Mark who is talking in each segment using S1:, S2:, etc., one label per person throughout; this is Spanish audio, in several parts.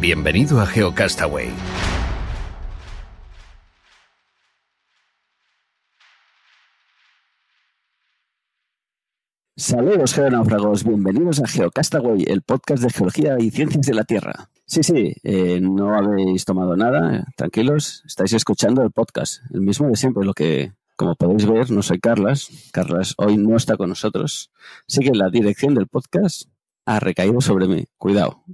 S1: Bienvenido a GeoCastaway.
S2: Saludos geonáufragos, bienvenidos a GeoCastaway, el podcast de geología y ciencias de la Tierra. Sí, sí, eh, no habéis tomado nada, tranquilos, estáis escuchando el podcast, el mismo de siempre, lo que, como podéis ver, no soy Carlas, Carlas hoy no está con nosotros, sigue la dirección del podcast ha recaído sobre mí. Cuidado,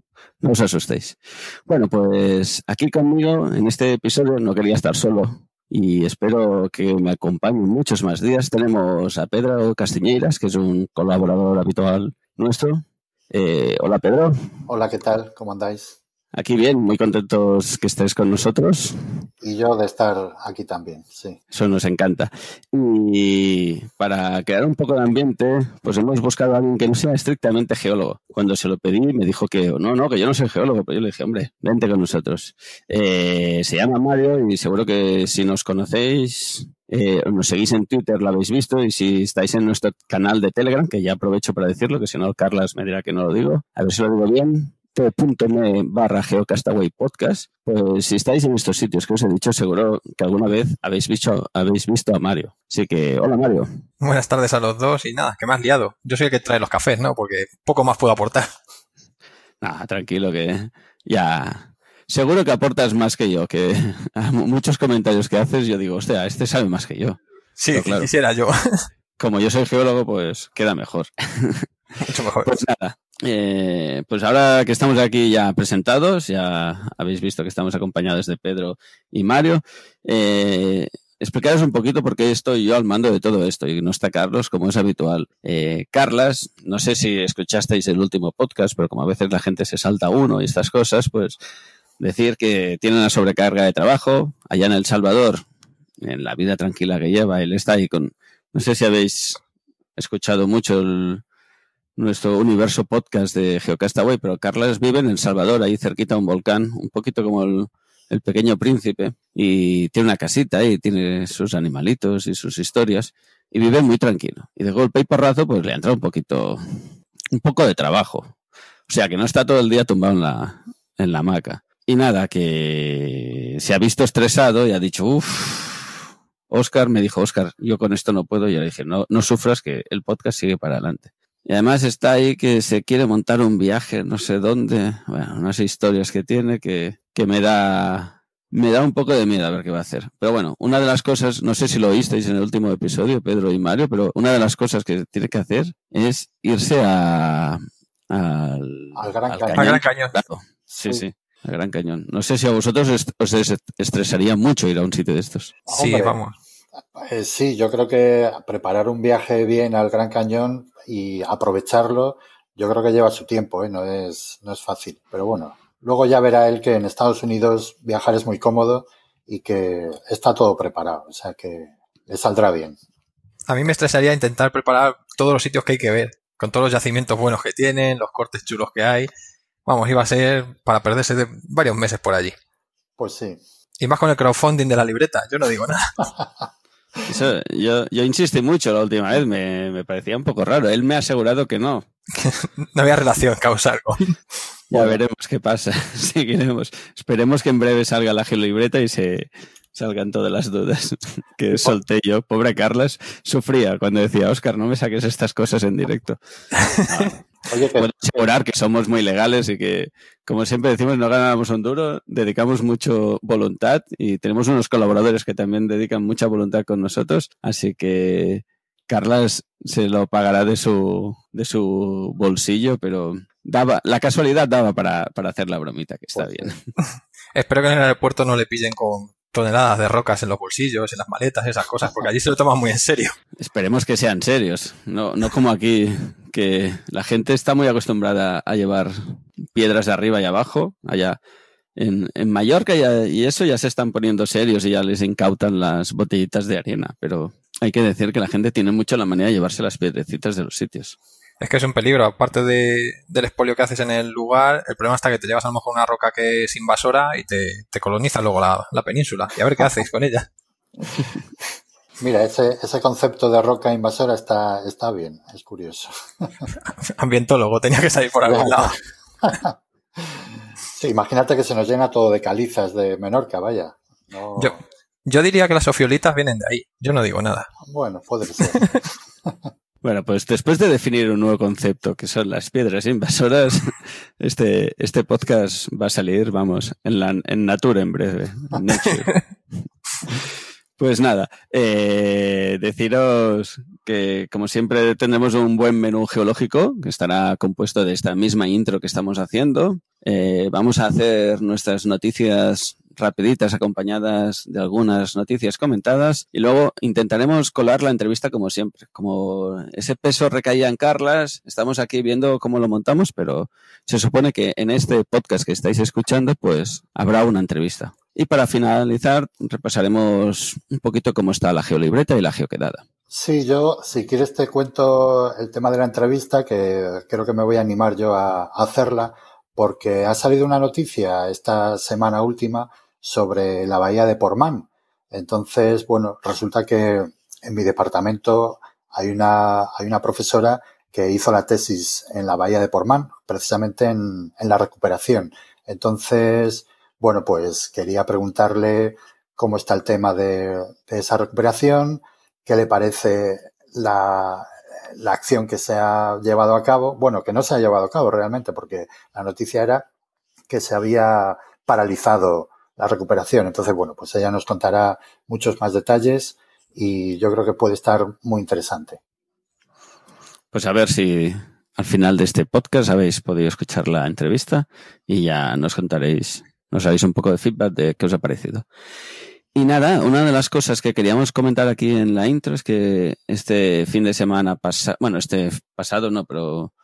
S2: no os asustéis. Bueno, pues aquí conmigo en este episodio no quería estar solo y espero que me acompañen muchos más días. Tenemos a Pedro Castiñeiras, que es un colaborador habitual nuestro. Eh, hola Pedro.
S3: Hola, ¿qué tal? ¿Cómo andáis?
S2: Aquí bien, muy contentos que estés con nosotros.
S3: Y yo de estar aquí también, sí.
S2: Eso nos encanta. Y para crear un poco de ambiente, pues hemos buscado a alguien que no sea estrictamente geólogo. Cuando se lo pedí, me dijo que no, no, que yo no soy geólogo, pero yo le dije, hombre, vente con nosotros. Eh, se llama Mario y seguro que si nos conocéis, eh, nos seguís en Twitter, lo habéis visto, y si estáis en nuestro canal de Telegram, que ya aprovecho para decirlo, que si no, Carlas me dirá que no lo digo, a ver si lo digo bien, t.me barra geocastaway podcast, pues si estáis en estos sitios que os he dicho, seguro que alguna vez habéis visto, habéis visto a Mario. Así que, hola Mario.
S4: Buenas tardes a los dos y nada, que me has liado. Yo soy el que trae los cafés, ¿no? Porque poco más puedo aportar.
S2: Nada, tranquilo que ya... Seguro que aportas más que yo, que a muchos comentarios que haces yo digo, hostia, este sabe más que yo.
S4: Sí, claro, quisiera yo.
S2: Como yo soy geólogo, pues queda mejor.
S4: Mucho mejor.
S2: Pues nada, eh, pues ahora que estamos aquí ya presentados, ya habéis visto que estamos acompañados de Pedro y Mario, eh, explicaros un poquito por qué estoy yo al mando de todo esto y no está Carlos como es habitual. Eh, Carlas, no sé si escuchasteis el último podcast, pero como a veces la gente se salta uno y estas cosas, pues decir que tiene una sobrecarga de trabajo allá en El Salvador, en la vida tranquila que lleva, él está ahí con, no sé si habéis escuchado mucho el nuestro universo podcast de Geocastaway, pero Carlas vive en El Salvador, ahí cerquita a un volcán, un poquito como el, pequeño príncipe, y tiene una casita ahí, tiene sus animalitos y sus historias, y vive muy tranquilo. Y de golpe y porrazo, pues le entra un poquito, un poco de trabajo. O sea, que no está todo el día tumbado en la, en la hamaca. Y nada, que se ha visto estresado y ha dicho, uff, Oscar me dijo, Oscar, yo con esto no puedo. Y le dije, no, no sufras que el podcast sigue para adelante. Y además está ahí que se quiere montar un viaje, no sé dónde, bueno, unas historias que tiene que, que me da, me da un poco de miedo a ver qué va a hacer. Pero bueno, una de las cosas, no sé si lo oísteis en el último episodio, Pedro y Mario, pero una de las cosas que tiene que hacer es irse a, al,
S3: al, Gran,
S4: al cañón. Al gran Cañón.
S2: Claro. Sí, sí, sí, al Gran Cañón. No sé si a vosotros os estresaría mucho ir a un sitio de estos.
S4: Sí, Hombre, vamos.
S3: Eh, sí, yo creo que preparar un viaje bien al Gran Cañón y aprovecharlo, yo creo que lleva su tiempo, ¿eh? no, es, no es fácil. Pero bueno, luego ya verá él que en Estados Unidos viajar es muy cómodo y que está todo preparado, o sea que le saldrá bien.
S4: A mí me estresaría intentar preparar todos los sitios que hay que ver, con todos los yacimientos buenos que tienen, los cortes chulos que hay. Vamos, iba a ser para perderse de varios meses por allí.
S3: Pues sí.
S4: Y más con el crowdfunding de la libreta, yo no digo nada.
S2: Eso, yo, yo insistí mucho la última vez, me, me, parecía un poco raro. Él me ha asegurado que no.
S4: no había relación causal.
S2: Ya veremos qué pasa. Seguiremos. Esperemos que en breve salga la geolibreta y se salgan todas las dudas que solté yo. Pobre Carlas sufría cuando decía, Oscar, no me saques estas cosas en directo. Oye, que... Puedo asegurar que somos muy legales y que, como siempre decimos, no ganamos un duro, dedicamos mucho voluntad y tenemos unos colaboradores que también dedican mucha voluntad con nosotros. Así que Carlas se lo pagará de su, de su bolsillo, pero daba, la casualidad daba para, para hacer la bromita, que está bien.
S4: Espero que en el aeropuerto no le pillen con toneladas de rocas en los bolsillos, en las maletas, esas cosas, porque allí se lo toman muy en serio.
S2: Esperemos que sean serios, no, no como aquí, que la gente está muy acostumbrada a llevar piedras de arriba y abajo, allá en, en Mallorca y eso ya se están poniendo serios y ya les incautan las botellitas de arena, pero hay que decir que la gente tiene mucho la manera de llevarse las piedrecitas de los sitios.
S4: Es que es un peligro, aparte de, del expolio que haces en el lugar, el problema está que te llevas a lo mejor una roca que es invasora y te, te coloniza luego la, la, península. Y a ver qué hacéis con ella.
S3: Mira, ese, ese concepto de roca invasora está, está bien, es curioso.
S4: Ambientólogo, tenía que salir por algún lado.
S3: sí, imagínate que se nos llena todo de calizas de Menorca, vaya.
S4: No... Yo, yo diría que las ofiolitas vienen de ahí. Yo no digo nada.
S3: Bueno, puede ser.
S2: Bueno, pues después de definir un nuevo concepto que son las piedras invasoras, este, este podcast va a salir, vamos, en, la, en Nature en breve. En pues nada, eh, deciros que como siempre tendremos un buen menú geológico que estará compuesto de esta misma intro que estamos haciendo. Eh, vamos a hacer nuestras noticias rapiditas acompañadas de algunas noticias comentadas y luego intentaremos colar la entrevista como siempre. Como ese peso recaía en Carlas, estamos aquí viendo cómo lo montamos, pero se supone que en este podcast que estáis escuchando pues habrá una entrevista. Y para finalizar repasaremos un poquito cómo está la geolibreta y la geoquedada.
S3: Sí, yo si quieres te cuento el tema de la entrevista que creo que me voy a animar yo a hacerla porque ha salido una noticia esta semana última sobre la bahía de Portmán. Entonces, bueno, resulta que en mi departamento hay una, hay una profesora que hizo la tesis en la bahía de Portmán, precisamente en, en la recuperación. Entonces, bueno, pues quería preguntarle cómo está el tema de, de esa recuperación, qué le parece la, la acción que se ha llevado a cabo, bueno, que no se ha llevado a cabo realmente, porque la noticia era que se había paralizado la recuperación. Entonces, bueno, pues ella nos contará muchos más detalles y yo creo que puede estar muy interesante.
S2: Pues a ver si al final de este podcast habéis podido escuchar la entrevista y ya nos contaréis, nos haréis un poco de feedback de qué os ha parecido. Y nada, una de las cosas que queríamos comentar aquí en la intro es que este fin de semana pasado, bueno, este pasado no, pero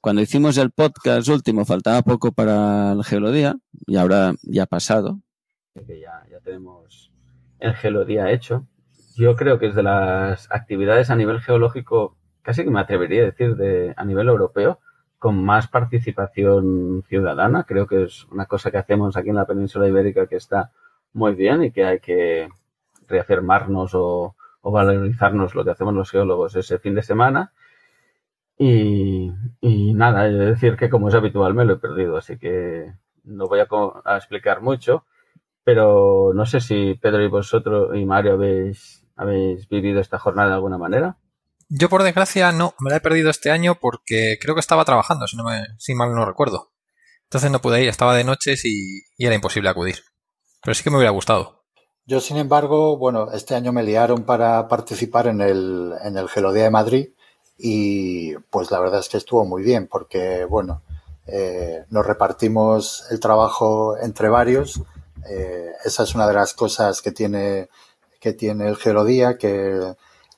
S2: cuando hicimos el podcast último faltaba poco para el Geolodía y ahora ya ha pasado. Ya, ya tenemos el Geolodía hecho. Yo creo que es de las actividades a nivel geológico, casi que me atrevería a decir de, a nivel europeo, con más participación ciudadana. Creo que es una cosa que hacemos aquí en la península ibérica que está muy bien y que hay que reafirmarnos o valorizarnos lo que hacemos los geólogos ese fin de semana y, y nada, he de decir que como es habitual me lo he perdido, así que no voy a, a, explicar mucho, pero no sé si Pedro y vosotros y Mario habéis, habéis vivido esta jornada de alguna manera.
S4: Yo por desgracia no, me la he perdido este año porque creo que estaba trabajando, si, no me, si mal no recuerdo. Entonces no pude ir, estaba de noches y, y era imposible acudir. Pero sí que me hubiera gustado.
S3: Yo, sin embargo, bueno, este año me liaron para participar en el, en el Gelodía de Madrid y pues la verdad es que estuvo muy bien porque, bueno, eh, nos repartimos el trabajo entre varios. Eh, esa es una de las cosas que tiene, que tiene el Geolodía, que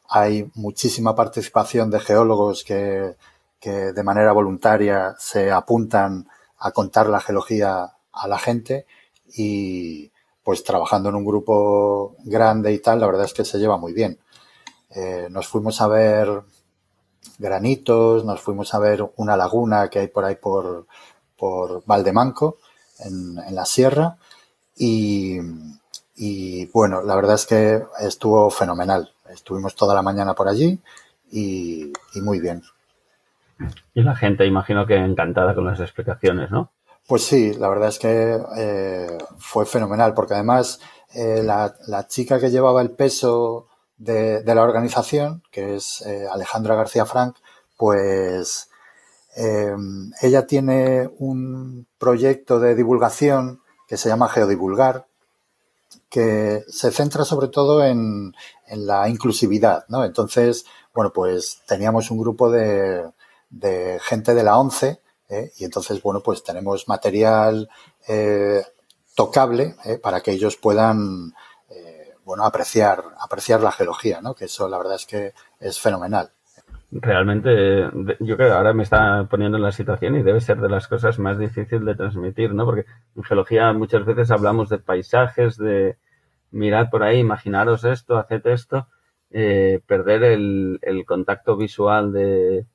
S3: hay muchísima participación de geólogos que, que de manera voluntaria se apuntan a contar la geología a la gente y pues trabajando en un grupo grande y tal, la verdad es que se lleva muy bien. Eh, nos fuimos a ver granitos, nos fuimos a ver una laguna que hay por ahí por, por Valdemanco, en, en la sierra, y, y, bueno, la verdad es que estuvo fenomenal. Estuvimos toda la mañana por allí y, y muy bien.
S2: Y la gente, imagino que encantada con las explicaciones, ¿no?
S3: Pues sí, la verdad es que eh, fue fenomenal, porque además eh, la, la, chica que llevaba el peso de, la organización, que es eh, Alejandra García Frank, pues eh, ella tiene un proyecto de divulgación que se llama Geodivulgar, que se centra sobre todo en, en la inclusividad, ¿no? Entonces, bueno, pues teníamos un grupo de, de gente de la ONCE, ¿eh? y entonces, bueno, pues tenemos material tocable para que ellos puedan bueno apreciar apreciar la geología, ¿no? Que eso la verdad es que es fenomenal
S2: realmente yo creo que ahora me está poniendo en la situación y debe ser de las cosas más difíciles de transmitir, ¿no? Porque en geología muchas veces hablamos de paisajes, de mirad por ahí, imaginaros esto, haced esto, eh, perder el, contacto visual de,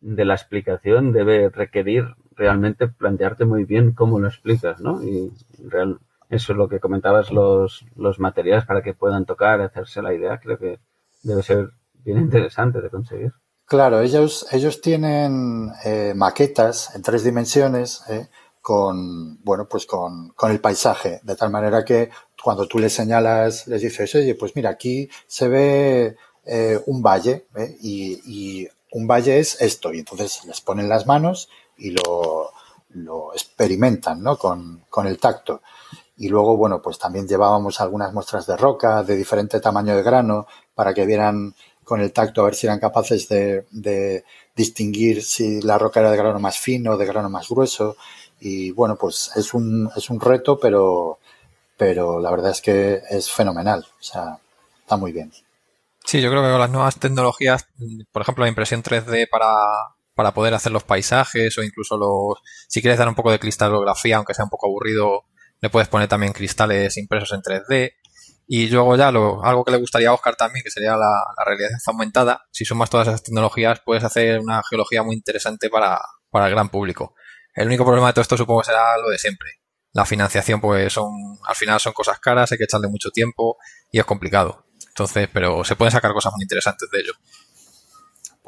S2: de la explicación debe requerir realmente plantearte muy bien cómo lo explicas, ¿no? Y real, eso es lo que comentabas, los, los materiales para que puedan tocar, hacerse la idea, creo que debe ser bien interesante de conseguir.
S3: Claro, ellos, ellos tienen eh, maquetas en tres dimensiones eh, con, bueno, pues con, con, el paisaje, de tal manera que cuando tú les señalas, les dices, oye, pues mira, aquí se ve eh, un valle y, y, un valle es esto, y entonces les ponen las manos y lo, lo experimentan ¿no? con, con el tacto. Y luego, bueno, pues también llevábamos algunas muestras de roca de diferente tamaño de grano para que vieran con el tacto a ver si eran capaces de, distinguir si la roca era de grano más fino o de grano más grueso. Y bueno, pues es un, es un reto, pero, pero la verdad es que es fenomenal. O sea, está muy bien.
S4: Sí, yo creo que con las nuevas tecnologías, por ejemplo, la impresión 3D para, para poder hacer los paisajes o incluso los, si quieres dar un poco de cristalografía, aunque sea un poco aburrido, le puedes poner también cristales impresos en 3D. Y luego ya lo, algo que le gustaría a Oscar también, que sería la, realidad aumentada. Si sumas todas esas tecnologías, puedes hacer una geología muy interesante para, para el gran público. El único problema de todo esto supongo será lo de siempre. La financiación, pues son, al final son cosas caras, hay que echarle mucho tiempo y es complicado. Entonces, pero se pueden sacar cosas muy interesantes de ello.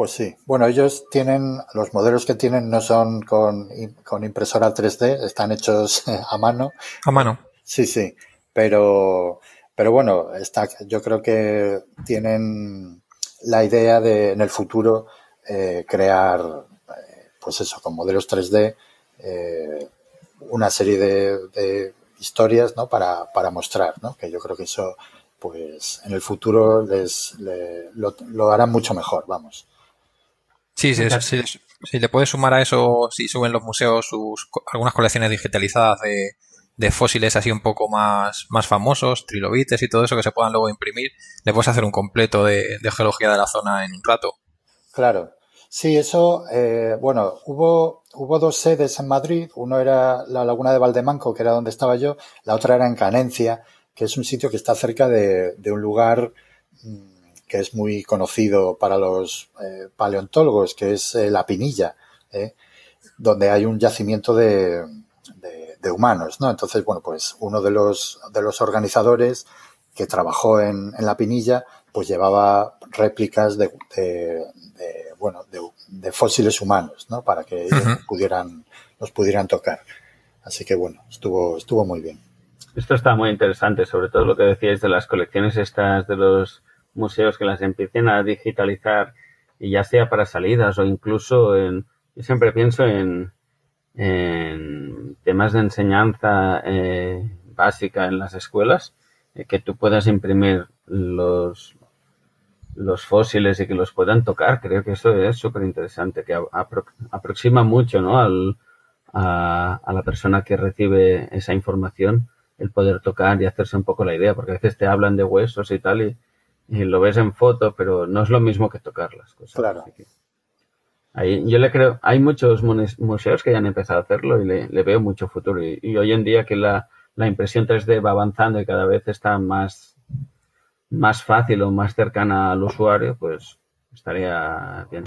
S3: Pues sí. Bueno, ellos tienen, los modelos que tienen no son con, con impresora 3D, están hechos a mano.
S4: A mano.
S3: Sí, sí. Pero, pero bueno, está, yo creo que tienen la idea de en el futuro eh, crear, eh, pues eso, con modelos 3D, eh, una serie de, historias ¿no? para, para mostrar, ¿no? que yo creo que eso pues en el futuro les, lo, harán mucho mejor, vamos.
S4: Sí, sí, le puedes sumar a eso, si suben los museos sus algunas colecciones digitalizadas de, de fósiles así un poco más, más famosos, trilobites y todo eso que se puedan luego imprimir, le puedes hacer un completo de, geología de la zona en un rato.
S3: Claro. Sí, eso, eh, bueno, hubo, hubo dos sedes en Madrid. Uno era la laguna de Valdemanco, que era donde estaba yo. La otra era en Canencia, que es un sitio que está cerca de, un lugar mm, que es muy conocido para los eh, paleontólogos, que es eh, La Pinilla, donde hay un yacimiento de, de humanos, ¿no? Entonces, bueno, pues uno de los, de los organizadores que trabajó en, en la Pinilla, pues llevaba réplicas de, de, bueno, de, fósiles humanos, ¿no? Para que ellos pudieran, los pudieran tocar. Así que bueno, estuvo, estuvo muy bien.
S2: Esto está muy interesante, sobre todo lo que decíais de las colecciones estas de los museos que las empiecen a digitalizar y ya sea para salidas o incluso en, yo siempre pienso en, en temas de enseñanza eh, básica en las escuelas, eh, que tú puedas imprimir los, los fósiles y que los puedan tocar. Creo que eso es súper interesante, que aproxima mucho ¿no? Al, a, a, la persona que recibe esa información el poder tocar y hacerse un poco la idea, porque a veces te hablan de huesos y tal y, lo ves en foto, pero no es lo mismo que tocar las cosas.
S3: Claro.
S2: Ahí, yo le creo, hay muchos museos que ya han empezado a hacerlo y le, veo mucho futuro. Y, hoy en día que la, la, impresión 3D va avanzando y cada vez está más, más fácil o más cercana al usuario, pues estaría bien.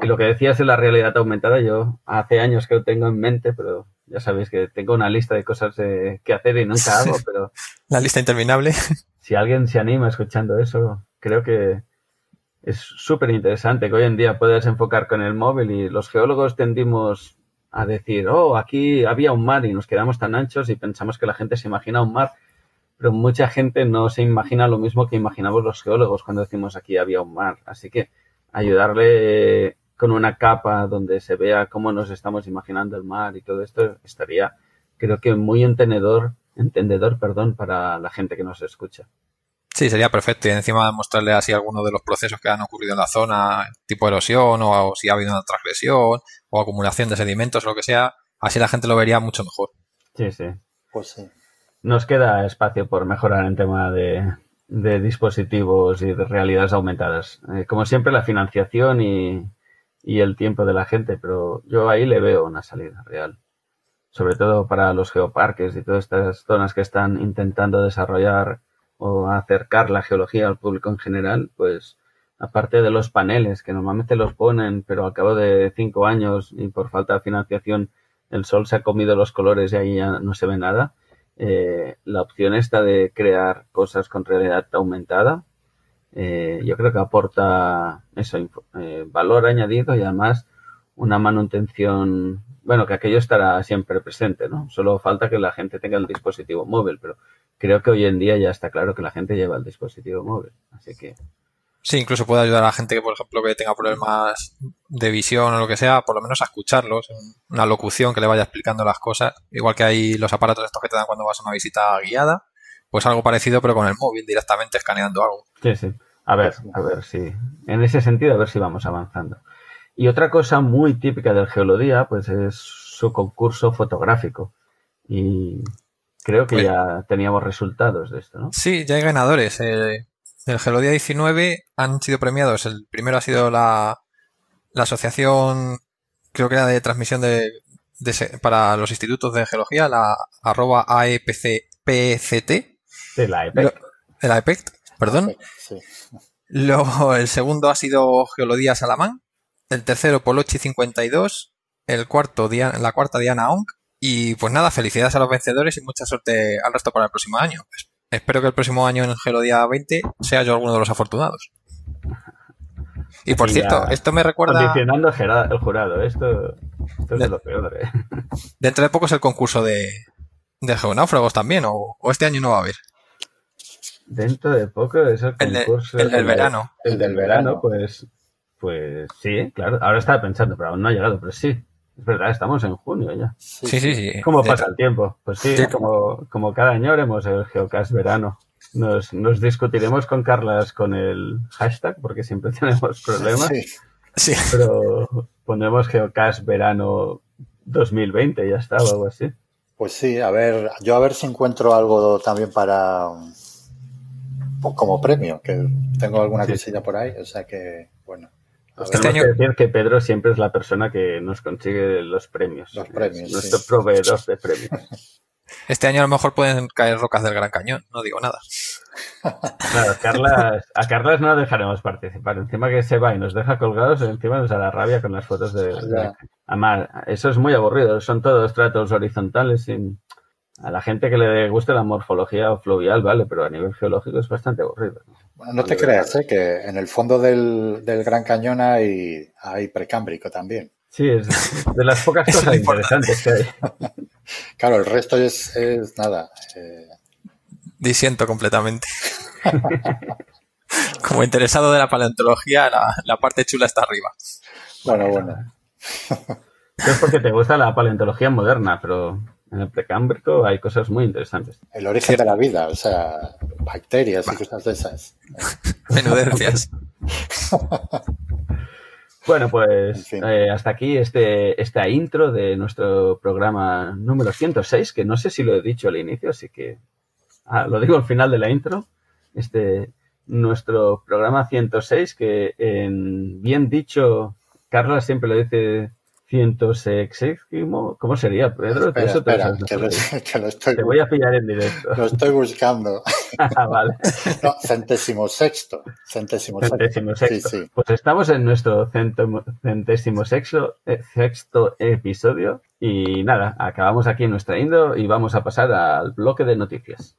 S2: Y lo que decías de la realidad aumentada, yo hace años que lo tengo en mente, pero ya sabéis que tengo una lista de cosas eh, que hacer y nunca hago, pero...
S4: La lista interminable.
S2: Si alguien se anima escuchando eso, creo que, es súper interesante que hoy en día puedas enfocar con el móvil y los geólogos tendimos a decir, oh, aquí había un mar y nos quedamos tan anchos y pensamos que la gente se imagina un mar, pero mucha gente no se imagina lo mismo que imaginamos los geólogos cuando decimos aquí había un mar. Así que ayudarle con una capa donde se vea cómo nos estamos imaginando el mar y todo esto estaría, creo que muy entendedor, entendedor, perdón, para la gente que nos escucha.
S4: Sí, sería perfecto. Y encima mostrarle así algunos de los procesos que han ocurrido en la zona, tipo erosión o, si ha habido una transgresión o acumulación de sedimentos o lo que sea. Así la gente lo vería mucho mejor.
S2: Sí, sí.
S3: Pues sí.
S2: nos queda espacio por mejorar en tema de, dispositivos y de realidades aumentadas. Eh, como siempre, la financiación y, y el tiempo de la gente, pero yo ahí le veo una salida real. Sobre todo para los geoparques y todas estas zonas que están intentando desarrollar o acercar la geología al público en general, pues aparte de los paneles que normalmente los ponen, pero al cabo de cinco años y por falta de financiación el sol se ha comido los colores y ahí ya no se ve nada, eh, la opción esta de crear cosas con realidad aumentada, eh, yo creo que aporta eso, eh, valor añadido y además una manutención, bueno, que aquello estará siempre presente, ¿no? Solo falta que la gente tenga el dispositivo móvil, pero creo que hoy en día ya está claro que la gente lleva el dispositivo móvil, así que...
S4: Sí, incluso puede ayudar a la gente que, por ejemplo, que tenga problemas de visión o lo que sea, por lo menos a escucharlos, una locución que le vaya explicando las cosas, igual que hay los aparatos estos que te dan cuando vas a una visita guiada, pues algo parecido, pero con el móvil directamente escaneando algo.
S2: Sí, sí. A ver, a ver si. En ese sentido, a ver si vamos avanzando. Y otra cosa muy típica del Geolodía, pues es su concurso fotográfico. Y creo que ya teníamos resultados de esto, ¿no?
S4: Sí, ya hay ganadores. Eh, el Geolodía 19 han sido premiados. El primero ha sido la, la asociación, creo que era de transmisión de, para los institutos de geología, la arroba AEPCPCT
S2: de la EPEC.
S4: de la EPEC, perdón. Luego, el segundo ha sido Geología Salamán. El tercero, Polochi 52. El cuarto, la cuarta, Diana Ong. Y pues nada, felicidades a los vencedores y mucha suerte al resto para el próximo año. Espero que el próximo año en Geología 20 sea yo alguno de los afortunados. Y por cierto, esto me recuerda.
S2: Condicionando el jurado, esto, esto es de, lo peor. ¿eh?
S4: Dentro de poco es el concurso de, de geonáufragos también, o, este año no va a haber.
S2: Dentro de poco es el concurso.
S4: El, del verano.
S2: El del verano, pues, pues sí, claro. Ahora estaba pensando, pero aún no ha llegado, pero sí. Es verdad, estamos en junio ya.
S4: Sí, sí, sí.
S2: ¿Cómo pasa el tiempo? Pues sí, como, como cada año haremos el Geocast verano. Nos, nos discutiremos con Carlas con el hashtag, porque siempre tenemos problemas. Sí.
S4: sí.
S2: Pero pondremos Geocast verano 2020, ya está, o algo así.
S3: Pues sí, a ver, yo a ver si encuentro algo también para como premio, que tengo alguna cosilla por ahí, o sea que, bueno.
S2: Este año... que decir que Pedro siempre es la persona que nos consigue los premios.
S3: Los premios.
S2: nuestro proveedor de premios.
S4: Este año a lo mejor pueden caer rocas del Gran Cañón, no digo nada.
S2: Claro, Carlas, a Carlas no dejaremos participar. Encima que se va y nos deja colgados, encima nos hará rabia con las fotos de... Además, eso es muy aburrido. Son todos tratos horizontales sin a la gente que le guste la morfología fluvial, vale, pero a nivel geológico es bastante aburrido.
S3: No te creas, ¿eh? que en el fondo del, Gran Cañón hay, hay precámbrico también.
S2: Sí, es de las pocas cosas interesantes que hay.
S3: Claro, el resto es, es nada. Eh...
S4: Disiento completamente. Como interesado de la paleontología, la, la parte chula está arriba.
S3: Bueno, bueno.
S2: Es porque te gusta la paleontología moderna, pero en el precámbrico hay cosas muy interesantes.
S3: El origen de la vida, o sea, bacterias y cosas de esas.
S4: Menudencias.
S2: bueno, pues eh, hasta aquí este, esta intro de nuestro programa número 106, que no sé si lo he dicho al inicio, así que ah, lo digo al final de la intro. Este, nuestro programa 106, que en bien dicho, Carla siempre lo dice cientosexésimo, ¿cómo sería, Pedro?
S3: Espera, espera, que, lo, que lo, estoy
S2: Te voy a pillar en directo.
S3: Lo estoy buscando.
S2: ah, vale.
S3: No, centésimo sexto. Centésimo,
S2: centésimo sexto. Sí, sí. Pues estamos en nuestro centésimo sexto, eh, sexto episodio y nada, acabamos aquí en nuestra indo y vamos a pasar al bloque de noticias.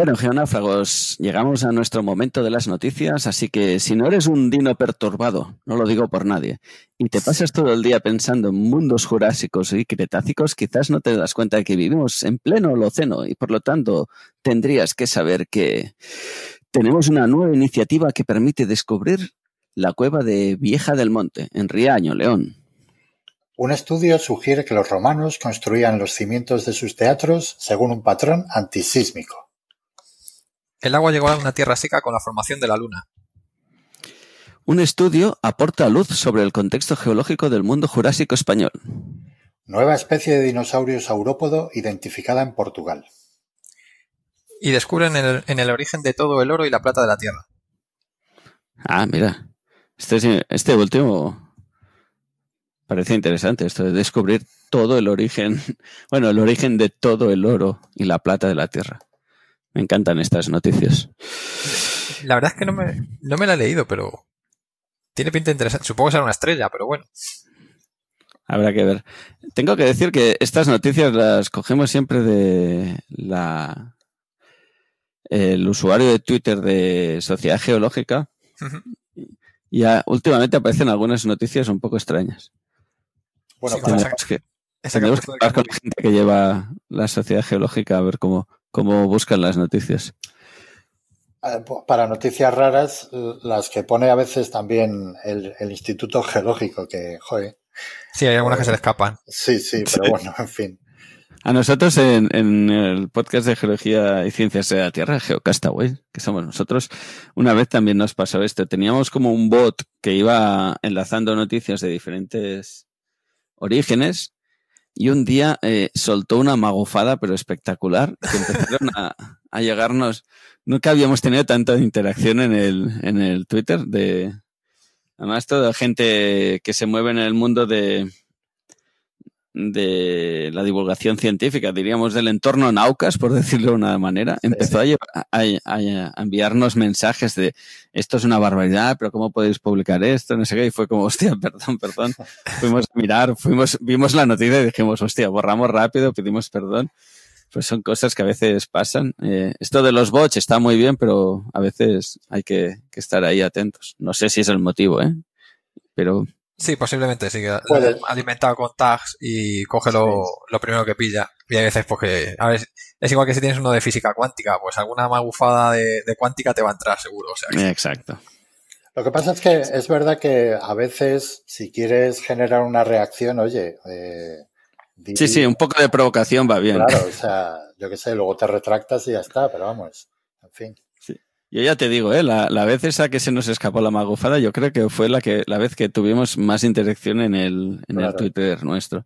S2: Bueno, geonáfragos, llegamos a nuestro momento de las noticias, así que si no eres un dino perturbado, no lo digo por nadie, y te pasas todo el día pensando en mundos jurásicos y cretácicos, quizás no te das cuenta de que vivimos en pleno Holoceno y por lo tanto tendrías que saber que tenemos una nueva iniciativa que permite descubrir la cueva de Vieja del Monte, en Riaño, León.
S3: Un estudio sugiere que los romanos construían los cimientos de sus teatros según un patrón antisísmico.
S4: El agua llegó a una tierra seca con la formación de la Luna.
S2: Un estudio aporta luz sobre el contexto geológico del mundo jurásico español.
S3: Nueva especie de dinosaurio saurópodo identificada en Portugal.
S4: Y descubren el, en el origen de todo el oro y la plata de la Tierra.
S2: Ah, mira. Este, este último parece interesante, esto de descubrir todo el origen, bueno, el origen de todo el oro y la plata de la Tierra. Me encantan estas noticias.
S4: La verdad es que no me, no me la he leído, pero tiene pinta interesante. Supongo que será una estrella, pero bueno.
S2: Habrá que ver. Tengo que decir que estas noticias las cogemos siempre de la el usuario de Twitter de Sociedad Geológica. Y últimamente aparecen algunas noticias un poco extrañas. Bueno, sí, que, hablar con la gente que lleva la Sociedad Geológica a ver cómo, cómo buscan las noticias.
S3: Eh, para noticias raras, las que pone a veces también el, Instituto Geológico, que, joder.
S4: Sí, hay algunas que se le escapan.
S3: Sí, sí, pero bueno, en fin.
S2: A nosotros en, el podcast de Geología y Ciencias de la Tierra, Geocastaway, que somos nosotros, una vez también nos pasó esto. Teníamos como un bot que iba enlazando noticias de diferentes orígenes y un día eh, soltó una magufada, pero espectacular, que empezaron a, a, llegarnos. Nunca habíamos tenido tanta interacción en el, en el Twitter de, además toda gente que se mueve en el mundo de, de la divulgación científica, diríamos del entorno Naucas, por decirlo de una manera, empezó a, a, enviarnos mensajes de esto es una barbaridad, pero ¿cómo podéis publicar esto? No sé qué, y fue como, hostia, perdón, perdón. Fuimos a mirar, fuimos, vimos la noticia y dijimos, hostia, borramos rápido, pedimos perdón. Pues son cosas que a veces pasan. Eh, esto de los bots está muy bien, pero a veces hay que, que estar ahí atentos. No sé si es el motivo, ¿eh? Pero
S4: Sí, posiblemente, sí. Alimentado con tags y coge lo, primero que pilla. Y hay veces, porque, a ver, es igual que si tienes uno de física cuántica, pues alguna magufada de, de cuántica te va a entrar seguro. O sea
S2: Exacto.
S3: Lo que pasa es que es verdad que a veces, si quieres generar una reacción, oye. Eh,
S2: sí, sí, un poco de provocación va bien.
S3: Claro, o sea, yo qué sé, luego te retractas y ya está, pero vamos, en fin.
S2: Yo ya te digo, ¿eh? la, la, vez esa que se nos escapó la magufada, yo creo que fue la que la vez que tuvimos más interacción en el, en el Twitter nuestro.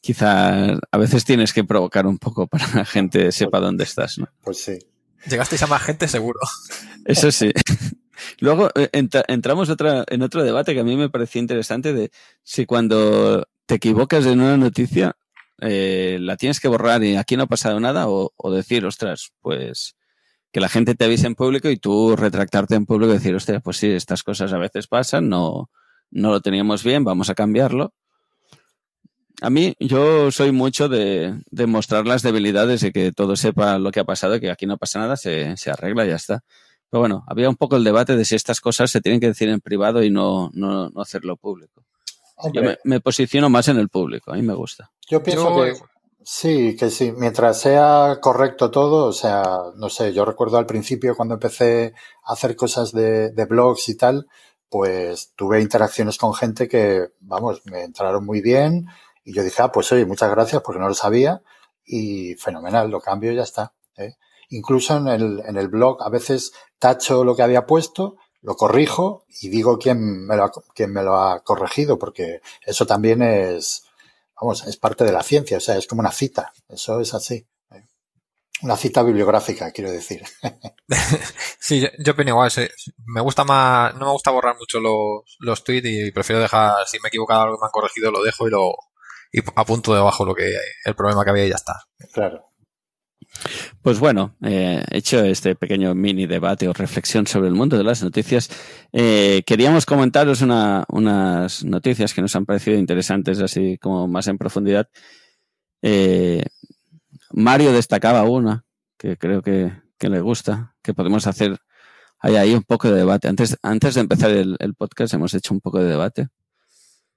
S2: Quizá a veces tienes que provocar un poco para que la gente sepa dónde estás, ¿no?
S3: Pues sí.
S4: Llegasteis a más gente seguro.
S2: Eso sí. Luego eh, entramos otra, en otro debate que a mí me parecía interesante de si cuando te equivocas en una noticia eh, la tienes que borrar y aquí no ha pasado nada o, o decir, ostras, pues que la gente te avise en público y tú retractarte en público y decir, hostia, pues sí, estas cosas a veces pasan, no, no lo teníamos bien, vamos a cambiarlo. A mí, yo soy mucho de, de mostrar las debilidades y que todo sepa lo que ha pasado, que aquí no pasa nada, se, se arregla y ya está. Pero bueno, había un poco el debate de si estas cosas se tienen que decir en privado y no, no, no hacerlo público. Yo me, me, posiciono más en el público, a mí me gusta.
S3: Yo pienso yo, que Sí, que sí, mientras sea correcto todo, o sea, no sé, yo recuerdo al principio cuando empecé a hacer cosas de, de blogs y tal, pues tuve interacciones con gente que, vamos, me entraron muy bien y yo dije, ah, pues oye, muchas gracias porque no lo sabía y fenomenal, lo cambio y ya está. ¿eh? Incluso en el, en el blog a veces tacho lo que había puesto, lo corrijo y digo quién me lo ha, quién me lo ha corregido porque eso también es, vamos, es parte de la ciencia, o sea, es como una cita, eso es así. Una cita bibliográfica, quiero decir.
S4: sí, yo, yo opino igual. Me gusta más, no me gusta borrar mucho los, los tweets y prefiero dejar, si me he equivocado algo que me han corregido, lo dejo y lo y apunto debajo lo que el problema que había y ya está.
S3: Claro.
S2: Pues bueno, eh, hecho este pequeño mini debate o reflexión sobre el mundo de las noticias, eh, queríamos comentaros una, unas noticias que nos han parecido interesantes, así como más en profundidad. Eh, Mario destacaba una que creo que, que le gusta, que podemos hacer hay ahí un poco de debate. Antes, antes de empezar el, podcast hemos hecho un poco de debate.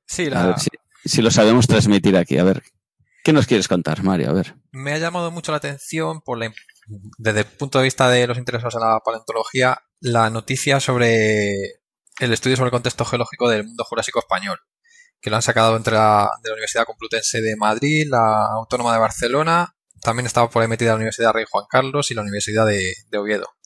S4: Sí,
S2: A ver si, lo sabemos transmitir aquí. A ver, ¿qué nos quieres contar, Mario? A ver.
S4: Me ha llamado mucho la atención por la, desde el punto de vista de los interesados en la paleontología la noticia sobre el estudio sobre el contexto geológico del mundo jurásico español, que lo han sacado entre la, de la Universidad Complutense de Madrid, la Autónoma de Barcelona, también estaba por ahí metida la Universidad Rey Juan Carlos y la Universidad de Oviedo.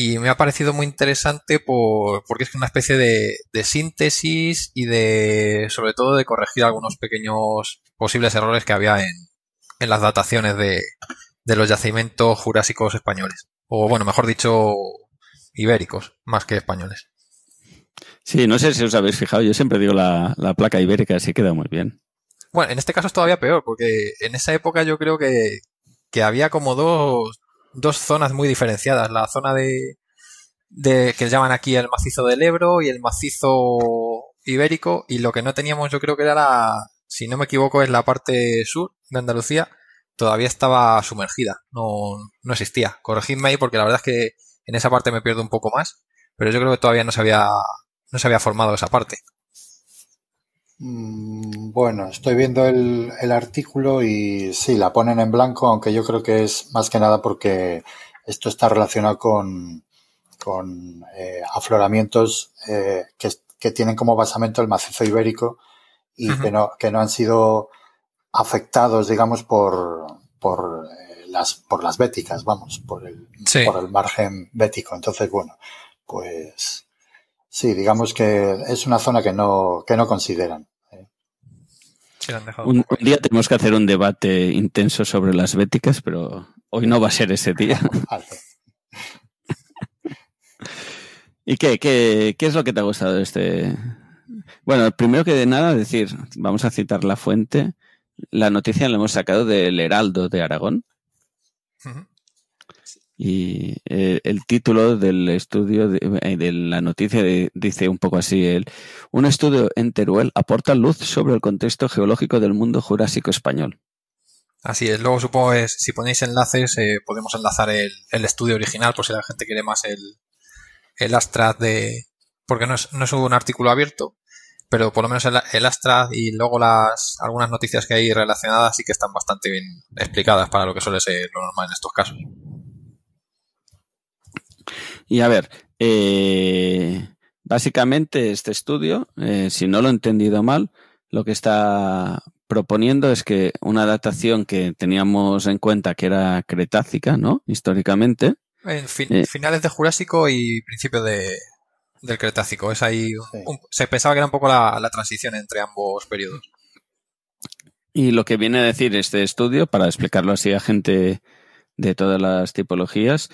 S4: Y me ha parecido muy interesante por, porque es una especie de, síntesis y de, sobre todo, de corregir algunos pequeños posibles errores que había en, en las dataciones de, de los yacimientos jurásicos españoles. O, bueno, mejor dicho, ibéricos, más que españoles.
S2: Sí, no sé si os habéis fijado, yo siempre digo la, la placa ibérica, así queda muy bien.
S4: Bueno, en este caso es todavía peor, porque en esa época yo creo que, que había como dos, dos zonas muy diferenciadas. La zona de, de que llaman aquí el macizo del Ebro y el macizo ibérico. Y lo que no teníamos, yo creo que era la, si no me equivoco, es la parte sur de Andalucía. Todavía estaba sumergida, no, no existía. Corregidme ahí porque la verdad es que en esa parte me pierdo un poco más. Pero yo creo que todavía no se había, no se había formado esa parte.
S3: Mm, bueno, estoy viendo el, el, artículo y sí, la ponen en blanco, aunque yo creo que es más que nada porque esto está relacionado con, con eh, afloramientos eh, que, que, tienen como basamento el macizo ibérico y que, no, que no han sido afectados, digamos, por, por, eh, las, por las béticas, vamos, por el, por el margen bético. Entonces, bueno, pues Sí, digamos que es una zona que no, que no consideran. ¿eh?
S2: un, día tenemos que hacer un debate intenso sobre las béticas, pero hoy no va a ser ese día. ¿Y qué, qué, qué es lo que te ha gustado de este? Bueno, primero que de nada decir, vamos a citar la fuente. La noticia la hemos sacado del Heraldo de Aragón. Y eh, el título del estudio, de, eh, la noticia, dice un poco así, el, un estudio en Teruel aporta luz sobre el contexto geológico del mundo jurásico español.
S4: Así es, luego supongo que si ponéis enlaces eh, podemos enlazar el, estudio original por si la gente quiere más el, el Astrad de... porque no es, no es un artículo abierto, pero por lo menos el, el Astrad y luego las algunas noticias que hay relacionadas sí que están bastante bien explicadas para lo que suele ser lo normal en estos casos.
S2: Y a ver, eh, básicamente este estudio, eh, si no lo he entendido mal, lo que está proponiendo es que una datación que teníamos en cuenta que era cretácica, ¿no? Históricamente.
S4: En eh, finales de Jurásico y principios de, del Cretácico. Es ahí. se pensaba que era un poco la, la, transición entre ambos periodos.
S2: Y lo que viene a decir este estudio, para explicarlo así a gente de todas las tipologías,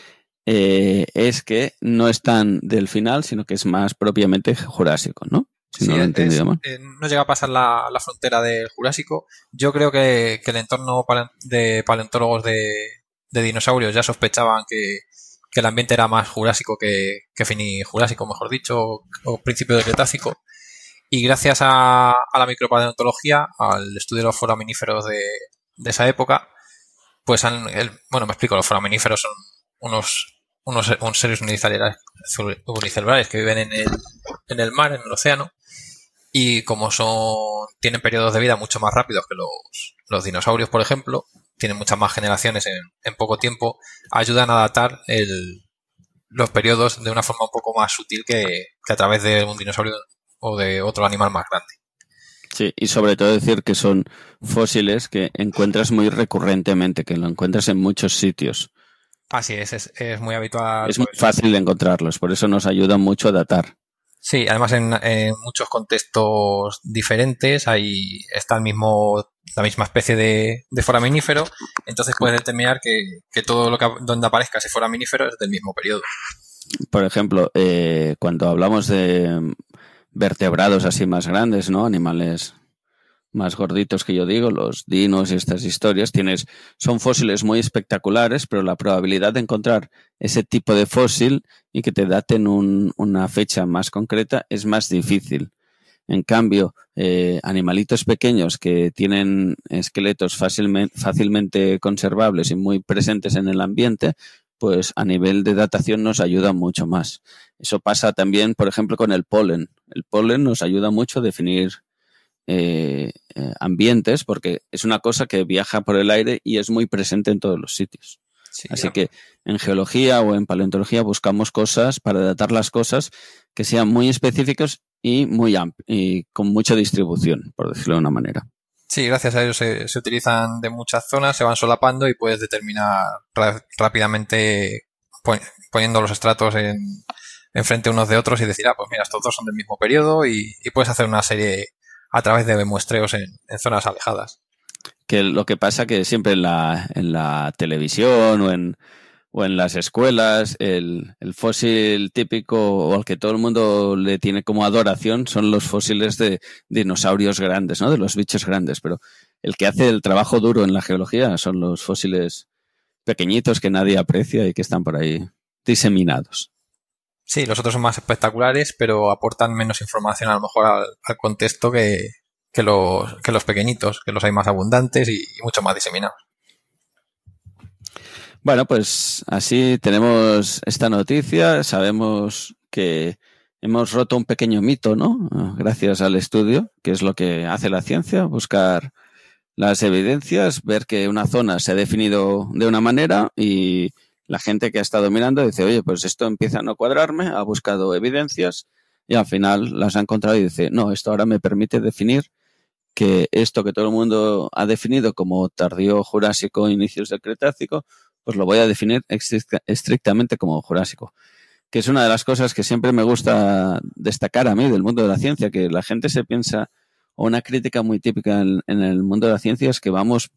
S2: eh, es que no es tan del final, sino que es más propiamente jurásico, ¿no?
S4: Si no, lo eh, no llega a pasar la, frontera del Jurásico. Yo creo que, el entorno de paleontólogos de, dinosaurios ya sospechaban que, el ambiente era más jurásico que, que jurásico mejor dicho, o, principio del Cretácico. Y gracias a, a, la micropaleontología, al estudio de los foraminíferos de, de esa época, pues han, el, bueno, me explico, los foraminíferos son unos unos, seres unicelulares, que viven en el, en el mar, en el océano, y como son tienen periodos de vida mucho más rápidos que los, los dinosaurios, por ejemplo, tienen muchas más generaciones en, en poco tiempo, ayudan a datar el, los periodos de una forma un poco más sutil que, que a través de un dinosaurio o de otro animal más grande.
S2: Sí, y sobre todo decir que son fósiles que encuentras muy recurrentemente, que lo encuentras en muchos sitios.
S4: Así es, es, es muy habitual.
S2: Es muy fácil de encontrarlos, por eso nos ayuda mucho a datar.
S4: Sí, además en, muchos contextos diferentes ahí está el mismo, la misma especie de, de foraminífero, entonces puedes determinar que, que todo lo que donde aparezca ese foraminífero es del mismo periodo.
S2: Por ejemplo, eh, cuando hablamos de vertebrados así más grandes, ¿no? Animales más gorditos que yo digo, los dinos y estas historias, tienes, son fósiles muy espectaculares, pero la probabilidad de encontrar ese tipo de fósil y que te daten un, una fecha más concreta es más difícil. En cambio, eh, animalitos pequeños que tienen esqueletos fácilmente, fácilmente conservables y muy presentes en el ambiente, pues a nivel de datación nos ayuda mucho más. Eso pasa también, por ejemplo, con el polen. El polen nos ayuda mucho a definir eh, eh, ambientes porque es una cosa que viaja por el aire y es muy presente en todos los sitios. Así que en geología o en paleontología buscamos cosas para datar las cosas que sean muy específicas y muy y con mucha distribución, por decirlo de una manera.
S4: Sí, gracias a ellos se, utilizan de muchas zonas, se van solapando y puedes determinar rápidamente poniendo los estratos en, enfrente unos de otros y decir, ah, pues mira, estos dos son del mismo periodo y, puedes hacer una serie a través de muestreos en, zonas alejadas.
S2: Que lo que pasa que siempre en la, en la televisión o en, o en las escuelas, el, el, fósil típico o al que todo el mundo le tiene como adoración son los fósiles de dinosaurios grandes, ¿no? De los bichos grandes. Pero el que hace el trabajo duro en la geología son los fósiles pequeñitos que nadie aprecia y que están por ahí diseminados.
S4: Sí, los otros son más espectaculares, pero aportan menos información a lo mejor al, contexto que, que, los, que los pequeñitos, que los hay más abundantes y mucho más diseminados.
S2: Bueno, pues así tenemos esta noticia. Sabemos que hemos roto un pequeño mito, ¿no? Gracias al estudio, que es lo que hace la ciencia, buscar las evidencias, ver que una zona se ha definido de una manera y la gente que ha estado mirando dice, oye, pues esto empieza a no cuadrarme, ha buscado evidencias y al final las ha encontrado y dice, no, esto ahora me permite definir que esto que todo el mundo ha definido como tardío jurásico, inicios del Cretácico, pues lo voy a definir estrictamente como jurásico. Que es una de las cosas que siempre me gusta destacar a mí del mundo de la ciencia, que la gente se piensa, o una crítica muy típica en, el mundo de la ciencia es que vamos,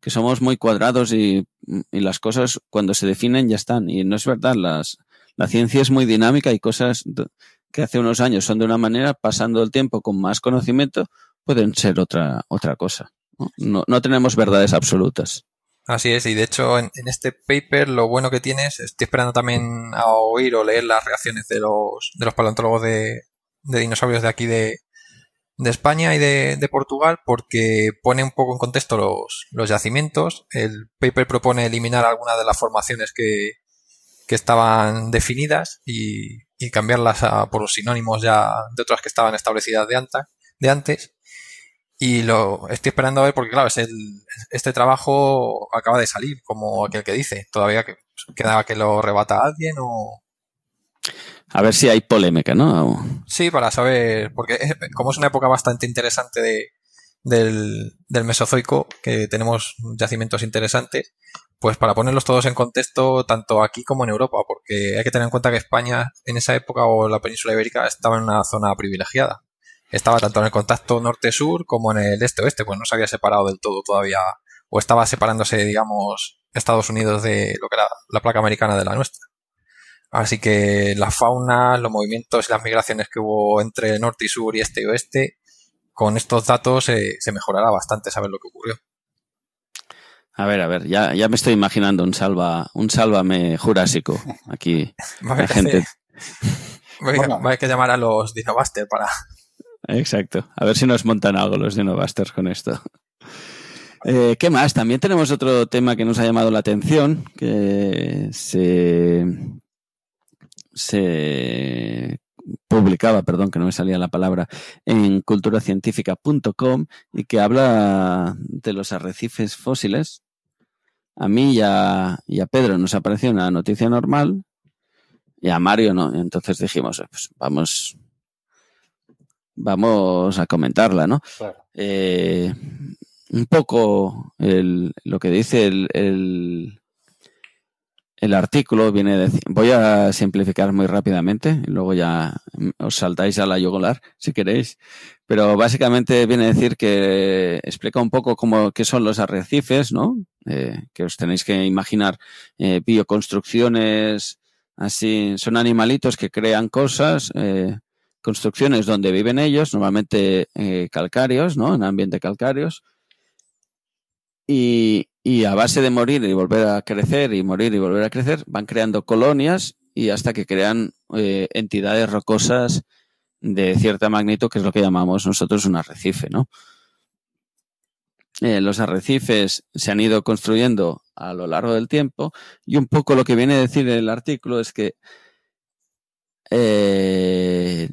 S2: que somos muy cuadrados y, las cosas cuando se definen ya están. Y no es verdad, las, la ciencia es muy dinámica y cosas que hace unos años son de una manera, pasando el tiempo con más conocimiento, pueden ser otra, otra cosa. No, no tenemos verdades absolutas.
S4: Así es, y de hecho en, este paper lo bueno que tienes, estoy esperando también a oír o leer las reacciones de los, de los paleontólogos de, dinosaurios de aquí de, España y de, Portugal porque pone un poco en contexto los, los yacimientos. El paper propone eliminar algunas de las formaciones que, que estaban definidas y, y cambiarlas a, por los sinónimos ya de otras que estaban establecidas de, de antes. Y lo estoy esperando a ver porque, claro, es el, este trabajo acaba de salir, como aquel que dice. Todavía que, queda que lo rebata alguien o...
S2: A ver si hay polémica, ¿no?
S4: Sí, para saber, porque como es una época bastante interesante de, del, del Mesozoico, que tenemos yacimientos interesantes, pues para ponerlos todos en contexto, tanto aquí como en Europa, porque hay que tener en cuenta que España en esa época o la península ibérica estaba en una zona privilegiada estaba tanto en el contacto norte-sur como en el este-oeste, pues no se había separado del todo todavía, o estaba separándose, digamos, Estados Unidos de lo que era la placa americana de la nuestra. Así que la fauna, los movimientos y las migraciones que hubo entre norte y sur y este y oeste, con estos datos eh, se mejorará bastante saber lo que ocurrió.
S2: A ver, a ver, ya, ya me estoy imaginando un salva, un sálvame jurásico aquí.
S4: Va gente. Va a que llamar a los Dinobuster para,
S2: Exacto. A ver si nos montan algo los Dinobusters con esto. Eh, ¿Qué más? También tenemos otro tema que nos ha llamado la atención, que se, se publicaba, perdón, que no me salía la palabra, en culturacientífica.com y que habla de los arrecifes fósiles. A mí y a, y a Pedro nos apareció una noticia normal y a Mario no. Entonces dijimos, pues vamos, vamos a comentarla, ¿no? Eh, un poco lo que dice el, el, artículo viene de, voy a simplificar muy rápidamente y luego ya os saltáis a la yugular si queréis, pero básicamente viene a decir que explica un poco cómo qué son los arrecifes, ¿no? Eh, que os tenéis que imaginar eh, bioconstrucciones así, son animalitos que crean cosas, eh, construcciones donde viven ellos, normalmente eh, calcáreos, ¿no? En ambiente calcáreos. Y, a base de morir y volver a crecer y morir y volver a crecer, van creando colonias y hasta que crean eh, entidades rocosas de cierta magnitud, que es lo que llamamos nosotros un arrecife, ¿no? eh, los arrecifes se han ido construyendo a lo largo del tiempo y un poco lo que viene a decir el artículo es que eh,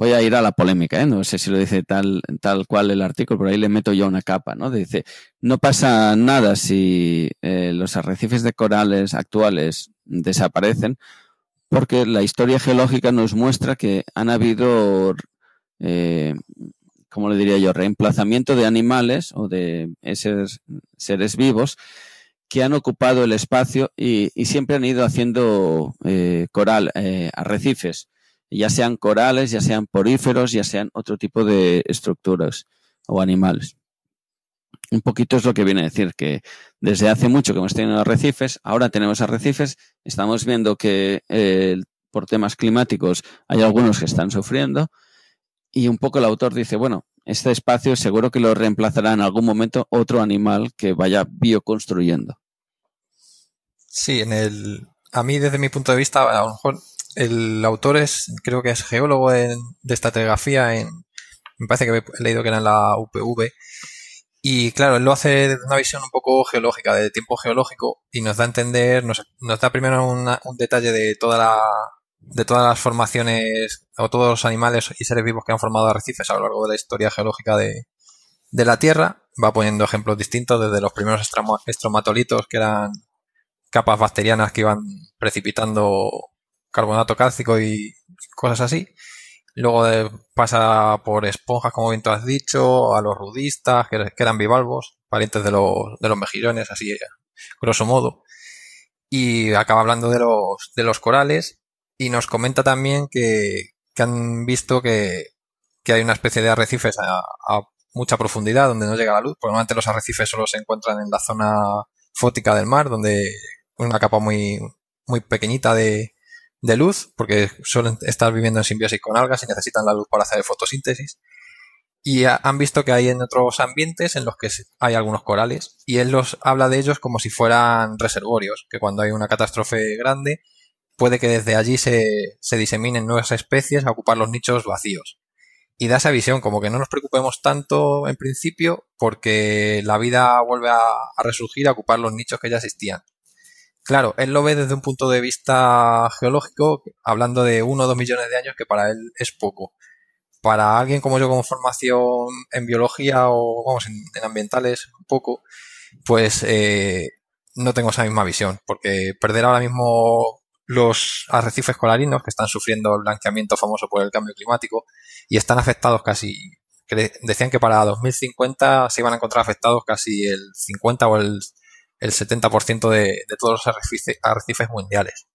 S2: voy a ir a la polémica, ¿eh? no sé si lo dice tal, tal cual el artículo, pero ahí le meto yo una capa, ¿no? Dice, no pasa nada si eh, los arrecifes de corales actuales desaparecen, porque la historia geológica nos muestra que han habido, eh, ¿cómo le diría yo?, reemplazamiento de animales o de esos seres vivos que han ocupado el espacio y, y siempre han ido haciendo eh, coral, eh, arrecifes ya sean corales, ya sean poríferos, ya sean otro tipo de estructuras o animales. Un poquito es lo que viene a decir que desde hace mucho que hemos tenido arrecifes, ahora tenemos arrecifes, estamos viendo que eh, por temas climáticos hay algunos que están sufriendo y un poco el autor dice, bueno, este espacio seguro que lo reemplazará en algún momento otro animal que vaya bioconstruyendo.
S4: Sí, en el, a mí desde mi punto de vista, a lo mejor el autor es, creo que es geólogo de, de estratigrafía en, me parece que he leído que era en la UPV. Y claro, él lo hace desde una visión un poco geológica, de tiempo geológico, y nos da a entender, nos, da primero un detalle de toda la, de todas las formaciones, o todos los animales y seres vivos que han formado arrecifes a lo largo de la historia geológica de la Tierra. Va poniendo ejemplos distintos, desde los primeros estromatolitos, que eran capas bacterianas que iban precipitando carbonato cálcico y cosas así. Luego pasa por esponjas, como bien tú has dicho, a los rudistas, que, eran bivalvos, parientes de los, mejillones, así, grosso modo. Y acaba hablando de los, corales y nos comenta también que, han visto que, hay una especie de arrecifes a, mucha profundidad donde no llega la luz, normalmente los arrecifes solo se encuentran en la zona fótica del mar, donde una capa muy, muy pequeñita de, de luz, porque suelen estar viviendo en simbiosis con algas y necesitan la luz para hacer fotosíntesis. Y han visto que hay en otros ambientes en los que hay algunos corales y él los habla de ellos como si fueran reservorios, que cuando hay una catástrofe grande puede que desde allí se, se diseminen nuevas especies a ocupar los nichos vacíos. Y da esa visión, como que no nos preocupemos tanto en principio porque la vida vuelve a, a resurgir a ocupar los nichos que ya existían. Claro, él lo ve desde un punto de vista geológico, hablando de uno o dos millones de años, que para él es poco. Para alguien como yo con formación en biología o vamos, en, en ambientales, poco, pues eh, no tengo esa misma visión, porque perder ahora mismo los arrecifes coralinos que están sufriendo el blanqueamiento famoso por el cambio climático y están afectados casi, decían que para 2050 se iban a encontrar afectados casi el 50 o el el 70% de, de, todos los arrecifes, mundiales.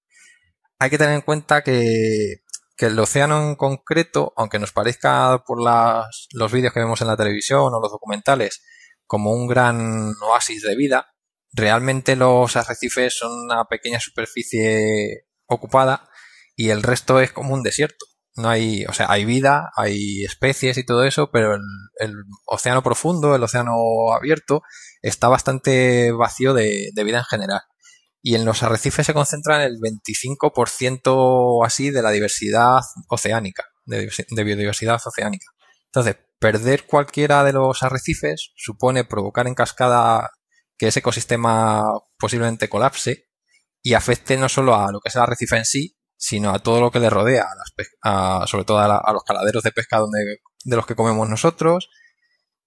S4: Hay que tener en cuenta que, que, el océano en concreto, aunque nos parezca por las, los vídeos que vemos en la televisión o los documentales como un gran oasis de vida, realmente los arrecifes son una pequeña superficie ocupada y el resto es como un desierto. No hay, o sea, hay vida, hay especies y todo eso, pero el, el océano profundo, el océano abierto, está bastante vacío de, de, vida en general. Y en los arrecifes se concentran el 25% así de la diversidad oceánica, de, de biodiversidad oceánica. Entonces, perder cualquiera de los arrecifes supone provocar en cascada que ese ecosistema posiblemente colapse y afecte no solo a lo que es el arrecife en sí, sino a todo lo que le rodea, a las a, sobre todo a, la, a, los caladeros de pesca donde, de los que comemos nosotros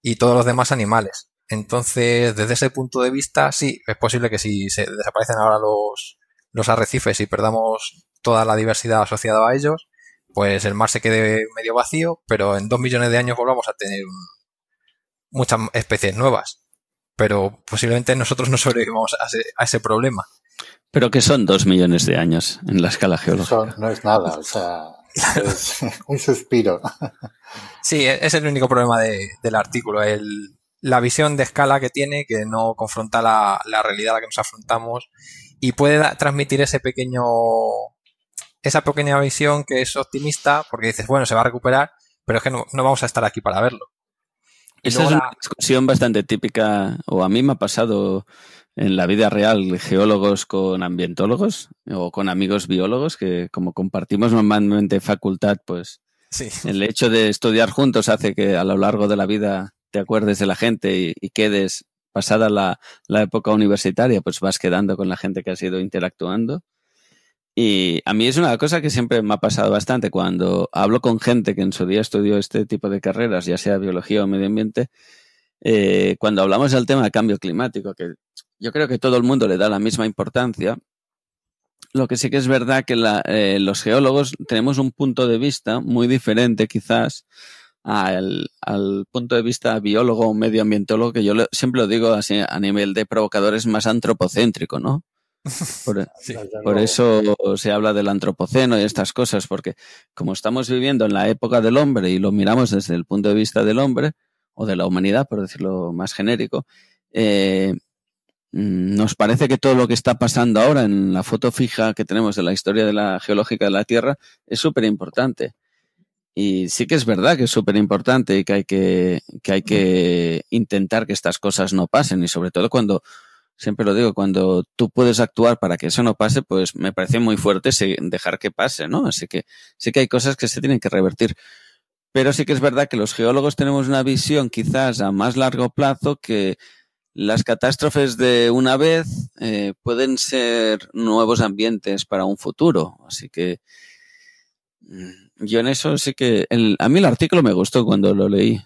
S4: y todos los demás animales. Entonces, desde ese punto de vista, sí, es posible que si se desaparecen ahora los, los arrecifes y perdamos toda la diversidad asociada a ellos, pues el mar se quede medio vacío, pero en dos millones de años volvamos a tener muchas especies nuevas. Pero posiblemente nosotros no sobrevivamos a ese, a ese problema.
S2: Pero que son dos millones de años en la escala geológica.
S3: Eso no es nada, o sea, es un suspiro.
S4: Sí, es el único problema de, del artículo, el, la visión de escala que tiene, que no confronta la, la realidad a la que nos afrontamos y puede da, transmitir ese pequeño, esa pequeña visión que es optimista, porque dices, bueno, se va a recuperar, pero es que no, no vamos a estar aquí para verlo.
S2: Esa es una discusión bastante típica, o a mí me ha pasado en la vida real geólogos con ambientólogos o con amigos biólogos que como compartimos normalmente facultad, pues
S4: sí.
S2: el hecho de estudiar juntos hace que a lo largo de la vida te acuerdes de la gente y, quedes pasada la, la, época universitaria, pues vas quedando con la gente que has ido interactuando. Y a mí es una cosa que siempre me ha pasado bastante cuando hablo con gente que en su día estudió este tipo de carreras, ya sea biología o medio ambiente, eh, cuando hablamos del tema de cambio climático, que yo creo que todo el mundo le da la misma importancia, lo que sí que es verdad que eh, los geólogos tenemos un punto de vista muy diferente quizás al, punto de vista biólogo o medioambientólogo, que yo siempre lo digo así a nivel de provocadores más antropocéntrico, ¿no? Por, por, eso se habla del antropoceno y estas cosas, porque como estamos viviendo en la época del hombre y lo miramos desde el punto de vista del hombre, o de la humanidad, por decirlo más genérico, eh, nos parece que todo lo que está pasando ahora en la foto fija que tenemos de la historia de la geológica de la Tierra es súper importante. Y sí que es verdad que es súper importante y que hay que, que hay que intentar que estas cosas no pasen. Y sobre todo cuando, siempre lo digo, cuando tú puedes actuar para que eso no pase, pues me parece muy fuerte dejar que pase, ¿no? Así que sí que hay cosas que se tienen que revertir. Pero sí que es verdad que los geólogos tenemos una visión quizás a más largo plazo que las catástrofes de una vez eh, pueden ser nuevos ambientes para un futuro. Así que mm, yo en eso sí que... a mí el artículo me gustó cuando lo leí.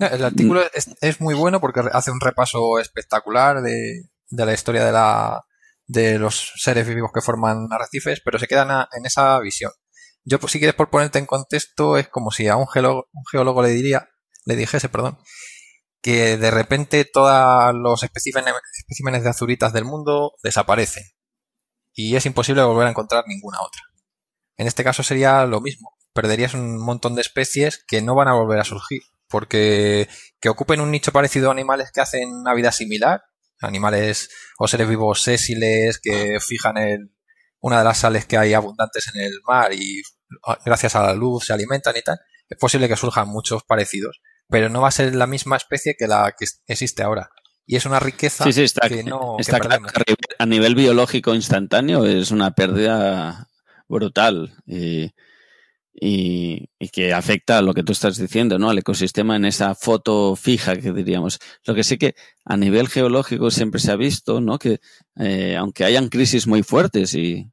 S4: El artículo es, muy bueno porque hace un repaso espectacular de, la historia de, la, de los seres vivos que forman arrecifes, pero se quedan en esa visión. Yo, pues, si quieres, por ponerte en contexto, es como si a un geólogo, un geólogo le diría, le dijese, perdón, que de repente todos los especímenes, de azuritas del mundo desaparecen y es imposible volver a encontrar ninguna otra. En este caso sería lo mismo. Perderías un montón de especies que no van a volver a surgir. Porque que ocupen un nicho parecido a animales que hacen una vida similar, animales o seres vivos sésiles que fijan el, una de las sales que hay abundantes en el mar y gracias a la luz se alimentan y tal, es posible que surjan muchos parecidos pero no va a ser la misma especie que la que existe ahora. Y es una riqueza que no
S2: está a nivel biológico instantáneo es una pérdida brutal y, que afecta a lo que tú estás diciendo, ¿no? Al ecosistema en esa foto fija que diríamos. Lo que sí que a nivel geológico siempre se ha visto, ¿no? Que eh, aunque hayan crisis muy fuertes y,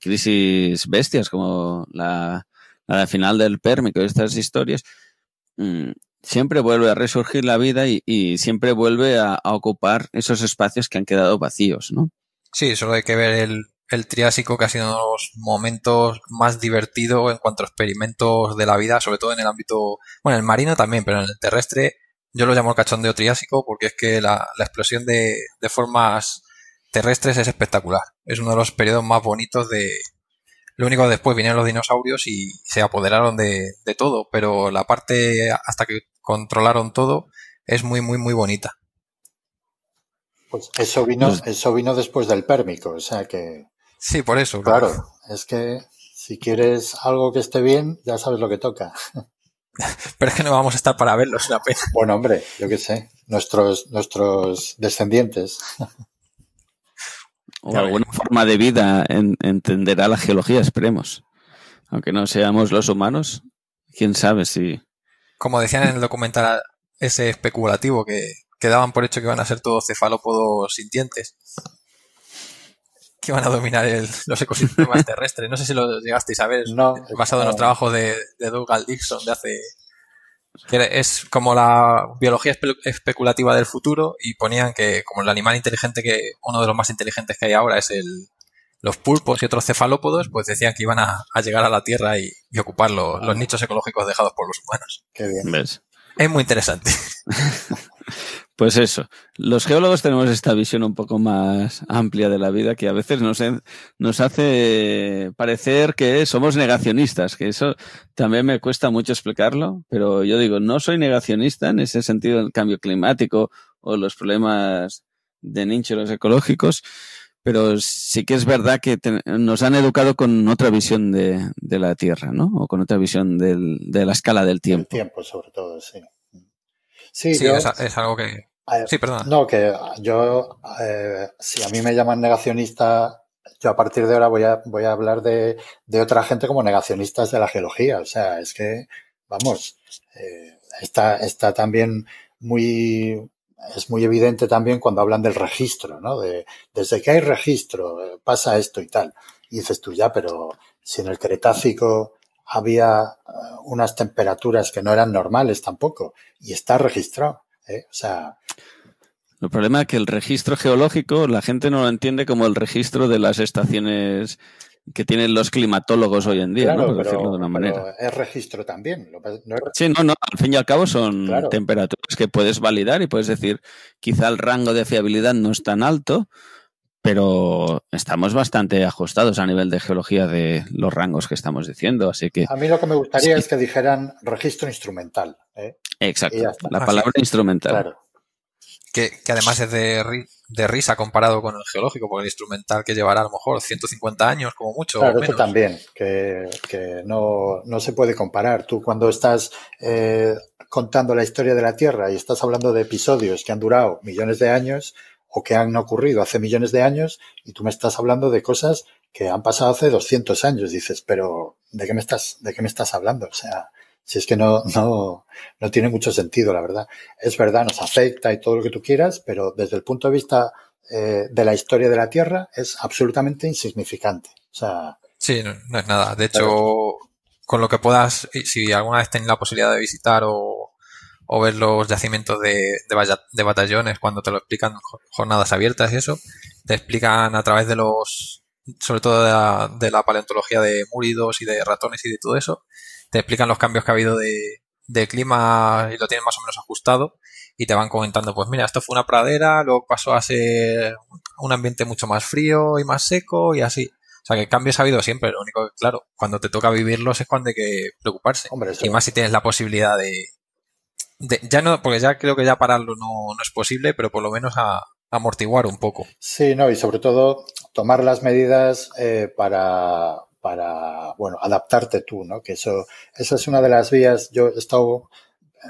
S2: crisis bestias como la, la final del Pérmico y estas historias, mm, siempre vuelve a resurgir la vida y, siempre vuelve a, ocupar esos espacios que han quedado vacíos, ¿no?
S4: Sí, solo hay que ver el, el Triásico, que ha sido uno de los momentos más divertidos en cuanto a experimentos de la vida, sobre todo en el ámbito, bueno, en el marino también, pero en el terrestre yo lo llamo el cachondeo Triásico porque es que la, la explosión de, de formas terrestres es espectacular. Es uno de los periodos más bonitos de, lo único después vinieron los dinosaurios y se apoderaron de, de, todo, pero la parte hasta que controlaron todo, es muy, muy, muy bonita.
S3: Pues eso vino, pues eso vino después del pérmico, o sea que.
S4: Sí, por eso.
S3: Claro, es que si quieres algo que esté bien, ya sabes lo que toca.
S4: Pero es que no vamos a estar para verlo, es una pena.
S3: Bueno, hombre, yo qué sé, nuestros, nuestros descendientes.
S2: O alguna forma de vida entenderá la geología, esperemos. Aunque no seamos los humanos, quién sabe si
S4: como decían en el documental ese especulativo, que, que daban por hecho que iban a ser todos cefalópodos sintientes, que iban a dominar los ecosistemas terrestres. No sé si lo llegasteis a ver, basado en los trabajos de, de Dougal Dixon de hace que es como la biología especulativa del futuro y ponían que como el animal inteligente que uno de los más inteligentes que hay ahora es el, los pulpos y otros cefalópodos, pues decían que iban a, llegar a la Tierra y, ocupar los nichos ecológicos dejados por los humanos.
S3: Qué bien.
S2: ¿Ves?
S4: Es muy interesante.
S2: Pues eso, los geólogos tenemos esta visión un poco más amplia de la vida que a veces nos, nos hace parecer que somos negacionistas, que eso también me cuesta mucho explicarlo, pero yo digo, no soy negacionista en ese sentido del cambio climático o los problemas de nichos ecológicos, pero sí que es verdad que nos han educado con otra visión de, de, la Tierra, ¿no? O con otra visión del, de la escala del tiempo.
S3: El tiempo, sobre todo, sí.
S4: Sí, es, algo que... sí, perdón.
S3: No, que yo, eh, si a mí me llaman negacionista, yo a partir de ahora voy a, voy a hablar de, de otra gente como negacionistas de la geología. O sea, es que, vamos, eh, está, está también muy, es muy evidente también cuando hablan del registro, ¿no? De, desde que hay registro eh, pasa esto y tal. Y dices tú ya, pero si en el Cretácico había eh, unas temperaturas que no eran normales tampoco y está registrado, ¿eh? O sea,
S2: el problema es que el registro geológico la gente no lo entiende como el registro de las estaciones que tienen los climatólogos hoy en día, ¿no? Por decirlo de una manera.
S3: es registro también.
S2: Sí, no, no, al fin y al cabo son temperaturas que puedes validar y puedes decir, quizá el rango de fiabilidad no es tan alto, pero estamos bastante ajustados a nivel de geología de los rangos que estamos diciendo, así que...
S3: A mí lo que me gustaría es que dijeran registro instrumental. ¿eh?
S2: Exacto, la palabra instrumental. Claro
S4: que, además es de, de, risa comparado con el geológico, porque el instrumental que llevará a lo mejor 150 años como mucho.
S3: Claro, eso también, que, que no, no, se puede comparar. Tú cuando estás eh, contando la historia de la Tierra y estás hablando de episodios que han durado millones de años o que han ocurrido hace millones de años y tú me estás hablando de cosas que han pasado hace 200 años, dices, pero ¿de qué me estás, de qué me estás hablando? O sea, si es que no, no, no tiene mucho sentido, la verdad. Es verdad, nos afecta y todo lo que tú quieras, pero desde el punto de vista eh, de la historia de la Tierra es absolutamente insignificante. O sea.
S4: Sí, no, es nada. De hecho, con lo que puedas, si alguna vez tenés la posibilidad de visitar o, o ver los yacimientos de, de, de, batallones cuando te lo explican jornadas abiertas y eso, te explican a través de los, sobre todo de la, de la paleontología de múridos y de ratones y de todo eso, te explican los cambios que ha habido de, clima y lo tienen más o menos ajustado y te van comentando, pues mira, esto fue una pradera, luego pasó a ser un ambiente mucho más frío y más seco y así. O sea, que cambios ha habido siempre, lo único que, claro, cuando te toca vivirlos es cuando hay que preocuparse. y más si tienes la posibilidad de, Ya no, porque ya creo que ya pararlo no, no es posible, pero por lo menos a, amortiguar un poco.
S3: Sí, no, y sobre todo tomar las medidas eh, para, para, bueno, adaptarte tú, ¿no? Que eso, esa es una de las vías. Yo he estado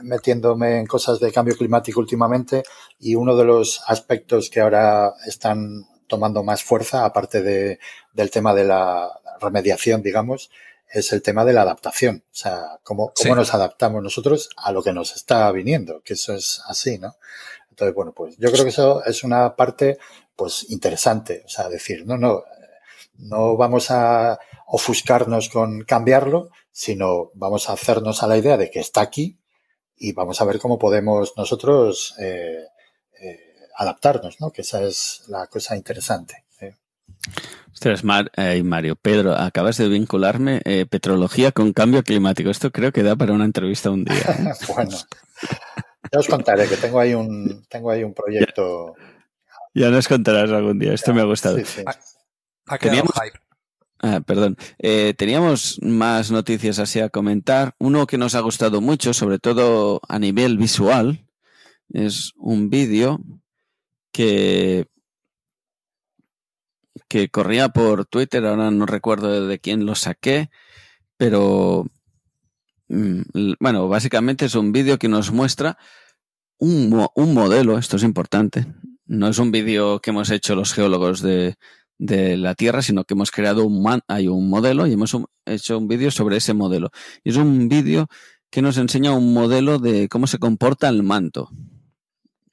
S3: metiéndome en cosas de cambio climático últimamente y uno de los aspectos que ahora están tomando más fuerza, aparte de, del tema de la remediación, digamos, es el tema de la adaptación. O sea, cómo, cómo nos adaptamos nosotros a lo que nos está viniendo, que eso es así, ¿no? Entonces, bueno, pues yo creo que eso es una parte, pues, interesante. O sea, decir, no, no, no vamos a ofuscarnos con cambiarlo, sino vamos a hacernos a la idea de que está aquí y vamos a ver cómo podemos nosotros eh, eh, adaptarnos, ¿no? Que esa es la cosa interesante. ¿eh?
S2: Mario, Pedro, acabas de vincularme petrología con cambio climático. Esto creo que da para una entrevista un día.
S3: bueno, ya os contaré que tengo ahí un, tengo ahí un proyecto.
S2: Ya, nos contarás algún día. Esto me ha gustado.
S4: Teníamos,
S2: ah, perdón. Eh, teníamos más noticias así a comentar. Uno que nos ha gustado mucho, sobre todo a nivel visual, es un vídeo que, que corría por Twitter. Ahora no recuerdo de quién lo saqué, pero mm, bueno, básicamente es un vídeo que nos muestra un, un modelo, esto es importante, no es un vídeo que hemos hecho los geólogos de, de la Tierra, sino que hemos creado un, man, hay un modelo y hemos hecho un vídeo sobre ese modelo. Y es un vídeo que nos enseña un modelo de cómo se comporta el manto.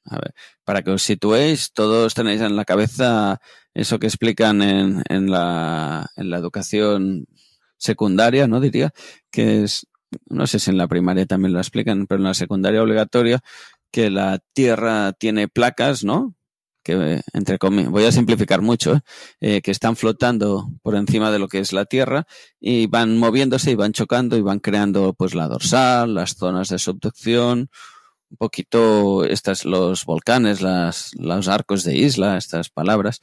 S2: A ver, para que os situéis, todos tenéis en la cabeza eso que explican en, en, la, en la educación secundaria, ¿no? Diría, que es, no sé si en la primaria también lo explican, pero en la secundaria obligatoria, que la Tierra tiene placas, ¿no? Que entre comillas, voy a simplificar mucho, ¿eh? Que están flotando por encima de lo que es la Tierra y van moviéndose y van chocando y van creando pues la dorsal, las zonas de subducción, un poquito estas los volcanes, las, los arcos de isla, estas palabras.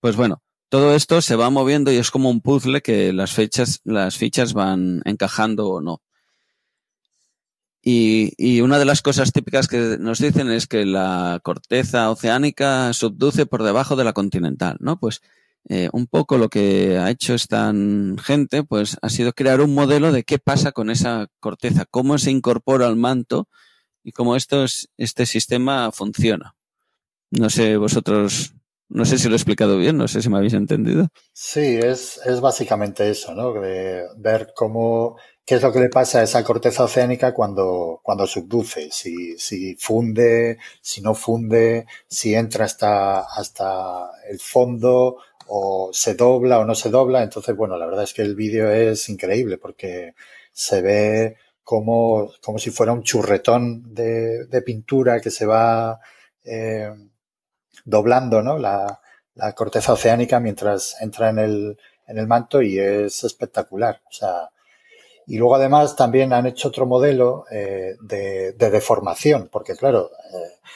S2: Pues bueno, todo esto se va moviendo y es como un puzzle que las fechas, las fichas van encajando o no. Y, una de las cosas típicas que nos dicen es que la corteza oceánica subduce por debajo de la continental, ¿no? Pues eh, un poco lo que ha hecho esta gente, pues ha sido crear un modelo de qué pasa con esa corteza, cómo se incorpora al manto y cómo esto este sistema funciona. No sé, vosotros, no sé si lo he explicado bien, no sé si me habéis entendido.
S3: Sí, es, es básicamente eso, ¿no? De ver cómo qué es lo que le pasa a esa corteza oceánica cuando, cuando subduce, si, si funde, si no funde, si entra hasta, hasta el fondo o se dobla o no se dobla. Entonces, bueno, la verdad es que el vídeo es increíble porque se ve como, como si fuera un churretón de, de pintura que se va eh, doblando, ¿no? La, la corteza oceánica mientras entra en el, en el manto y es espectacular. O sea, y luego además también han hecho otro modelo eh, de, deformación, porque claro, eh,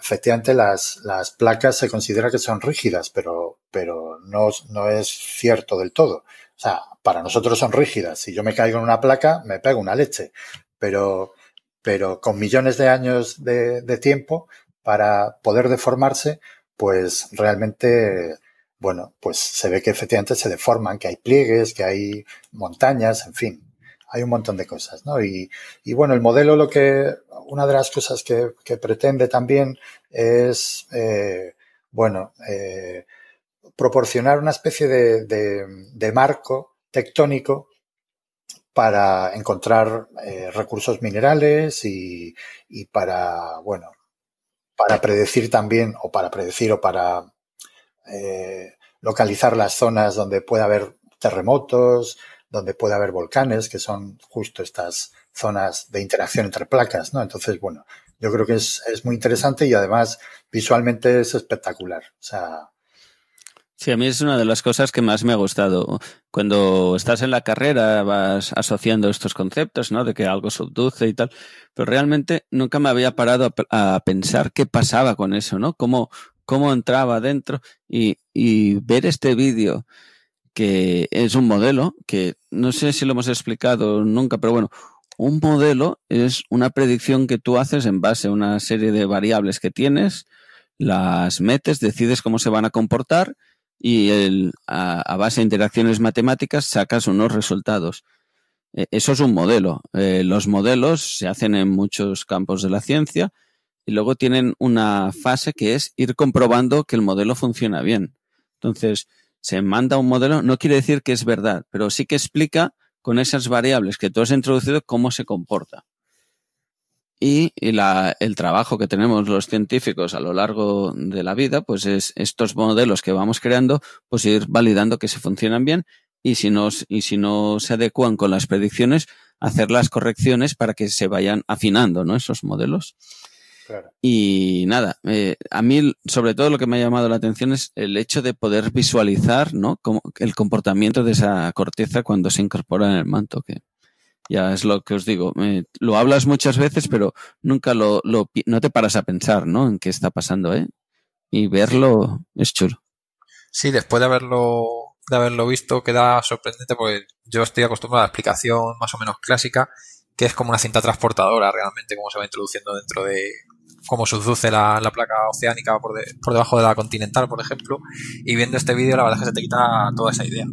S3: efectivamente las, las, placas se considera que son rígidas, pero, pero no, no, es cierto del todo. O sea, para nosotros son rígidas. Si yo me caigo en una placa, me pego una leche. Pero, pero con millones de años de, de tiempo para poder deformarse, pues realmente bueno, pues se ve que efectivamente se deforman, que hay pliegues, que hay montañas, en fin hay un montón de cosas, ¿no? Y, bueno, el modelo lo que, una de las cosas que, pretende también es, eh, bueno, eh, proporcionar una especie de, de, marco tectónico para encontrar eh, recursos minerales y, y, para, bueno, para predecir también, o para predecir o para eh, localizar las zonas donde puede haber terremotos, donde puede haber volcanes, que son justo estas zonas de interacción entre placas, ¿no? Entonces, bueno, yo creo que es, es muy interesante y además visualmente es espectacular. O sea,
S2: Sí, a mí es una de las cosas que más me ha gustado. Cuando estás en la carrera vas asociando estos conceptos, ¿no? De que algo subduce y tal, pero realmente nunca me había parado a, pensar qué pasaba con eso, ¿no? Cómo, cómo entraba dentro y, y ver este vídeo que es un modelo que no sé si lo hemos explicado nunca, pero bueno, un modelo es una predicción que tú haces en base a una serie de variables que tienes, las metes, decides cómo se van a comportar y a, base de interacciones matemáticas sacas unos resultados. E, eso es un modelo. Eh, los modelos se hacen en muchos campos de la ciencia y luego tienen una fase que es ir comprobando que el modelo funciona bien. Entonces, se manda un modelo, no quiere decir que es verdad, pero sí que explica con esas variables que tú has introducido cómo se comporta. Y, la, el trabajo que tenemos los científicos a lo largo de la vida, pues es estos modelos que vamos creando, pues ir validando que se funcionan bien y si no, y si no se adecuan con las predicciones, hacer las correcciones para que se vayan afinando, ¿no? Esos modelos. Y nada, eh, a mí sobre todo lo que me ha llamado la atención es el hecho de poder visualizar ¿no? Como el comportamiento de esa corteza cuando se incorpora en el manto, que ya es lo que os digo. Eh, lo hablas muchas veces, pero nunca lo, lo, no te paras a pensar ¿no? en qué está pasando. ¿eh? Y verlo es chulo.
S4: Sí, después de haberlo, de haberlo visto queda sorprendente porque yo estoy acostumbrado a la explicación más o menos clásica que es como una cinta transportadora realmente, como se va introduciendo dentro de, cómo subduce la, la placa oceánica por, por, debajo de la continental, por ejemplo, y viendo este vídeo la verdad es que se te quita toda esa idea.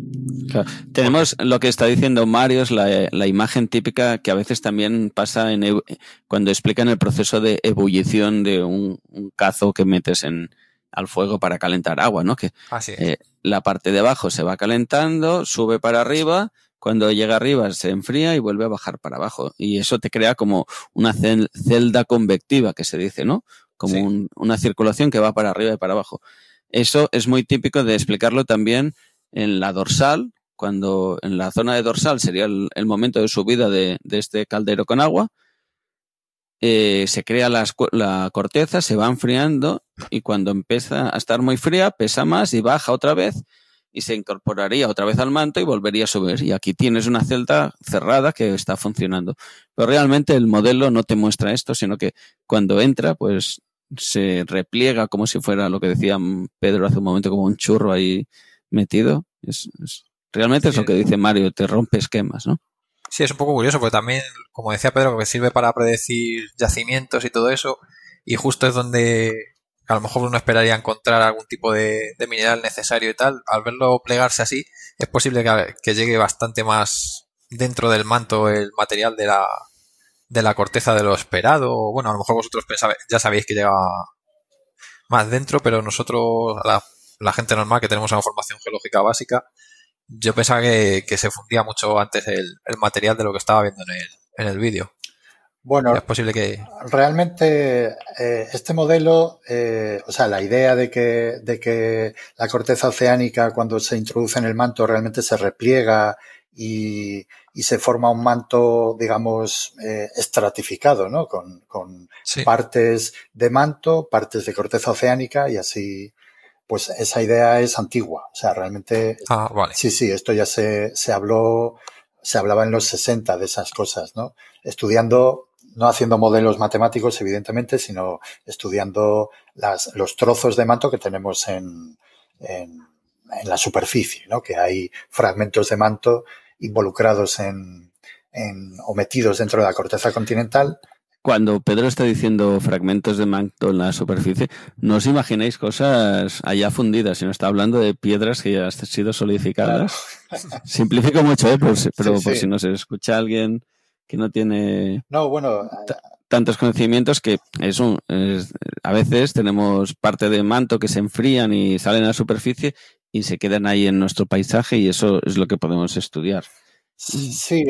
S2: Tenemos lo que está diciendo Mario, es la, la, imagen típica que a veces también pasa en cuando explican el proceso de ebullición de un, un cazo que metes en, al fuego para calentar agua, ¿no? Que eh, la parte de abajo se va calentando, sube para arriba, cuando llega arriba se enfría y vuelve a bajar para abajo. Y eso te crea como una celda convectiva, que se dice, ¿no? Como una circulación que va para arriba y para abajo. Eso es muy típico de explicarlo también en la dorsal, cuando en la zona de dorsal sería el, momento de subida de, este caldero con agua, eh, se crea la corteza, se va enfriando y cuando empieza a estar muy fría pesa más y baja otra vez y se incorporaría otra vez al manto y volvería a subir. Y aquí tienes una celda cerrada que está funcionando. Pero realmente el modelo no te muestra esto, sino que cuando entra, pues se repliega como si fuera lo que decía Pedro hace un momento, como un churro ahí metido. Es, realmente es lo que dice Mario, te rompe esquemas, ¿no?
S4: Sí, es un poco curioso, porque también, como decía Pedro, que sirve para predecir yacimientos y todo eso, y justo es donde a lo mejor uno esperaría encontrar algún tipo de, mineral necesario y tal, al verlo plegarse así, es posible que, llegue bastante más dentro del manto el material de la, de la corteza de lo esperado. Bueno, a lo mejor vosotros ya sabéis que llega más dentro, pero nosotros, la, gente normal que tenemos una formación geológica básica, yo pensaba que, se fundía mucho antes el, material de lo que estaba viendo en el, en el vídeo.
S3: Bueno,
S4: es posible que...
S3: realmente eh, este modelo, eh, o sea, la idea de que, de que la corteza oceánica cuando se introduce en el manto realmente se repliega y, y se forma un manto, digamos, eh, estratificado, ¿no? Con, con partes de manto, partes de corteza oceánica y así, pues esa idea es antigua. O sea, realmente.
S4: Ah, vale.
S3: Sí, sí, esto ya se, se habló, se hablaba en los 60 de esas cosas, ¿no? Estudiando, no haciendo modelos matemáticos, evidentemente, sino estudiando las, los trozos de manto que tenemos en, en, en la superficie, ¿no? Que hay fragmentos de manto involucrados en, en, o metidos dentro de la corteza continental.
S2: Cuando Pedro está diciendo fragmentos de manto en la superficie, no os imagináis cosas allá fundidas, sino está hablando de piedras que ya han sido solidificadas. Simplifico mucho, ¿eh? pero por si no se escucha alguien que no tiene
S3: no, bueno,
S2: tantos conocimientos que es un, a veces tenemos parte de manto que se enfrían y salen a la superficie y se quedan ahí en nuestro paisaje y eso es lo que podemos estudiar.
S3: Sí, sí,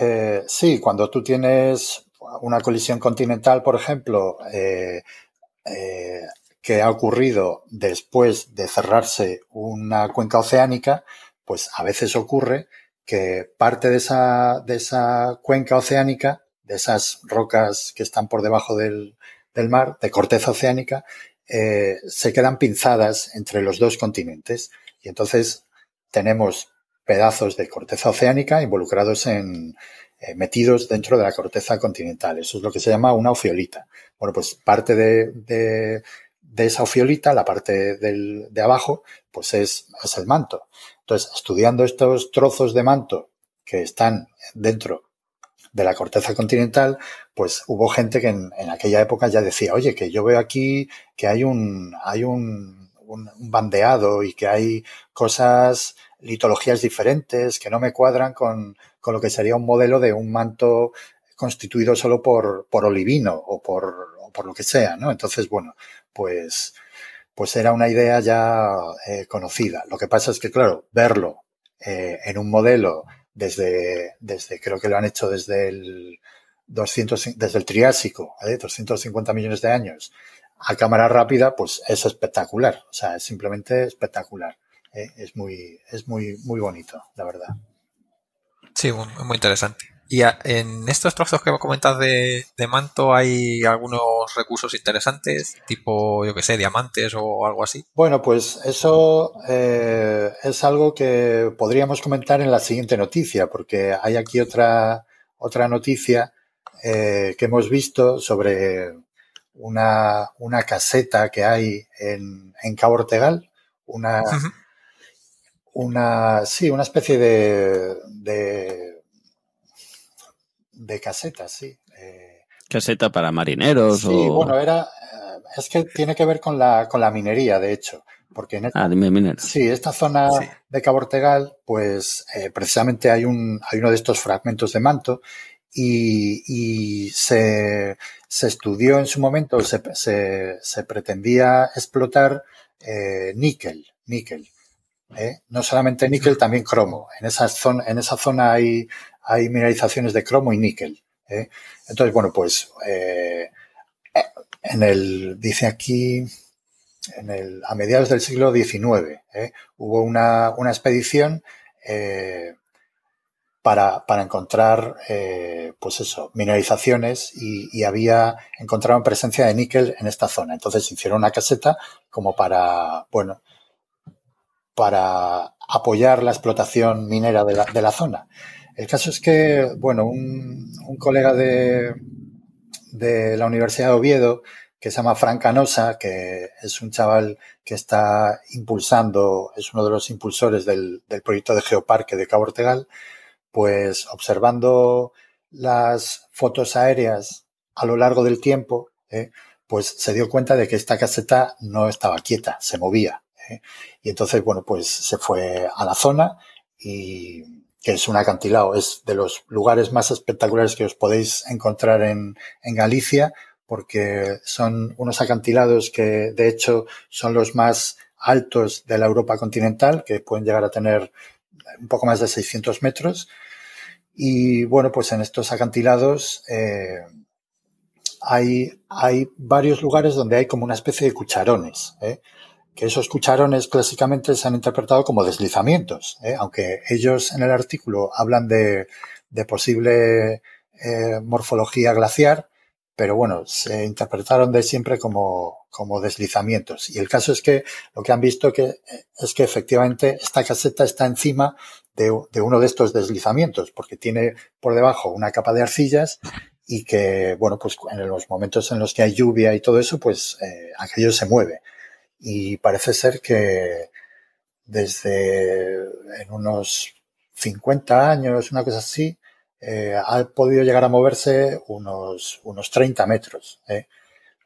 S3: eh, sí cuando tú tienes una colisión continental, por ejemplo, eh, eh, que ha ocurrido después de cerrarse una cuenca oceánica, pues a veces ocurre que parte de esa, de esa cuenca oceánica, de esas rocas que están por debajo del, del mar, de corteza oceánica, eh, se quedan pinzadas entre los dos continentes y entonces tenemos pedazos de corteza oceánica involucrados en, eh, metidos dentro de la corteza continental. Eso es lo que se llama una ofiolita. Bueno, pues parte de, de, esa ofiolita, la parte del, de abajo, pues es, es el manto. Entonces, estudiando estos trozos de manto que están dentro de la corteza continental, pues hubo gente que en, aquella época ya decía, oye, que yo veo aquí que hay un, hay un, bandeado y que hay cosas, litologías diferentes que no me cuadran con, con lo que sería un modelo de un manto constituido solo por, por olivino o por, o por lo que sea, ¿no? Entonces, bueno, pues, pues era una idea ya eh, conocida. Lo que pasa es que, claro, verlo eh, en un modelo desde, desde, creo que lo han hecho desde el 200, desde el Triásico, ¿eh? 250 millones de años, a cámara rápida, pues es espectacular. O sea, es simplemente espectacular. ¿eh? Es muy, es muy, muy bonito, la verdad.
S4: Sí, muy, muy interesante. Y en estos trozos que comentas de, de manto hay algunos recursos interesantes, tipo, yo que sé, diamantes o algo así.
S3: Bueno, pues eso eh, es algo que podríamos comentar en la siguiente noticia, porque hay aquí otra, otra noticia eh, que hemos visto sobre una, una caseta que hay en, en Cabo Ortegal, una, una, sí, una especie de, de de casetas, sí. Eh,
S2: Caseta para marineros
S3: sí, bueno, era... Eh, es que tiene que ver con la, con la minería, de hecho. Porque en esta,
S2: ah, dime,
S3: Sí, esta zona de Cabo Ortegal, pues eh, precisamente hay, un, hay uno de estos fragmentos de manto y, y se, se, estudió en su momento, se, se, se pretendía explotar eh, níquel, níquel. ¿eh? No solamente níquel, también cromo. En esa zona, en esa zona hay, hay mineralizaciones de cromo y níquel. ¿eh? Entonces, bueno, pues eh, en el, dice aquí, en el, a mediados del siglo XIX, ¿eh? hubo una, una expedición para, para, encontrar, pues eso, mineralizaciones y, había, encontraron presencia de níquel en esta zona. Entonces hicieron una caseta como para, bueno, para apoyar la explotación minera de la, de la zona. El caso es que, bueno, un, colega de, de, la Universidad de Oviedo, que se llama Frank Canosa, que es un chaval que está impulsando, es uno de los impulsores del, proyecto de Geoparque de Cabo Ortegal, pues observando las fotos aéreas a lo largo del tiempo, eh, pues se dio cuenta de que esta caseta no estaba quieta, se movía. Eh. Y entonces, bueno, pues se fue a la zona y que es un acantilado, es de los lugares más espectaculares que os podéis encontrar en, en Galicia, porque son unos acantilados que de hecho son los más altos de la Europa continental, que pueden llegar a tener un poco más de 600 metros. Y bueno, pues en estos acantilados eh, hay, hay varios lugares donde hay como una especie de cucharones, ¿eh? Que esos cucharones clásicamente se han interpretado como deslizamientos, ¿eh? aunque ellos en el artículo hablan de, posible eh, morfología glaciar, pero bueno, se interpretaron de siempre como, como deslizamientos. Y el caso es que lo que han visto que, es que efectivamente esta caseta está encima de, de, uno de estos deslizamientos, porque tiene por debajo una capa de arcillas y que, bueno, pues en los momentos en los que hay lluvia y todo eso, pues eh, aquello se mueve. Y parece ser que desde en unos 50 años, una cosa así, eh, ha podido llegar a moverse unos, unos 30 metros. ¿eh?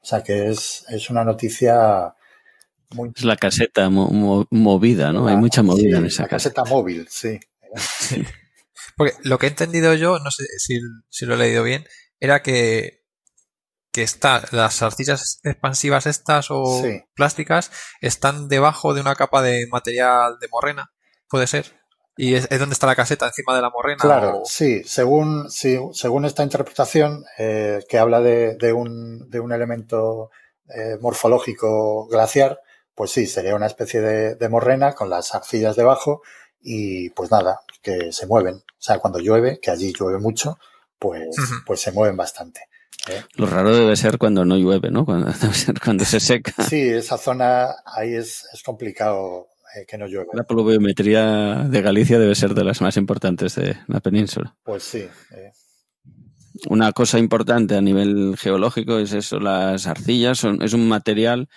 S3: O sea que es, es una noticia muy...
S2: Es la caseta mo mo movida, ¿no? Hay mucha movida
S3: sí,
S2: en esa
S3: la
S2: caseta.
S3: caseta móvil, sí.
S4: Sí. Porque lo que he entendido yo, no sé si, si lo he leído bien, era que, que está, las arcillas expansivas estas o
S3: Sí.
S4: plásticas están debajo de una capa de material de morrena, puede ser. Y es, es donde está la caseta, encima de la morrena.
S3: Claro,
S4: o-
S3: sí, según, sí, según esta interpretación eh, que habla de, de un, de un elemento eh, morfológico glaciar, pues sí, sería una especie de, de morrena con las arcillas debajo y pues nada, que se mueven. O sea, cuando llueve, que allí llueve mucho, pues, pues se mueven bastante. ¿Eh?
S2: Lo raro debe ser cuando no llueve, ¿no? Cuando, debe ser cuando se seca.
S3: Sí, esa zona ahí es, es complicado eh, que no llueva.
S2: La pluviometría de Galicia debe ser de las más importantes de la península.
S3: Pues sí, eh,
S2: Una cosa importante a nivel geológico es eso, las arcillas son, es un material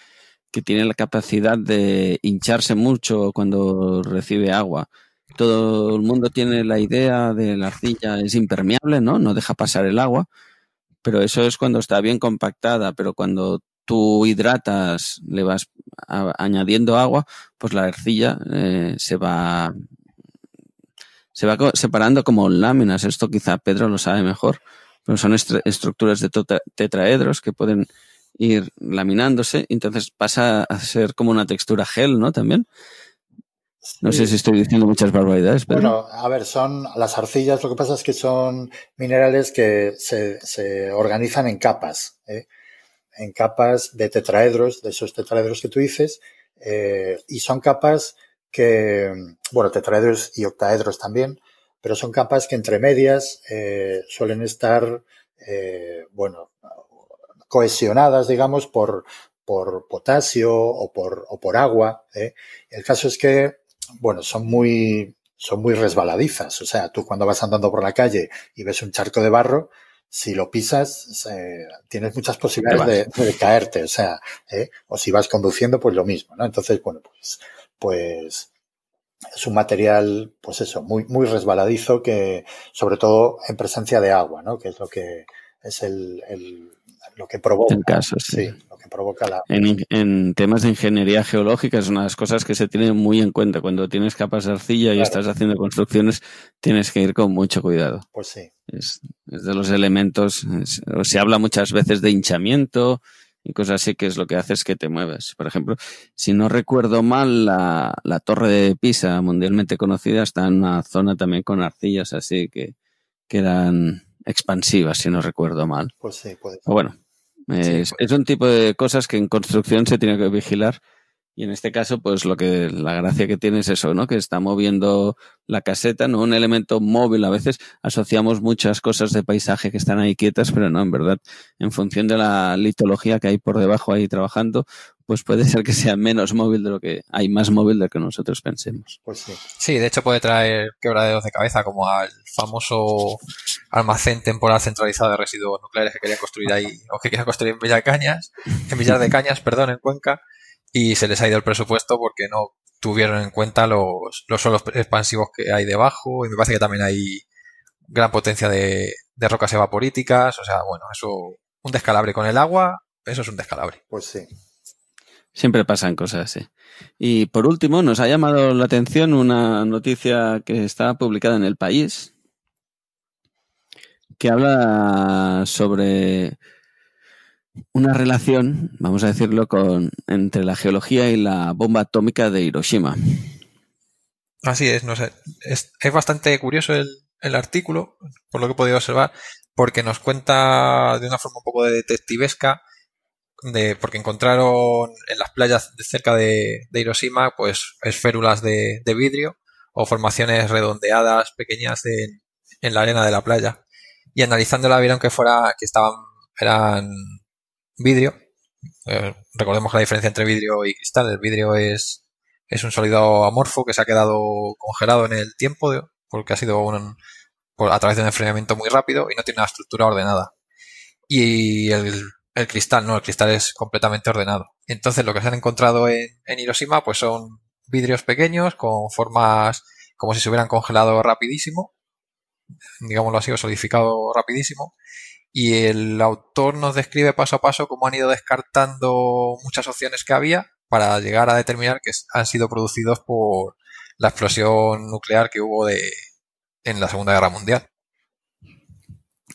S2: que tiene la capacidad de hincharse mucho cuando recibe agua. Todo el mundo tiene la idea de la arcilla es impermeable, ¿no? No deja pasar el agua, pero eso es cuando está bien compactada, pero cuando tú hidratas, le vas añadiendo agua, pues la arcilla eh, se va se va separando como láminas. Esto quizá Pedro lo sabe mejor, pero son estructuras de tota- tetraedros que pueden ir laminándose, entonces pasa a ser como una textura gel, ¿no? También. No sé si estoy diciendo muchas barbaridades, pero
S3: Bueno, a ver, son las arcillas, lo que pasa es que son minerales que se, se organizan en capas, ¿eh? en capas de tetraedros, de esos tetraedros que tú dices, eh, y son capas que, bueno, tetraedros y octaedros también, pero son capas que entre medias eh, suelen estar, bueno, cohesionadas, digamos, por, por potasio o por, o por agua. El caso es que, bueno, son muy, son muy resbaladizas. O sea, tú cuando vas andando por la calle y ves un charco de barro, si lo pisas, eh, tienes muchas posibilidades de, de, caerte. O sea, ¿eh? o si vas conduciendo, pues lo mismo, ¿no? Entonces, bueno, pues, pues es un material, pues eso, muy, muy resbaladizo que, sobre todo en presencia de agua, ¿no? Que es lo que es el, el lo que provoca.
S2: En caso, sí.
S3: sí. Provoca la.
S2: En, en, temas de ingeniería geológica es una de las cosas que se tienen muy en cuenta. Cuando tienes capas de arcilla y claro. estás haciendo construcciones, tienes que ir con mucho cuidado.
S3: Pues sí.
S2: Es, es de los elementos. Es, se habla muchas veces de hinchamiento y cosas así que es lo que hace es que te mueves. Por ejemplo, si no recuerdo mal, la, la torre de Pisa, mundialmente conocida, está en una zona también con arcillas así que, que eran expansivas, si no recuerdo mal.
S3: Pues sí, puede
S2: ser. O bueno, es, es, un tipo de cosas que en construcción se tiene que vigilar y en este caso, pues lo que la gracia que tiene es eso, ¿no? Que está moviendo la caseta, ¿no? Un elemento móvil. A veces asociamos muchas cosas de paisaje que están ahí quietas, pero no, en verdad, en función de la litología que hay por debajo ahí trabajando, pues puede ser que sea menos móvil de lo que hay más móvil de lo que nosotros pensemos.
S3: Pues sí.
S4: Sí, de hecho puede traer quebraderos de cabeza, como al famoso almacén temporal centralizado de residuos nucleares que querían construir ahí, o que querían construir en Villar de Cañas, en Villar de Cañas, perdón, en Cuenca, y se les ha ido el presupuesto porque no tuvieron en cuenta los, los suelos expansivos que hay debajo, y me parece que también hay gran potencia de, de rocas evaporíticas, o sea, bueno, eso, un descalabre con el agua, eso es un descalabre.
S3: Pues sí.
S2: Siempre pasan cosas así. Y por último, nos ha llamado la atención una noticia que está publicada en El País, que habla sobre una relación, vamos a decirlo, con, entre la geología y la bomba atómica de Hiroshima.
S4: Así es, no sé. Es, bastante curioso el, el, artículo, por lo que he podido observar, porque nos cuenta de una forma un poco de detectivesca, de, porque encontraron en las playas de cerca de, de Hiroshima, pues esférulas de, de, vidrio o formaciones redondeadas pequeñas en, en la arena de la playa. Y analizándola vieron que fuera, que estaban, eran vidrio. Eh, recordemos la diferencia entre vidrio y cristal, el vidrio es, es un sólido amorfo que se ha quedado congelado en el tiempo porque ha sido un, a través de un enfriamiento muy rápido y no tiene una estructura ordenada. Y el, el, cristal, no, el cristal es completamente ordenado. Entonces lo que se han encontrado en, Hiroshima pues son vidrios pequeños con formas como si se hubieran congelado rapidísimo, digámoslo así, o solidificado rapidísimo, y el autor nos describe paso a paso cómo han ido descartando muchas opciones que había para llegar a determinar que han sido producidos por la explosión nuclear que hubo de, en la Segunda Guerra Mundial.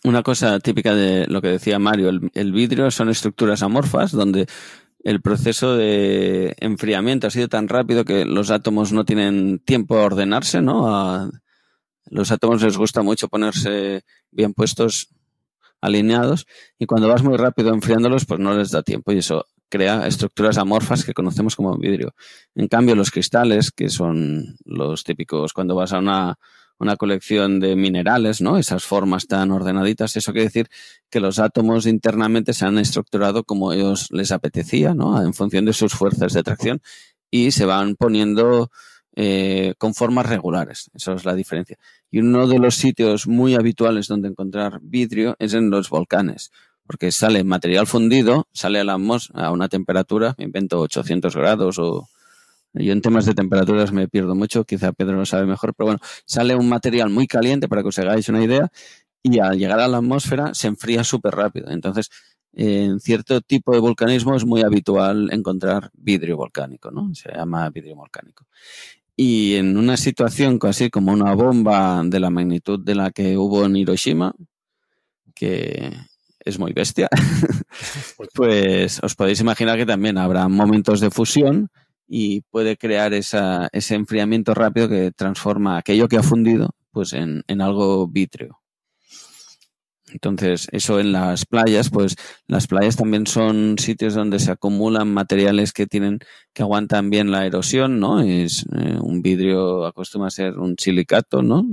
S2: Una cosa típica de lo que decía Mario, el, vidrio son estructuras amorfas donde el proceso de enfriamiento ha sido tan rápido que los átomos no tienen tiempo a ordenarse, ¿no? Los átomos les gusta mucho ponerse bien puestos alineados y cuando vas muy rápido enfriándolos, pues no les da tiempo y eso crea estructuras amorfas que conocemos como vidrio. En cambio, los cristales, que son los típicos cuando vas a una, una colección de minerales, ¿no? Esas formas tan ordenaditas, eso quiere decir que los átomos internamente se han estructurado como ellos les apetecía, ¿no? En función de sus fuerzas de atracción y se van poniendo eh, con formas regulares. Esa es la diferencia. Y uno de los sitios muy habituales donde encontrar vidrio es en los volcanes, porque sale material fundido, sale a, la a una temperatura, me invento 800 grados o... Yo en temas de temperaturas me pierdo mucho, quizá Pedro lo sabe mejor, pero bueno, sale un material muy caliente para que os hagáis una idea y al llegar a la atmósfera se enfría súper rápido. Entonces, en cierto tipo de volcanismo es muy habitual encontrar vidrio volcánico, ¿no? Se llama vidrio volcánico. Y en una situación así como una bomba de la magnitud de la que hubo en Hiroshima, que es muy bestia, pues os podéis imaginar que también habrá momentos de fusión y puede crear esa, ese enfriamiento rápido que transforma aquello que ha fundido pues en, en algo vítreo. Entonces, eso en las playas, pues las playas también son sitios donde se acumulan materiales que tienen, que aguantan bien la erosión, ¿no? Es eh, un vidrio acostumbra a ser un silicato, ¿no?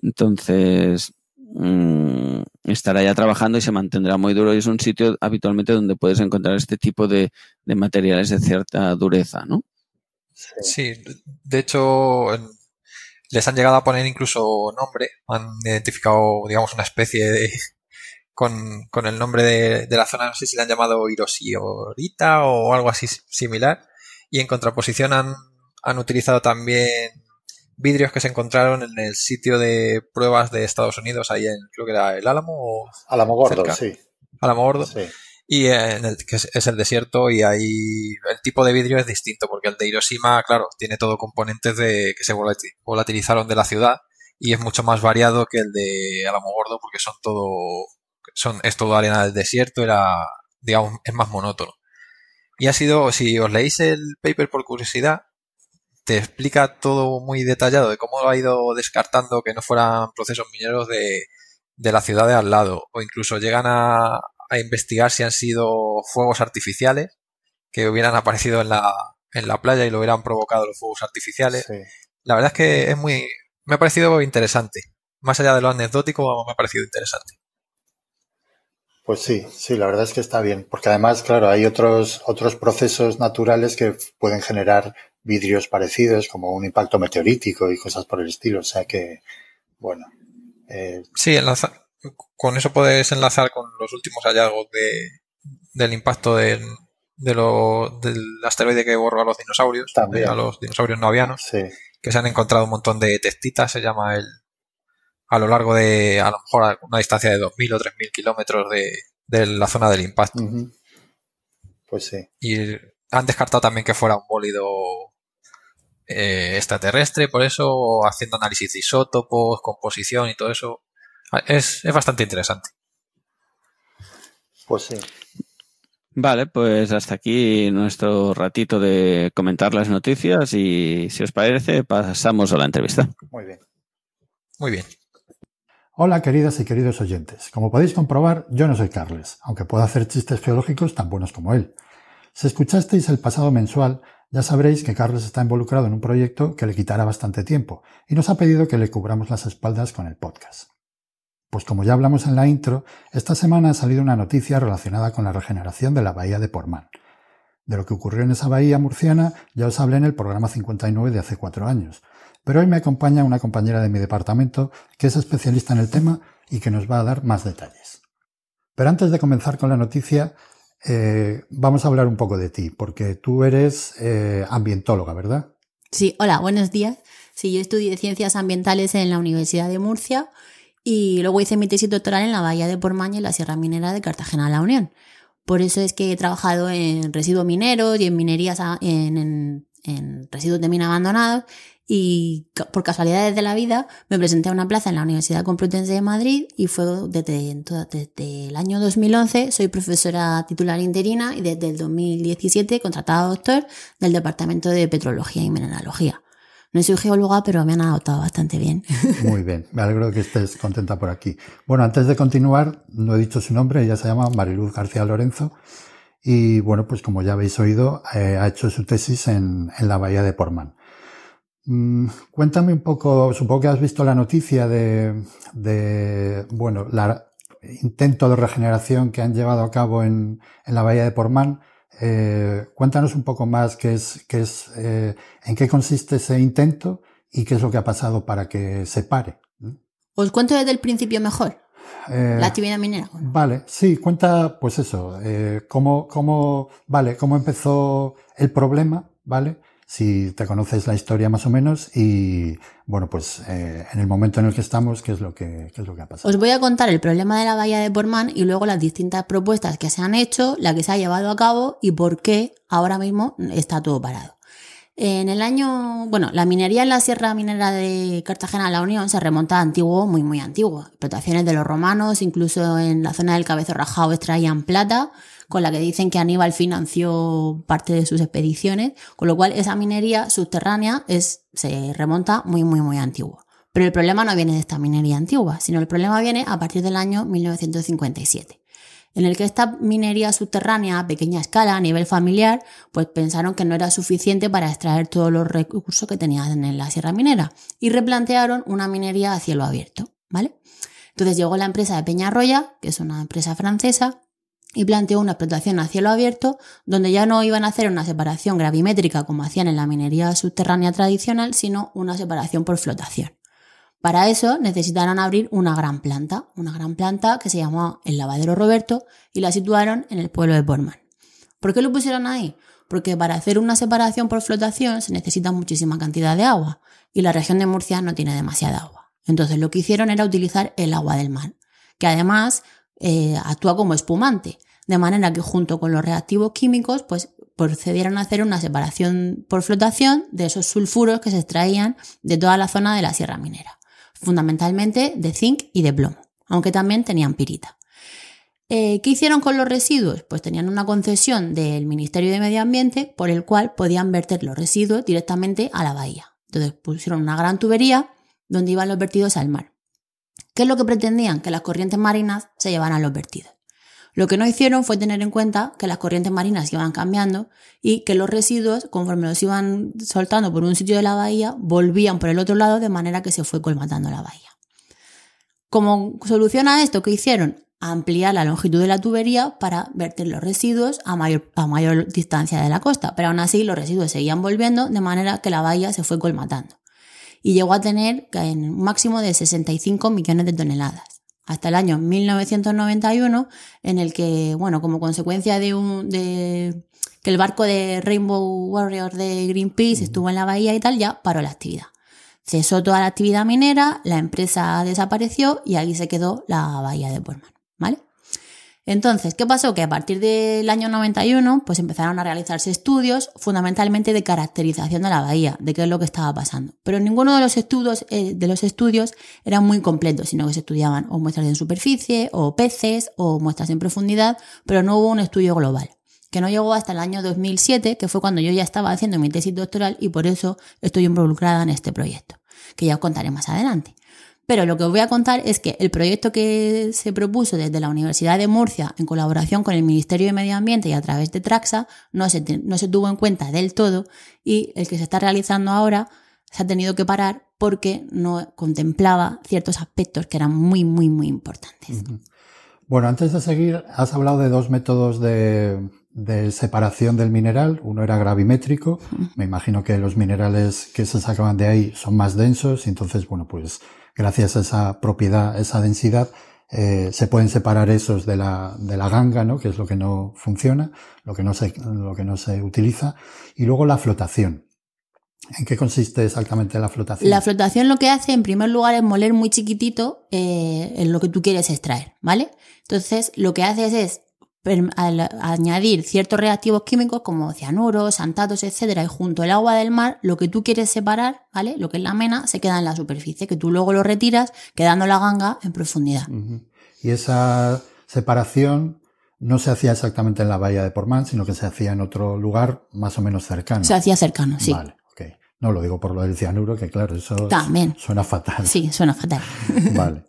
S2: Entonces, mmm, estará ya trabajando y se mantendrá muy duro y es un sitio habitualmente donde puedes encontrar este tipo de, de materiales de cierta dureza, ¿no?
S4: Sí, de hecho, les han llegado a poner incluso nombre, han identificado, digamos, una especie de, con, con el nombre de, de, la zona, no sé si le han llamado Hiroshiorita o algo así similar, y en contraposición han, han utilizado también vidrios que se encontraron en el sitio de pruebas de Estados Unidos, ahí en, creo que era el Álamo o...
S3: Álamo Gordo, sí.
S4: Álamo Gordo. Sí y en el, que es, el desierto y ahí el tipo de vidrio es distinto porque el de Hiroshima, claro, tiene todo componentes de que se volatilizaron de la ciudad y es mucho más variado que el de Álamo Gordo porque son todo son es todo arena del desierto, era digamos es más monótono. Y ha sido si os leéis el paper por curiosidad te explica todo muy detallado de cómo ha ido descartando que no fueran procesos mineros de, de la ciudad de al lado o incluso llegan a, a investigar si han sido fuegos artificiales que hubieran aparecido en la, en la playa y lo hubieran provocado los fuegos artificiales. La verdad es que es muy. Me ha parecido interesante. Más allá de lo anecdótico, me ha parecido interesante.
S3: Pues sí, sí, la verdad es que está bien, porque además, claro, hay otros, otros procesos naturales que pueden generar vidrios parecidos, como un impacto meteorítico y cosas por el estilo. O sea que, bueno.
S4: Eh... Sí, enlaza, con eso puedes enlazar con los últimos hallazgos de, del impacto de, lo, del asteroide que borró a los dinosaurios, También. a los dinosaurios no avianos, que se han encontrado un montón de testitas, se llama el a lo largo de a lo mejor a una distancia de 2.000 o 3.000 kilómetros de, de la zona del impacto.
S3: Pues sí.
S4: Y han descartado también que fuera un bólido eh, extraterrestre, por eso haciendo análisis de isótopos, composición y todo eso, es, bastante interesante.
S5: Pues sí.
S2: Vale, pues hasta aquí nuestro ratito de comentar las noticias y si os parece pasamos a la entrevista.
S5: Muy bien.
S4: Muy bien.
S3: Hola queridas y queridos oyentes. Como podéis comprobar, yo no soy Carles, aunque puedo hacer chistes geológicos tan buenos como él. Si escuchasteis el pasado mensual, ya sabréis que Carles está involucrado en un proyecto que le quitará bastante tiempo y nos ha pedido que le cubramos las espaldas con el podcast. Pues como ya hablamos en la intro, esta semana ha salido una noticia relacionada con la regeneración de la bahía de Portman. De lo que ocurrió en esa bahía murciana ya os hablé en el programa 59 de hace cuatro años, pero hoy me acompaña una compañera de mi departamento que es especialista en el tema y que nos va a dar más detalles. Pero antes de comenzar con la noticia, eh, vamos a hablar un poco de ti, porque tú eres eh, ambientóloga, ¿verdad?
S6: Sí, hola, buenos días. Sí, yo estudié ciencias ambientales en la Universidad de Murcia y luego hice mi tesis doctoral en la Bahía de Pormaña y la Sierra Minera de Cartagena la Unión. Por eso es que he trabajado en residuos mineros y en minerías en, en residuos de mina abandonados y por casualidades de la vida me presenté a una plaza en la Universidad Complutense de Madrid y fue desde, el año 2011 soy profesora titular interina y desde el 2017 contratada doctor del Departamento de Petrología y Mineralogía. No soy geóloga, pero me han adoptado bastante bien.
S3: Muy bien, me alegro de que estés contenta por aquí. Bueno, antes de continuar, no he dicho su nombre, ella se llama Mariluz García Lorenzo y bueno, pues como ya habéis oído, eh, ha hecho su tesis en, en la bahía de Portman. Mm, cuéntame un poco, supongo que has visto la noticia de, de bueno, la intento de regeneración que han llevado a cabo en, en la bahía de Portman. Eh, cuéntanos un poco más qué es, qué es, eh, en qué consiste ese intento y qué es lo que ha pasado para que se pare.
S6: Os cuento desde el principio mejor.
S3: Eh,
S6: la actividad minera.
S3: Vale, sí, cuenta, pues eso, eh, cómo, cómo, vale, cómo empezó el problema, ¿vale? Si te conoces la historia más o menos y, bueno, pues eh, en el momento en el que estamos, ¿qué es lo que, qué es lo que ha pasado?
S6: Os voy a contar el problema de la bahía de Portman y luego las distintas propuestas que se han hecho, la que se ha llevado a cabo y por qué ahora mismo está todo parado. En el año, bueno, la minería en la Sierra Minera de Cartagena la Unión se remonta a antiguo, muy, muy antiguo. Explotaciones de los romanos, incluso en la zona del Cabezo Rajado extraían plata, con la que dicen que Aníbal financió parte de sus expediciones, con lo cual esa minería subterránea es, se remonta muy, muy, muy antiguo. Pero el problema no viene de esta minería antigua, sino el problema viene a partir del año 1957 en el que esta minería subterránea a pequeña escala, a nivel familiar, pues pensaron que no era suficiente para extraer todos los recursos que tenían en la sierra minera y replantearon una minería a cielo abierto, ¿vale? Entonces llegó la empresa de Peñarroya, que es una empresa francesa, y planteó una explotación a cielo abierto donde ya no iban a hacer una separación gravimétrica como hacían en la minería subterránea tradicional, sino una separación por flotación. Para eso necesitaron abrir una gran planta, una gran planta que se llamó el Lavadero Roberto y la situaron en el pueblo de Portman. ¿Por qué lo pusieron ahí? Porque para hacer una separación por flotación se necesita muchísima cantidad de agua y la región de Murcia no tiene demasiada agua. Entonces lo que hicieron era utilizar el agua del mar, que además eh, actúa como espumante, de manera que junto con los reactivos químicos pues procedieron a hacer una separación por flotación de esos sulfuros que se extraían de toda la zona de la sierra minera fundamentalmente de zinc y de plomo, aunque también tenían pirita. Eh, ¿Qué hicieron con los residuos? Pues tenían una concesión del Ministerio de Medio Ambiente por el cual podían verter los residuos directamente a la bahía. Entonces pusieron una gran tubería donde iban los vertidos al mar. ¿Qué es lo que pretendían? Que las corrientes marinas se llevaran los vertidos. Lo que no hicieron fue tener en cuenta que las corrientes marinas iban cambiando y que los residuos, conforme los iban soltando por un sitio de la bahía, volvían por el otro lado de manera que se fue colmatando la bahía. Como solución a esto, ¿qué hicieron? Ampliar la longitud de la tubería para verter los residuos a mayor, a mayor distancia de la costa, pero aún así los residuos seguían volviendo de manera que la bahía se fue colmatando y llegó a tener un máximo de 65 millones de toneladas hasta el año 1991, en el que, bueno, como consecuencia de, un, de que el barco de Rainbow Warrior de Greenpeace estuvo en la bahía y tal, ya paró la actividad. Cesó toda la actividad minera, la empresa desapareció y ahí se quedó la bahía de Portman, ¿vale? Entonces, ¿qué pasó? Que a partir del año 91, pues empezaron a realizarse estudios fundamentalmente de caracterización de la bahía, de qué es lo que estaba pasando. Pero ninguno de los estudios, eh, de los estudios era muy completo, sino que se estudiaban o muestras en superficie, o peces, o muestras en profundidad, pero no hubo un estudio global que no llegó hasta el año 2007, que fue cuando yo ya estaba haciendo mi tesis doctoral y por eso estoy involucrada en este proyecto, que ya os contaré más adelante. Pero lo que os voy a contar es que el proyecto que se propuso desde la Universidad de Murcia en colaboración con el Ministerio de Medio Ambiente y a través de Traxa no se, no se tuvo en cuenta del todo y el que se está realizando ahora se ha tenido que parar porque no contemplaba ciertos aspectos que eran muy, muy, muy importantes.
S7: Bueno, antes de seguir, has hablado de dos métodos de, de separación del mineral. Uno era gravimétrico. Me imagino que los minerales que se sacaban de ahí son más densos y entonces, bueno, pues gracias a esa propiedad, esa densidad, eh, se pueden separar esos de la, de la ganga, ¿no? que es lo que no funciona, lo que no, se, lo que no se utiliza. Y luego la flotación. ¿En qué consiste exactamente la flotación?
S6: La flotación lo que hace, en primer lugar, es moler muy chiquitito eh, en lo que tú quieres extraer, ¿vale? Entonces, lo que haces es al añadir ciertos reactivos químicos como cianuros, santatos, etcétera, y junto al agua del mar, lo que tú quieres separar, ¿vale? Lo que es la mena, se queda en la superficie, que tú luego lo retiras, quedando la ganga en profundidad.
S7: Y esa separación no se hacía exactamente en la bahía de Portman, sino que se hacía en otro lugar más o menos cercano.
S6: Se hacía cercano, sí.
S7: Vale, ok. No lo digo por lo del cianuro, que claro, eso
S6: También.
S7: suena fatal.
S6: Sí, suena fatal.
S7: vale.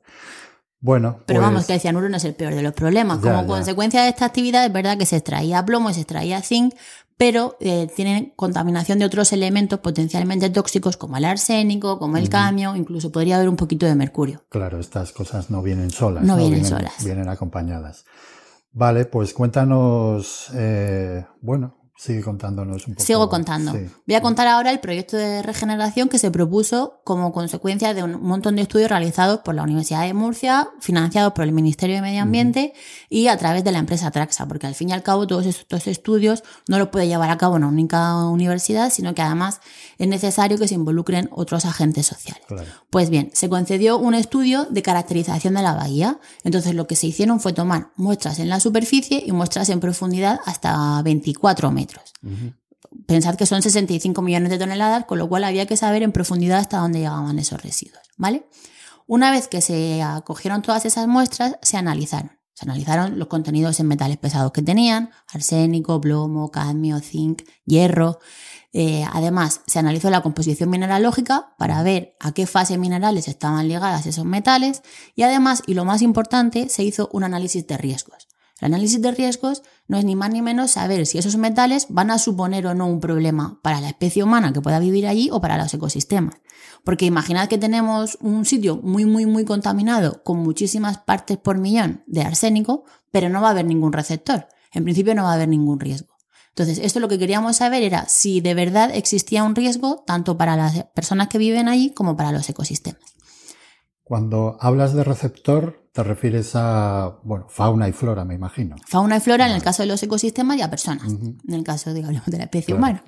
S7: Bueno,
S6: pero vamos,
S7: pues
S6: que el cianuro no es el peor de los problemas. Como consecuencia de esta actividad, es verdad que se extraía plomo y se extraía zinc, pero eh, tienen contaminación de otros elementos potencialmente tóxicos como el arsénico, como el camio, incluso podría haber un poquito de mercurio.
S7: Claro, estas cosas no vienen solas.
S6: No, vienen, solas.
S7: Vienen acompañadas. Vale, pues cuéntanos, eh, bueno, Sigue contándonos un poco.
S6: Sigo contando. Voy a contar ahora el proyecto de regeneración que se propuso como consecuencia de un montón de estudios realizados por la Universidad de Murcia, financiados por el Ministerio de Medio Ambiente y a través de la empresa Traxa, porque al fin y al cabo todos estos estudios no los puede llevar a cabo una única universidad, sino que además es necesario que se involucren otros agentes sociales. Pues bien, se concedió un estudio de caracterización de la bahía. Entonces lo que se hicieron fue tomar muestras en la superficie y muestras en profundidad hasta 24 metros. Pensad que son 65 millones de toneladas, con lo cual había que saber en profundidad hasta dónde llegaban esos residuos, ¿vale? Una vez que se acogieron todas esas muestras, se analizaron. Se analizaron los contenidos en metales pesados que tenían, arsénico, plomo, cadmio, zinc, hierro. Eh, además, se analizó la composición mineralógica para ver a qué fase minerales estaban ligadas esos metales y además, y lo más importante, se hizo un análisis de riesgos. El análisis de riesgos no es ni más ni menos saber si esos metales van a suponer o no un problema para la especie humana que pueda vivir allí o para los ecosistemas. Porque imaginad que tenemos un sitio muy, muy, muy contaminado con muchísimas partes por millón de arsénico, pero no va a haber ningún receptor. En principio no va a haber ningún riesgo. Entonces, esto lo que queríamos saber era si de verdad existía un riesgo tanto para las personas que viven allí como para los ecosistemas.
S7: Cuando hablas de receptor, te refieres a, bueno, fauna y flora, me imagino.
S6: Fauna y flora en el caso de los ecosistemas y a personas, en el caso, digamos, de la especie humana.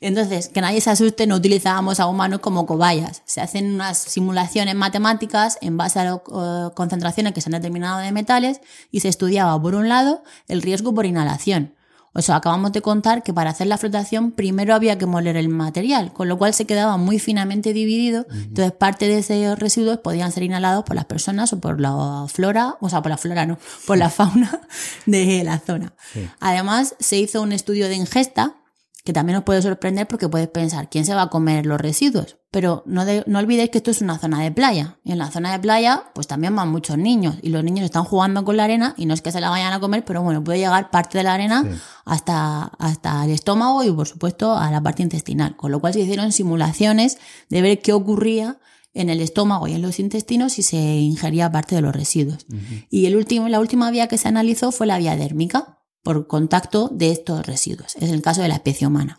S6: Entonces, que nadie se asuste, no utilizábamos a humanos como cobayas. Se hacen unas simulaciones matemáticas en base a las eh, concentraciones que se han determinado de metales y se estudiaba, por un lado, el riesgo por inhalación. O sea, acabamos de contar que para hacer la flotación primero había que moler el material, con lo cual se quedaba muy finamente dividido. Entonces, parte de esos residuos podían ser inhalados por las personas o por la flora, o sea, por la flora no, por la fauna de la zona. Además, se hizo un estudio de ingesta que también os puede sorprender porque puedes pensar, ¿quién se va a comer los residuos? Pero no, no olvidéis que esto es una zona de playa. Y en la zona de playa, pues también van muchos niños. Y los niños están jugando con la arena y no es que se la vayan a comer, pero bueno, puede llegar parte de la arena hasta, hasta el estómago y por supuesto a la parte intestinal. Con lo cual se hicieron simulaciones de ver qué ocurría en el estómago y en los intestinos si se ingería parte de los residuos. Y el último, la última vía que se analizó fue la vía dérmica por contacto de estos residuos. Es el caso de la especie humana.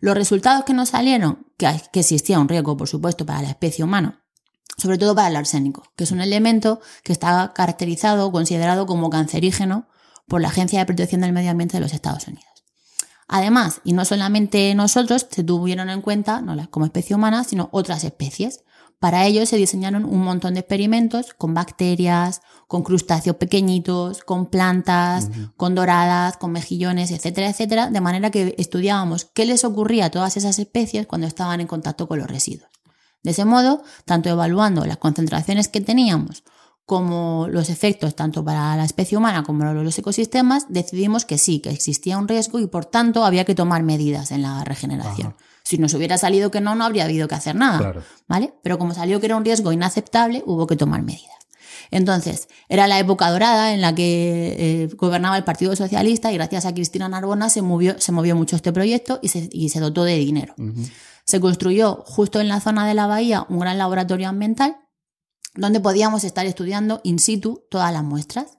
S6: Los resultados que nos salieron, que, existía un riesgo, por supuesto, para la especie humana, sobre todo para el arsénico, que es un elemento que está caracterizado considerado como cancerígeno por la Agencia de Protección del Medio Ambiente de los Estados Unidos. Además, y no solamente nosotros, se tuvieron en cuenta, no como especie humana, sino otras especies. Para ello se diseñaron un montón de experimentos con bacterias, con crustáceos pequeñitos, con plantas, con doradas, con mejillones, etcétera, etcétera, de manera que estudiábamos qué les ocurría a todas esas especies cuando estaban en contacto con los residuos. De ese modo, tanto evaluando las concentraciones que teníamos como los efectos tanto para la especie humana como para los ecosistemas, decidimos que sí, que existía un riesgo y por tanto había que tomar medidas en la regeneración. Si nos hubiera salido que no, no habría habido que hacer nada, ¿vale? Pero como salió que era un riesgo inaceptable, hubo que tomar medidas. Entonces, era la época dorada en la que eh, gobernaba el Partido Socialista y gracias a Cristina Narbona se movió, se movió mucho este proyecto y se, y se dotó de dinero. Se construyó justo en la zona de la bahía un gran laboratorio ambiental donde podíamos estar estudiando in situ todas las muestras.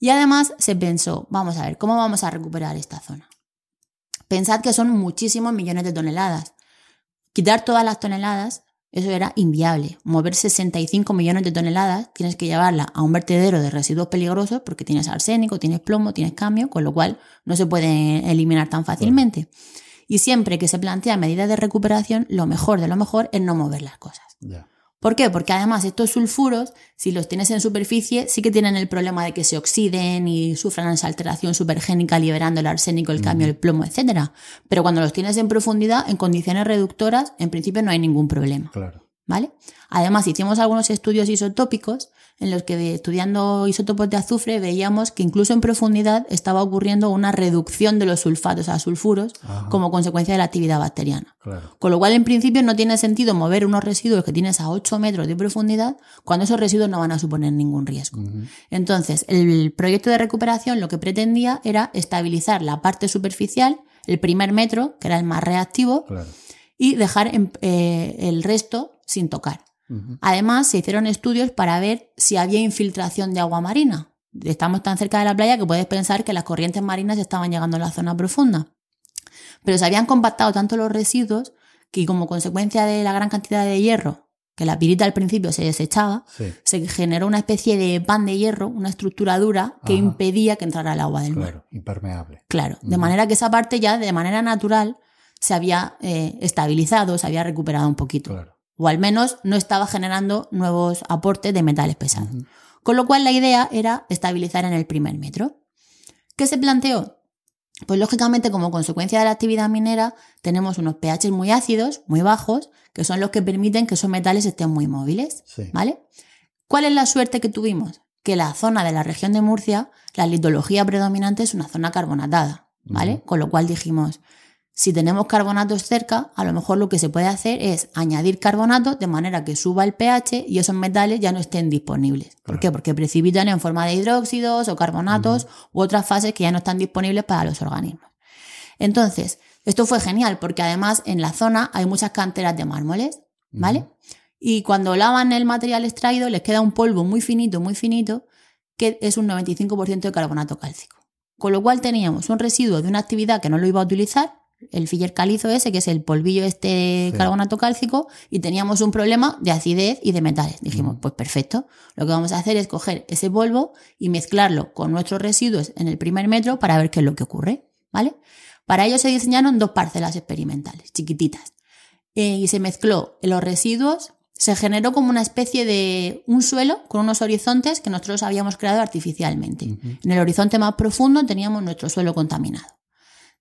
S6: Y además se pensó, vamos a ver, ¿cómo vamos a recuperar esta zona? Pensad que son muchísimos millones de toneladas. Quitar todas las toneladas, eso era inviable. Mover 65 millones de toneladas, tienes que llevarla a un vertedero de residuos peligrosos porque tienes arsénico, tienes plomo, tienes cambio, con lo cual no se puede eliminar tan fácilmente. Y siempre que se plantea medidas de recuperación, lo mejor de lo mejor es no mover las cosas. ¿Por qué? Porque además estos sulfuros, si los tienes en superficie, sí que tienen el problema de que se oxiden y sufran esa alteración supergénica liberando el arsénico, el cambio, el plomo, etc. Pero cuando los tienes en profundidad, en condiciones reductoras, en principio no hay ningún problema.
S7: Claro.
S6: ¿Vale? Además, hicimos algunos estudios isotópicos en los que estudiando isótopos de azufre veíamos que incluso en profundidad estaba ocurriendo una reducción de los sulfatos a sulfuros como consecuencia de la actividad bacteriana. Con lo cual, en principio, no tiene sentido mover unos residuos que tienes a 8 metros de profundidad cuando esos residuos no van a suponer ningún riesgo. Entonces, el proyecto de recuperación lo que pretendía era estabilizar la parte superficial, el primer metro, que era el más reactivo, y dejar eh, el resto sin tocar. Además, se hicieron estudios para ver si había infiltración de agua marina. Estamos tan cerca de la playa que puedes pensar que las corrientes marinas estaban llegando a la zona profunda. Pero se habían compactado tanto los residuos que como consecuencia de la gran cantidad de hierro, que la pirita al principio se desechaba, se generó una especie de pan de hierro, una estructura dura que impedía que entrara el agua del
S7: claro,
S6: mar.
S7: impermeable.
S6: Claro, de manera que esa parte ya de manera natural se había eh, estabilizado, se había recuperado un poquito.
S7: Claro
S6: o al menos no estaba generando nuevos aportes de metales pesados. Con lo cual la idea era estabilizar en el primer metro. ¿Qué se planteó? Pues lógicamente como consecuencia de la actividad minera tenemos unos pH muy ácidos, muy bajos, que son los que permiten que esos metales estén muy móviles. ¿Vale? ¿Cuál es la suerte que tuvimos? Que la zona de la región de Murcia, la litología predominante es una zona carbonatada, ¿vale? Con lo cual dijimos, si tenemos carbonatos cerca, a lo mejor lo que se puede hacer es añadir carbonato de manera que suba el pH y esos metales ya no estén disponibles. ¿Por qué? Porque precipitan en forma de hidróxidos o carbonatos u otras fases que ya no están disponibles para los organismos. Entonces, esto fue genial porque además en la zona hay muchas canteras de mármoles, ¿vale? Y cuando lavan el material extraído les queda un polvo muy finito, muy finito, que es un 95% de carbonato cálcico. Con lo cual teníamos un residuo de una actividad que no lo iba a utilizar, el filler calizo ese, que es el polvillo este carbonato cálcico, y teníamos un problema de acidez y de metales. Dijimos, pues perfecto, lo que vamos a hacer es coger ese polvo y mezclarlo con nuestros residuos en el primer metro para ver qué es lo que ocurre, ¿vale? Para ello se diseñaron dos parcelas experimentales, chiquititas, eh, y se mezcló los residuos, se generó como una especie de un suelo con unos horizontes que nosotros habíamos creado artificialmente. En el horizonte más profundo teníamos nuestro suelo contaminado.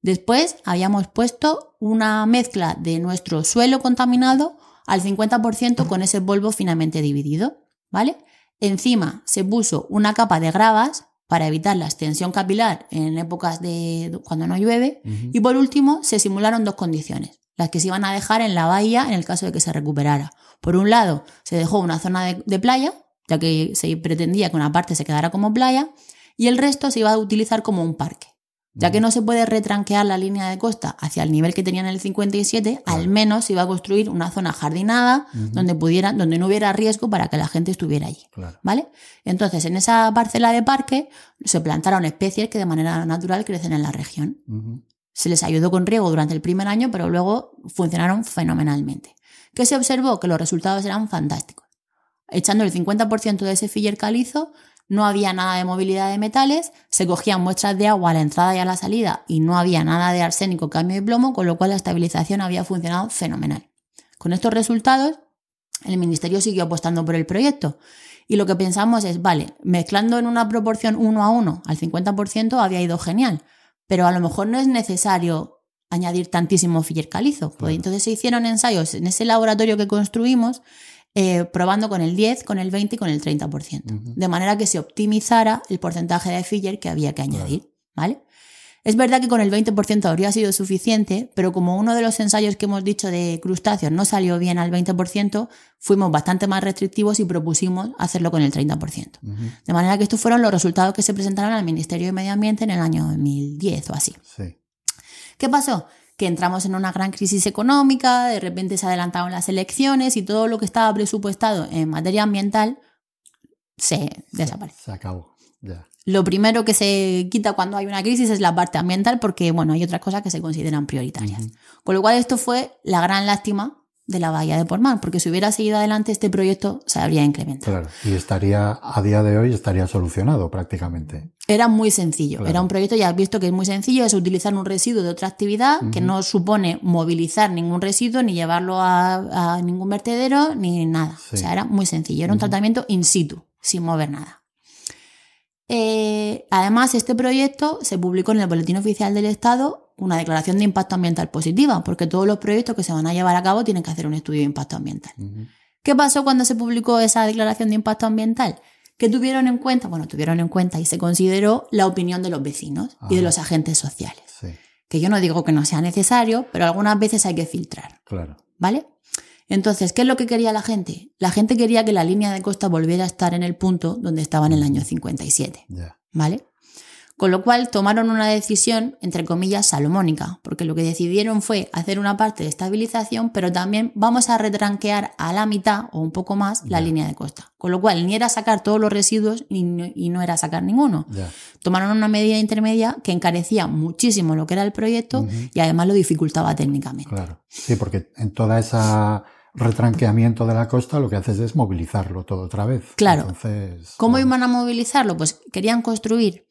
S6: Después habíamos puesto una mezcla de nuestro suelo contaminado al 50% con ese polvo finamente dividido, ¿vale? Encima se puso una capa de gravas para evitar la extensión capilar en épocas de cuando no llueve y por último se simularon dos condiciones, las que se iban a dejar en la bahía en el caso de que se recuperara. Por un lado, se dejó una zona de, de playa, ya que se pretendía que una parte se quedara como playa, y el resto se iba a utilizar como un parque. Ya que no se puede retranquear la línea de costa hacia el nivel que tenía en el 57, al menos se iba a construir una zona jardinada donde pudiera, donde no hubiera riesgo para que la gente estuviera allí. ¿Vale? Entonces, en esa parcela de parque se plantaron especies que de manera natural crecen en la región. Se les ayudó con riego durante el primer año, pero luego funcionaron fenomenalmente. ¿Qué se observó? Que los resultados eran fantásticos. Echando el 50% de ese filler calizo, no había nada de movilidad de metales, se cogían muestras de agua a la entrada y a la salida y no había nada de arsénico, cambio de plomo, con lo cual la estabilización había funcionado fenomenal. Con estos resultados el ministerio siguió apostando por el proyecto. Y lo que pensamos es, vale, mezclando en una proporción 1 a 1 al 50% había ido genial, pero a lo mejor no es necesario añadir tantísimo filler calizo. Pues entonces se hicieron ensayos en ese laboratorio que construimos, eh, probando con el 10, con el 20 y con el 30%, de manera que se optimizara el porcentaje de filler que había que añadir. ¿Vale? Es verdad que con el 20% habría sido suficiente, pero como uno de los ensayos que hemos dicho de crustáceos no salió bien al 20%, fuimos bastante más restrictivos y propusimos hacerlo con el 30%. De manera que estos fueron los resultados que se presentaron al Ministerio de Medio Ambiente en el año 2010 o así. ¿Qué pasó? Que entramos en una gran crisis económica, de repente se adelantaron las elecciones y todo lo que estaba presupuestado en materia ambiental se desapareció.
S7: Se acabó, ya.
S6: Lo primero que se quita cuando hay una crisis es la parte ambiental porque, bueno, hay otras cosas que se consideran prioritarias. Con lo cual esto fue la gran lástima de la bahía de Portmán, porque si hubiera seguido adelante este proyecto se habría incrementado.
S7: Claro, y estaría, a día de hoy estaría solucionado prácticamente.
S6: Era muy sencillo, era un proyecto, ya has visto que es muy sencillo, es utilizar un residuo de otra actividad que no supone movilizar ningún residuo, ni llevarlo a, ningún vertedero, ni nada. O sea, era muy sencillo, era un tratamiento in situ, sin mover nada. Eh, además, este proyecto se publicó en el Boletín Oficial del Estado una declaración de impacto ambiental positiva, porque todos los proyectos que se van a llevar a cabo tienen que hacer un estudio de impacto ambiental. ¿Qué pasó cuando se publicó esa declaración de impacto ambiental? Que tuvieron en cuenta, bueno, tuvieron en cuenta y se consideró la opinión de los vecinos y de los agentes sociales. Que yo no digo que no sea necesario, pero algunas veces hay que filtrar.
S7: Claro.
S6: ¿Vale? Entonces, ¿qué es lo que quería la gente? La gente quería que la línea de costa volviera a estar en el punto donde estaba en el año 57. ¿Vale? Con lo cual tomaron una decisión, entre comillas, salomónica, porque lo que decidieron fue hacer una parte de estabilización, pero también vamos a retranquear a la mitad o un poco más la línea de costa. Con lo cual ni era sacar todos los residuos y no, era sacar ninguno. Tomaron una medida intermedia que encarecía muchísimo lo que era el proyecto y además lo dificultaba técnicamente.
S7: Claro, sí, porque en toda esa retranqueamiento de la costa, lo que haces es movilizarlo todo otra vez.
S6: Claro. ¿Cómo iban a movilizarlo? Pues querían construir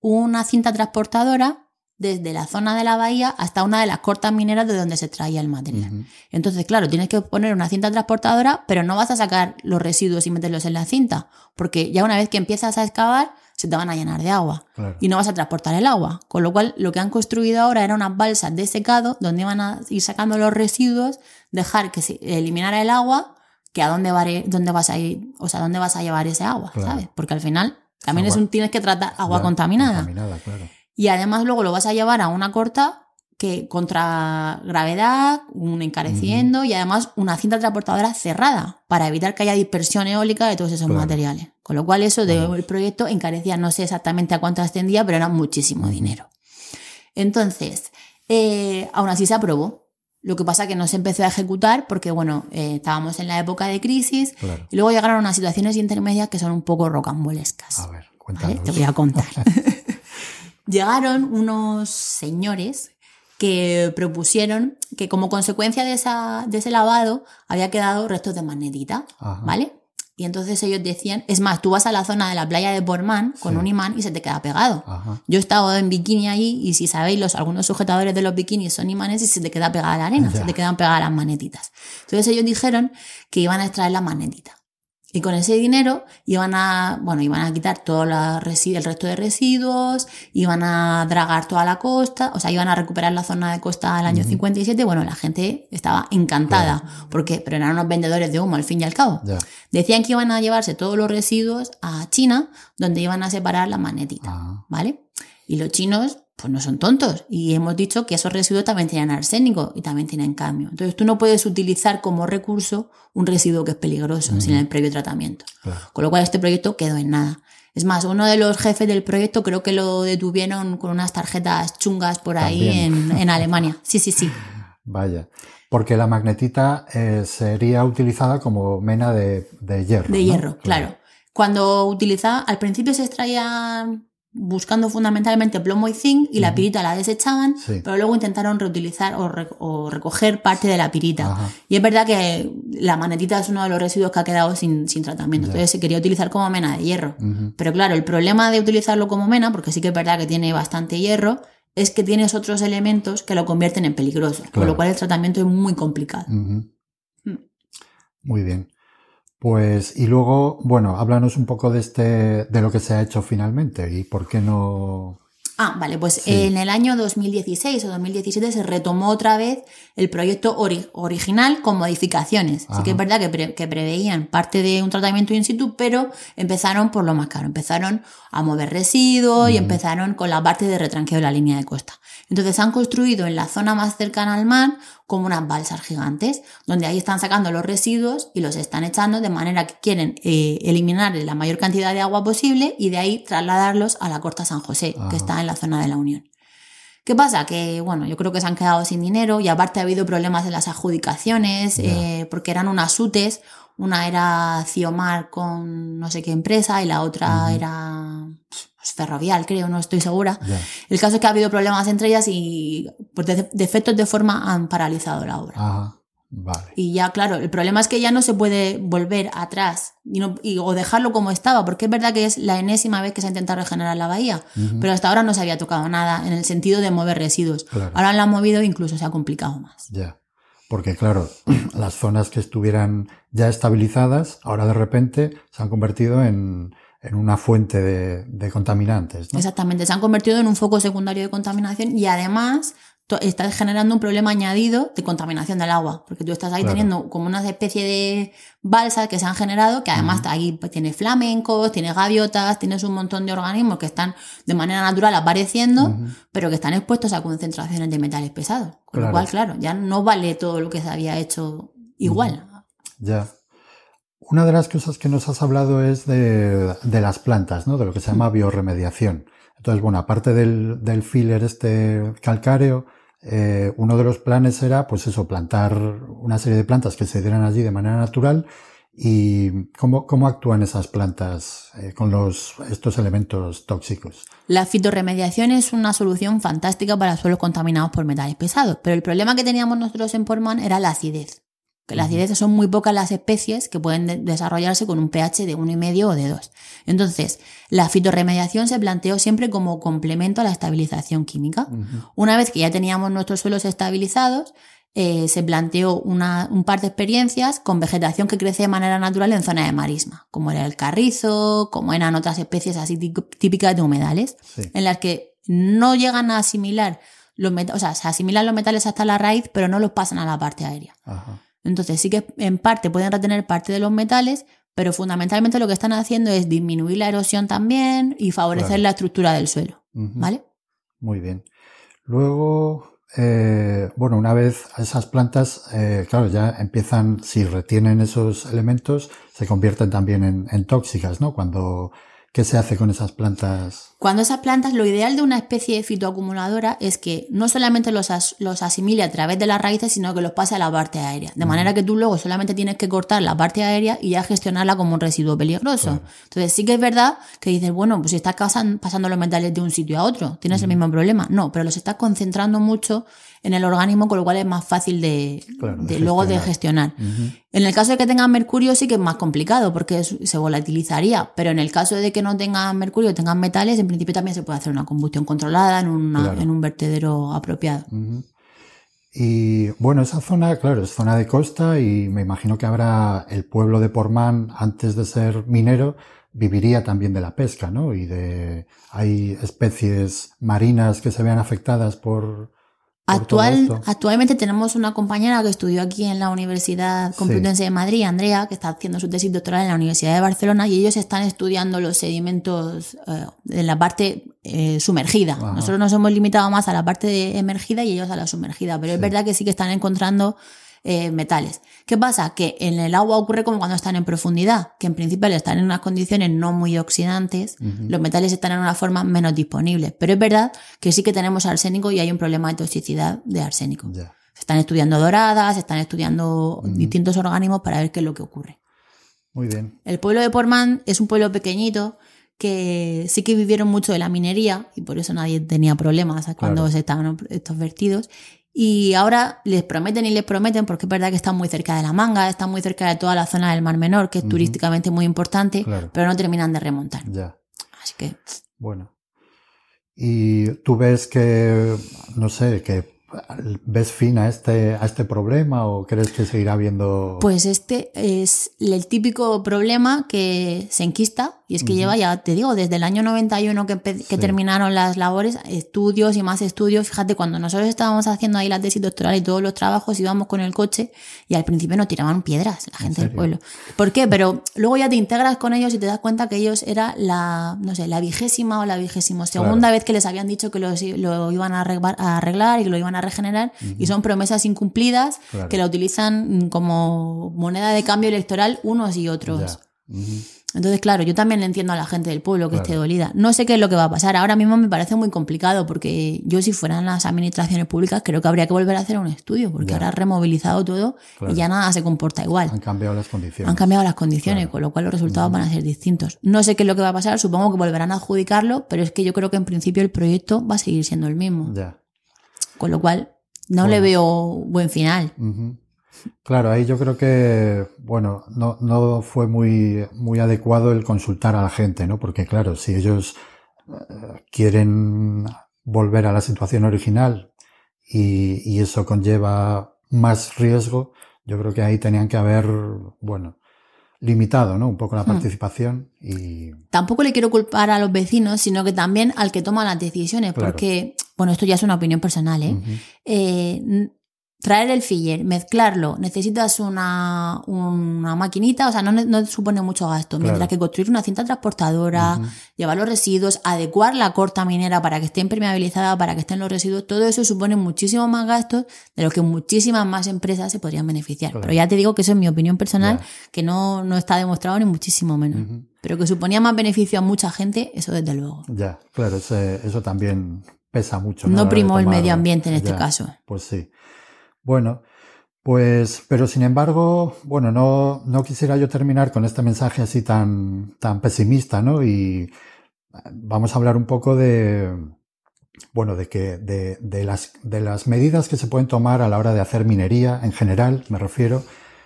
S6: una cinta transportadora desde la zona de la bahía hasta una de las cortas mineras de donde se traía el material. Entonces, claro, tienes que poner una cinta transportadora, pero no vas a sacar los residuos y meterlos en la cinta, porque ya una vez que empiezas a excavar, se te van a llenar de agua y no vas a transportar el agua. Con lo cual, lo que han construido ahora eran unas balsas de secado donde iban a ir sacando los residuos, dejar que se eliminara el agua, que a dónde, dónde vas a ir, o sea, dónde vas a llevar ese agua, ¿sabes? Porque al final también es un tienes que tratar agua contaminada. Y además luego lo vas a llevar a una corta que contra gravedad, un encareciendo y además una cinta transportadora cerrada para evitar que haya dispersión eólica de todos esos materiales. Con lo cual eso del proyecto encarecía, no sé exactamente a cuánto ascendía, pero era muchísimo dinero. Entonces, eh, aún así se aprobó. Lo que pasa que no se empezó a ejecutar porque, bueno, eh, estábamos en la época de crisis y luego llegaron unas situaciones intermedias que son un poco rocambolescas.
S7: A ver, cuéntanos.
S6: Te voy a contar. llegaron unos señores que propusieron que como consecuencia de, esa, de ese lavado había quedado restos de magnetita, ¿vale? Y entonces ellos decían, es más, tú vas a la zona de la playa de Portman con un imán y se te queda pegado. Yo he estado en bikini ahí y si sabéis, los, algunos sujetadores de los bikinis son imanes y se te queda pegada la arena, se te quedan pegadas las magnetitas. Entonces ellos dijeron que iban a extraer la magnetita. Y con ese dinero iban a, bueno, iban a quitar todo el resto de residuos, iban a dragar toda la costa, o sea, iban a recuperar la zona de costa al año 57. Bueno, la gente estaba encantada, porque, pero eran unos vendedores de humo al fin y al cabo. Decían que iban a llevarse todos los residuos a China, donde iban a separar la magnetita, ah. ¿vale? Y los chinos pues no son tontos. Y hemos dicho que esos residuos también tienen arsénico y también tienen cambio. Entonces tú no puedes utilizar como recurso un residuo que es peligroso sin el previo tratamiento. Con lo cual este proyecto quedó en nada. Es más, uno de los jefes del proyecto creo que lo detuvieron con unas tarjetas chungas por ahí en, Alemania. Sí, sí, sí.
S7: Vaya. Porque la magnetita eh, sería utilizada como mena de, hierro.
S6: De hierro, claro. Cuando utilizaba, al principio se extraían buscando fundamentalmente plomo y zinc y la pirita la desechaban, pero luego intentaron reutilizar o, recoger parte de la pirita. Y es verdad que la magnetita es uno de los residuos que ha quedado sin, tratamiento, entonces se quería utilizar como mena de hierro. Pero claro, el problema de utilizarlo como mena, porque sí que es verdad que tiene bastante hierro, es que tienes otros elementos que lo convierten en peligroso, con lo cual el tratamiento es muy complicado.
S3: Muy bien. Pues, y luego, bueno, háblanos un poco de este, de lo que se ha hecho finalmente y por qué no,
S6: Ah, vale, pues en el año 2016 o 2017 se retomó otra vez el proyecto original con modificaciones. Así que es verdad que, que, preveían parte de un tratamiento in situ, pero empezaron por lo más caro. Empezaron a mover residuos y empezaron con la parte de retranqueo de la línea de costa. Entonces han construido en la zona más cercana al mar como unas balsas gigantes, donde ahí están sacando los residuos y los están echando de manera que quieren eh, eliminar la mayor cantidad de agua posible y de ahí trasladarlos a la Corta San José, que está en la zona de la Unión. ¿Qué pasa? Que, bueno, yo creo que se han quedado sin dinero y aparte ha habido problemas en las adjudicaciones, eh, porque eran unas UTES, una era Ciomar con no sé qué empresa y la otra era pues, Ferrovial, creo, no estoy segura. El caso es que ha habido problemas entre ellas y por defectos de forma han paralizado la obra.
S3: Vale.
S6: Y ya, claro, el problema es que ya no se puede volver atrás y o dejarlo como estaba, porque es verdad que es la enésima vez que se ha intentado regenerar la bahía, pero hasta ahora no se había tocado nada en el sentido de mover residuos. Ahora la han movido e incluso se ha complicado más.
S3: Ya. Porque claro, las zonas que estuvieran ya estabilizadas, ahora de repente se han convertido en, en una fuente de, de contaminantes. ¿no?
S6: Exactamente, se han convertido en un foco secundario de contaminación y además estás generando un problema añadido de contaminación del agua, porque tú estás ahí teniendo como una especie de balsas que se han generado, que además ahí pues, tiene flamencos, tiene gaviotas, tienes un montón de organismos que están de manera natural apareciendo, pero que están expuestos a concentraciones de metales pesados. Con lo cual, claro, ya no vale todo lo que se había hecho igual.
S3: Ya. Una de las cosas que nos has hablado es de, de las plantas, ¿no? De lo que se llama bioremediación. Entonces, bueno, aparte del, del filler este calcáreo, eh, uno de los planes era, pues eso, plantar una serie de plantas que se dieran allí de manera natural y cómo, cómo actúan esas plantas eh, con los, estos elementos tóxicos.
S6: La fitorremediación es una solución fantástica para suelos contaminados por metales pesados, pero el problema que teníamos nosotros en Portman era la acidez que las acidez son muy pocas las especies que pueden desarrollarse con un pH de 1,5 o de 2. Entonces, la fitorremediación se planteó siempre como complemento a la estabilización química. Una vez que ya teníamos nuestros suelos estabilizados, eh, se planteó un par de experiencias con vegetación que crece de manera natural en zona de marisma, como era el carrizo, como eran otras especies así típicas de humedales, en las que no llegan a asimilar los metales, o sea, se asimilan los metales hasta la raíz, pero no los pasan a la parte aérea. Ajá. Entonces sí que en parte pueden retener parte de los metales, pero fundamentalmente lo que están haciendo es disminuir la erosión también y favorecer la estructura del suelo. ¿Vale?
S3: Muy bien. Luego, eh, bueno, una vez esas plantas, eh, claro, ya empiezan, si retienen esos elementos, se convierten también en, en tóxicas, ¿no? Cuando ¿Qué se hace con esas plantas?
S6: Cuando esas plantas, lo ideal de una especie de fitoacumuladora es que no solamente los, los asimile a través de las raíces, sino que los pase a la parte aérea. De manera que tú luego solamente tienes que cortar la parte aérea y ya gestionarla como un residuo peligroso. Entonces sí que es verdad que dices, bueno, pues si estás pasando los metales de un sitio a otro, tienes el mismo problema. No, pero los estás concentrando mucho en el organismo, con lo cual es más fácil de, luego de gestionar. En el caso de que tengan mercurio sí que es más complicado porque se volatilizaría, pero en el caso de que no tengan mercurio, tengan metales, en principio también se puede hacer una combustión controlada en, en un vertedero apropiado.
S3: Y bueno, esa zona, claro, es zona de costa y me imagino que habrá el pueblo de Portman, antes de ser minero, viviría también de la pesca, ¿no? Y de, hay especies marinas que se vean afectadas por,
S6: Actual, actualmente tenemos una compañera que estudió aquí en la Universidad Complutense de Madrid, Andrea, que está haciendo su tesis doctoral en la Universidad de Barcelona y ellos están estudiando los sedimentos eh, en la parte eh, sumergida. Nosotros nos hemos limitado más a la parte de emergida y ellos a la sumergida, pero es verdad que sí que están encontrando eh, metales. ¿Qué pasa? Que en el agua ocurre como cuando están en profundidad, que en principio están en unas condiciones no muy oxidantes, los metales están en una forma menos disponible. Pero es verdad que sí que tenemos arsénico y hay un problema de toxicidad de arsénico. Se están estudiando doradas, se están estudiando distintos organismos para ver qué es lo que ocurre.
S3: Muy bien.
S6: El pueblo de Portman es un pueblo pequeñito que sí que vivieron mucho de la minería y por eso nadie tenía problemas cuando se estaban estos vertidos y ahora les prometen y les prometen, porque es verdad que están muy cerca de la manga, están muy cerca de toda la zona del Mar Menor, que es turísticamente muy importante, pero no terminan de remontar.
S3: Ya.
S6: Así que.
S3: Bueno. Y tú ves que, no sé, que ¿Ves fin a este, a este problema o crees que seguirá habiendo...?
S6: Pues este es el típico problema que se enquista y es que lleva, ya te digo, desde el año 91 que, que terminaron las labores, estudios y más estudios. Fíjate, cuando nosotros estábamos haciendo ahí la tesis doctoral y todos los trabajos íbamos con el coche y al principio nos tiraban piedras la gente del pueblo. ¿Por qué? Pero luego ya te integras con ellos y te das cuenta que ellos era la, no sé, la vigésima o la vigésimo segunda vez que les habían dicho que lo, lo iban a arreglar, y que lo iban a regenerar. Y son promesas incumplidas que la utilizan como moneda de cambio electoral unos y otros. Entonces, claro, yo también entiendo a la gente del pueblo que esté dolida. No sé qué es lo que va a pasar. Ahora mismo me parece muy complicado porque yo si fueran las administraciones públicas creo que habría que volver a hacer un estudio porque ahora ha removilizado todo y ya nada se comporta igual.
S3: Han cambiado las condiciones.
S6: Han cambiado las condiciones, con lo cual los resultados van a ser distintos. No sé qué es lo que va a pasar, supongo que volverán a adjudicarlo, pero es que yo creo que en principio el proyecto va a seguir siendo el mismo.
S3: Ya.
S6: Con lo cual no le veo buen final.
S3: Claro, ahí yo creo que, bueno, no, no fue muy, muy adecuado el consultar a la gente, ¿no? Porque claro, si ellos eh, quieren volver a la situación original y, y, eso conlleva más riesgo, yo creo que ahí tenían que haber, bueno, limitado, ¿no? Un poco la hmm. participación y...
S6: Tampoco le quiero culpar a los vecinos, sino que también al que toma las decisiones, porque, bueno, esto ya es una opinión personal, ¿eh? eh traer el filler, mezclarlo, necesitas una, una maquinita, o sea, no, no supone mucho gasto. Mientras que construir una cinta transportadora, llevar los residuos, adecuar la corta minera para que esté impermeabilizada, para que estén los residuos, todo eso supone muchísimo más gastos de lo que muchísimas más empresas se podrían beneficiar. Pero ya te digo que eso es mi opinión personal, que no, no está demostrado ni muchísimo menos. Pero que suponía más beneficio a mucha gente, eso desde luego.
S3: Ya, claro, eso, también pesa mucho.
S6: No, no primó el medio ambiente en este caso.
S3: Pues sí. Bueno, pues, pero sin embargo, bueno, no, no quisiera yo terminar con este mensaje así tan, tan pesimista, ¿no? Y vamos a hablar un poco de, bueno, de que, de, de, las, de las medidas que se pueden tomar a la hora de hacer minería en general, me refiero,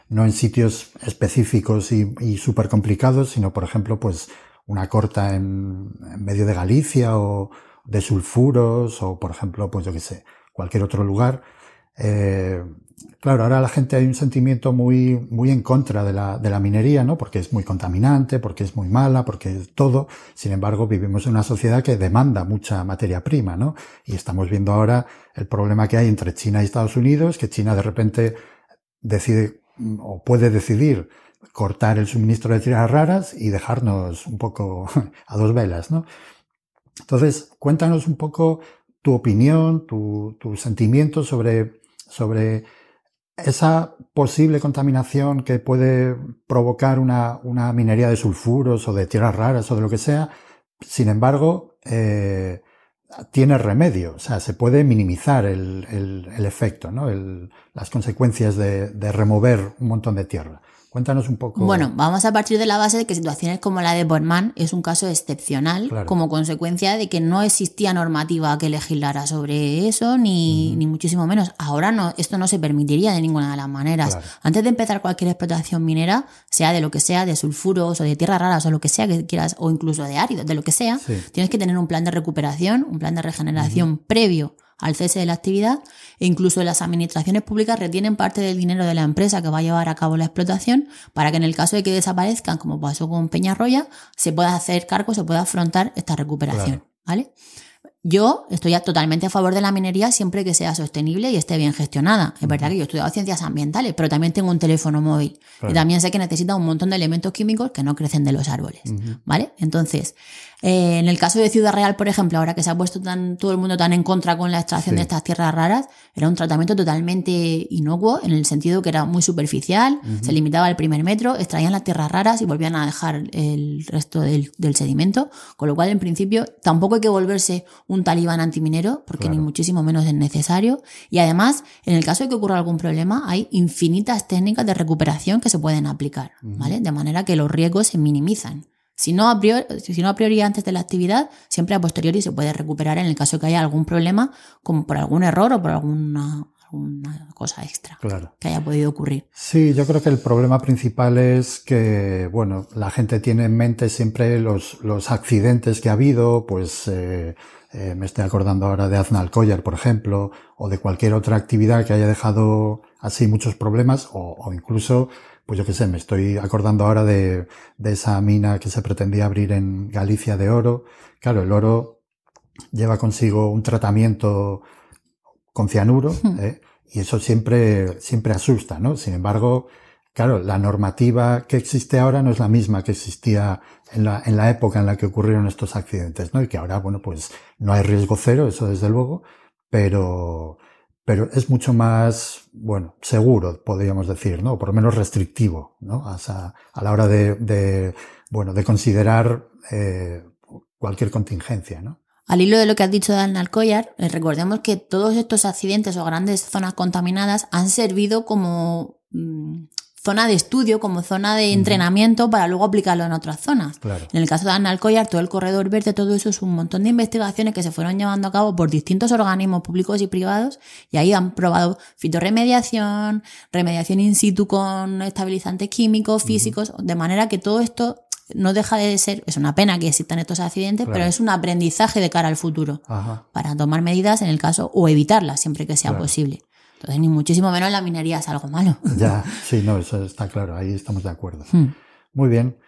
S3: no en sitios específicos y, y súper complicados, sino, por ejemplo, pues una corta en, en, medio de Galicia o de sulfuros o, por ejemplo, pues yo qué sé, cualquier otro lugar eh, claro, ahora la gente hay un sentimiento muy, muy en contra de la, de la minería, ¿no? Porque es muy contaminante, porque es muy mala, porque es todo. Sin embargo, vivimos en una sociedad que demanda mucha materia prima, ¿no? Y estamos viendo ahora el problema que hay entre China y Estados Unidos, que China de repente decide o puede decidir cortar el suministro de tierras raras y dejarnos un poco a dos velas, ¿no? Entonces, cuéntanos un poco tu opinión, tu, tu sentimiento sobre sobre esa posible contaminación que puede provocar una, minería de sulfuros o de tierras raras o de lo que sea, sin embargo, eh, tiene remedio, o sea, se puede minimizar el, efecto, ¿no? las consecuencias de, remover un montón de tierra. Cuéntanos un poco.
S6: Bueno, vamos a partir de la base de que situaciones como la de Bormann es un caso excepcional como consecuencia de que no existía normativa que legislara sobre eso, ni, ni muchísimo menos. Ahora no, esto no se permitiría de ninguna de las maneras. Antes de empezar cualquier explotación minera, sea de lo que sea, de sulfuros o de tierras raras o lo que sea que quieras, o incluso de áridos, de lo que sea, tienes que tener un plan de recuperación, un plan de regeneración previo al cese de la actividad e incluso las administraciones públicas retienen parte del dinero de la empresa que va a llevar a cabo la explotación para que en el caso de que desaparezcan, como pasó con Peñarroya, se pueda hacer cargo, se pueda afrontar esta recuperación. ¿Vale? Yo estoy totalmente a favor de la minería siempre que sea sostenible y esté bien gestionada. Es verdad que yo he estudiado ciencias ambientales, pero también tengo un teléfono móvil. Y también sé que necesita un montón de elementos químicos que no crecen de los árboles. ¿Vale? Entonces, eh, en el caso de Ciudad Real, por ejemplo, ahora que se ha puesto tan, todo el mundo tan en contra con la extracción de estas tierras raras, era un tratamiento totalmente inocuo, en el sentido que era muy superficial, se limitaba al primer metro, extraían las tierras raras y volvían a dejar el resto del, sedimento, con lo cual, en principio, tampoco hay que volverse un talibán antiminero, porque ni muchísimo menos es necesario. Y además, en el caso de que ocurra algún problema, hay infinitas técnicas de recuperación que se pueden aplicar, ¿vale? De manera que los riesgos se minimizan. Si no, a priori, si no a priori antes de la actividad, siempre a posteriori se puede recuperar en el caso de que haya algún problema, como por algún error o por alguna, una cosa extra
S3: Claro.
S6: que haya podido ocurrir.
S3: Sí, yo creo que el problema principal es que, bueno, la gente tiene en mente siempre los, los accidentes que ha habido, pues eh, eh, me estoy acordando ahora de Aznalcóllar, por ejemplo, o de cualquier otra actividad que haya dejado así muchos problemas, o, o incluso, pues yo qué sé, me estoy acordando ahora de, de esa mina que se pretendía abrir en Galicia de oro. Claro, el oro lleva consigo un tratamiento con cianuro, ¿eh? y eso siempre, siempre asusta, ¿no? Sin embargo, claro, la normativa que existe ahora no es la misma que existía en la, en la época en la que ocurrieron estos accidentes, ¿no? Y que ahora, bueno, pues no hay riesgo cero, eso desde luego, pero, pero es mucho más, bueno, seguro, podríamos decir, ¿no? Por lo menos restrictivo, ¿no? O sea, a la hora de, bueno, de considerar eh, cualquier contingencia, ¿no?
S6: Al hilo de lo que has dicho de Alnalcollar, eh, recordemos que todos estos accidentes o grandes zonas contaminadas han servido como mm, zona de estudio, como zona de entrenamiento para luego aplicarlo en otras zonas.
S3: Claro.
S6: En el caso de Alnalcollar, todo el corredor verde, todo eso es un montón de investigaciones que se fueron llevando a cabo por distintos organismos públicos y privados y ahí han probado fitorremediación, remediación in situ con estabilizantes químicos, físicos, de manera que todo esto no deja de ser, es una pena que existan estos accidentes,
S3: Claro.
S6: pero es un aprendizaje de cara al futuro
S3: Ajá.
S6: para tomar medidas en el caso o evitarlas siempre que sea
S3: Claro.
S6: posible. Entonces, ni muchísimo menos la minería es algo malo.
S3: Ya, sí, no, eso está claro, ahí estamos de acuerdo.
S6: Hmm.
S3: Muy bien.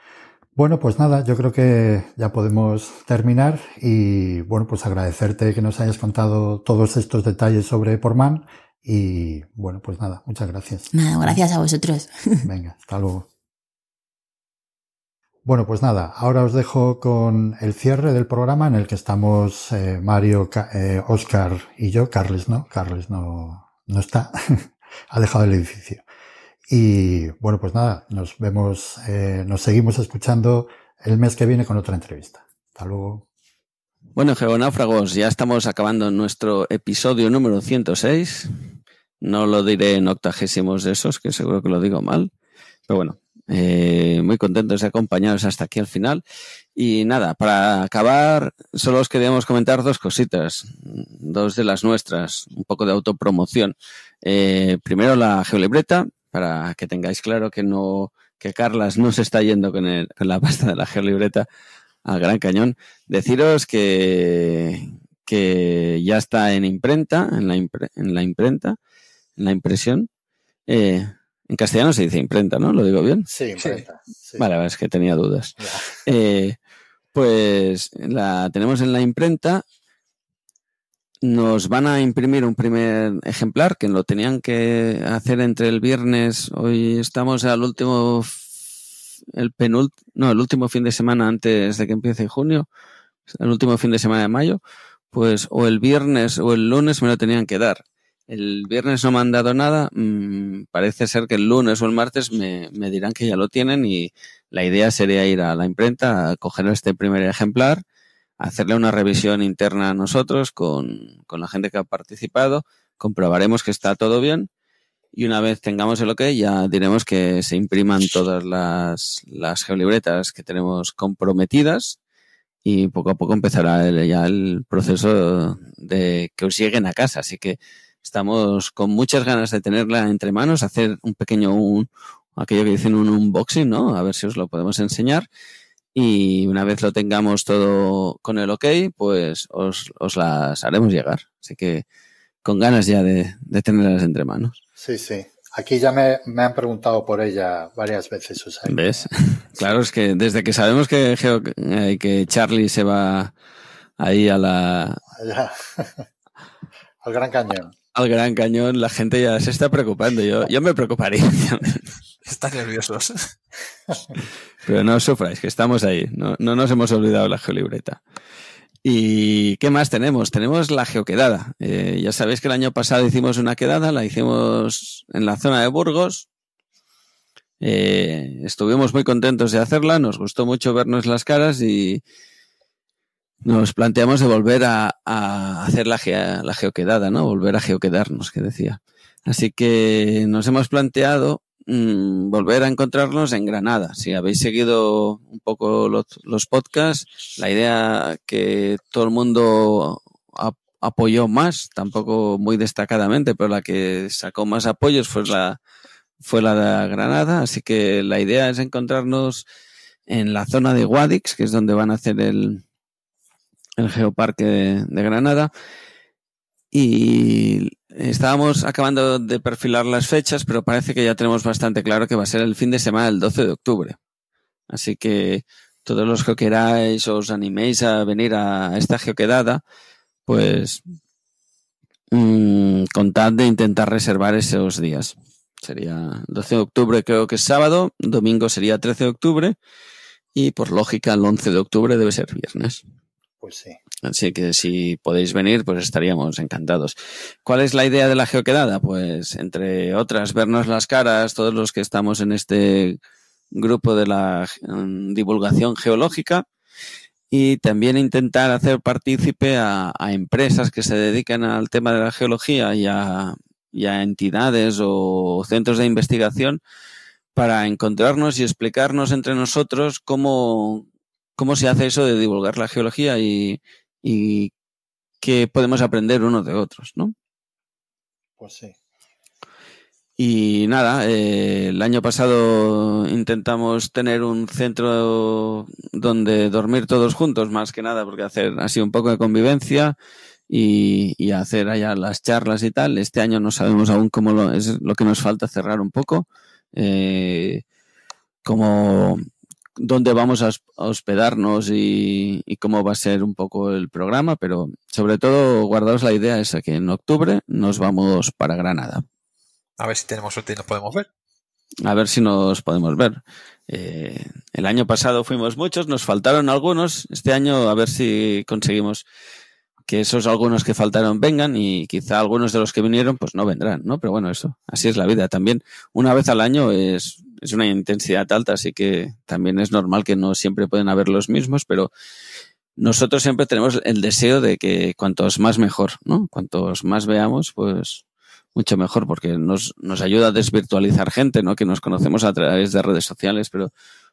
S3: Bueno, pues nada, yo creo que ya podemos terminar y bueno, pues agradecerte que nos hayas contado todos estos detalles sobre Portman y bueno, pues nada, muchas gracias.
S6: Nada, gracias a vosotros.
S3: Venga, hasta luego. Bueno, pues nada, ahora os dejo con el cierre del programa en el que estamos eh, Mario, Ca- eh, Oscar y yo. Carles no, Carles no, no está, ha dejado el edificio. Y bueno, pues nada, nos vemos, eh, nos seguimos escuchando el mes que viene con otra entrevista. Hasta luego.
S2: Bueno, geonáufragos, ya estamos acabando nuestro episodio número 106. No lo diré en octagésimos de esos, que seguro que lo digo mal. Pero bueno, eh, muy contentos de acompañaros hasta aquí al final. Y nada, para acabar, solo os queríamos comentar dos cositas, dos de las nuestras, un poco de autopromoción. Eh, primero la geolibreta, para que tengáis claro que no, que Carlas no se está yendo con, el- con la pasta de la geolibreta al Gran Cañón. Deciros que, que ya está en imprenta, en la, impre- en la imprenta, en la impresión. Eh, en castellano se dice imprenta, ¿no? ¿Lo digo bien?
S8: Sí, imprenta. sí.
S2: Vale, es que tenía dudas. Eh, pues la tenemos en la imprenta. Nos van a imprimir un primer ejemplar que lo tenían que hacer entre el viernes. Hoy estamos al último, el no, el último fin de semana antes de que empiece junio, el último fin de semana de mayo. Pues o el viernes o el lunes me lo tenían que dar. El viernes no me han dado nada. mm, parece ser que el lunes o el martes me, dirán que ya lo tienen y la idea sería ir a la imprenta a coger este primer ejemplar, hacerle una revisión interna a nosotros con, con la gente que ha participado, comprobaremos que está todo bien y una vez tengamos el ok ya diremos que se impriman todas las, las geolibretas que tenemos comprometidas y poco a poco empezará el- ya el proceso de que os lleguen a casa. Así que estamos con muchas ganas de tenerla entre manos, hacer un pequeño, un, aquello que dicen un unboxing, ¿no? A ver si os lo podemos enseñar. Y una vez lo tengamos todo con el ok, pues os, os las haremos llegar. Así que con ganas ya de, de tenerlas entre manos.
S8: Sí, sí. Aquí ya me, me han preguntado por ella varias veces, que-
S2: ¿Ves? Claro, es que desde que sabemos que, Geo- eh, que Charlie se va ahí a la.
S8: Al Gran Cañón.
S2: Al Gran Cañón, la gente ya se está preocupando. Yo, yo me preocuparía.
S4: Están nerviosos.
S2: Pero no os sufráis, que estamos ahí. No, no nos hemos olvidado la geolibreta. ¿Y qué más tenemos? Tenemos la geoquedada. Eh, ya sabéis que el año pasado hicimos una quedada, la hicimos en la zona de Burgos. Eh, estuvimos muy contentos de hacerla, nos gustó mucho vernos las caras y nos planteamos de volver a, a hacer la, gea- la geoquedada, ¿no? Volver a geoquedarnos, que decía. Así que nos hemos planteado mm, volver a encontrarnos en Granada. Si habéis seguido un poco los, podcasts, la idea que todo el mundo apoyó más, tampoco muy destacadamente, pero la que sacó más apoyos fue la, fue la de Granada. Así que la idea es encontrarnos en la zona de Guadix, que es donde van a hacer el, el Geoparque de, Granada. Y estábamos acabando de perfilar las fechas, pero parece que ya tenemos bastante claro que va a ser el fin de semana del 12 de octubre. Así que todos los que queráis os animéis a venir a esta geoquedada, pues mmm, contad de intentar reservar esos días. Sería 12 de octubre creo que es sábado, domingo sería 13 de octubre y por lógica el 11 de octubre debe ser viernes.
S3: Pues sí.
S2: Así que si podéis venir, pues estaríamos encantados. ¿Cuál es la idea de la geoquedada? Pues entre otras, vernos las caras, todos los que estamos en este grupo de la um, divulgación geológica y también intentar hacer partícipe a, empresas que se dedican al tema de la geología y y a entidades o centros de investigación para encontrarnos y explicarnos entre nosotros cómo, cómo se hace eso de divulgar la geología y, y qué podemos aprender unos de otros, ¿no?
S3: Pues sí.
S2: Y nada, eh, el año pasado intentamos tener un centro donde dormir todos juntos, más que nada, porque hacer así un poco de convivencia y, y hacer allá las charlas y tal. Este año no sabemos aún cómo lo, es lo que nos falta cerrar un poco. Eh, como dónde vamos a hospedarnos y, y, cómo va a ser un poco el programa, pero sobre todo guardaos la idea esa que en octubre nos vamos para Granada.
S4: A ver si tenemos suerte y nos podemos ver.
S2: A ver si nos podemos ver. Eh, el año pasado fuimos muchos, nos faltaron algunos. Este año a ver si conseguimos que esos algunos que faltaron vengan y quizá algunos de los que vinieron pues no vendrán, ¿no? Pero bueno, eso, así es la vida. También una vez al año es, es una intensidad alta, así que también es normal que no siempre pueden haber los mismos, pero nosotros siempre tenemos el deseo de que cuantos más mejor, ¿no? Cuantos más veamos, pues mucho mejor porque nos, nos ayuda a desvirtualizar gente, ¿no? Que nos conocemos a través de redes sociales, pero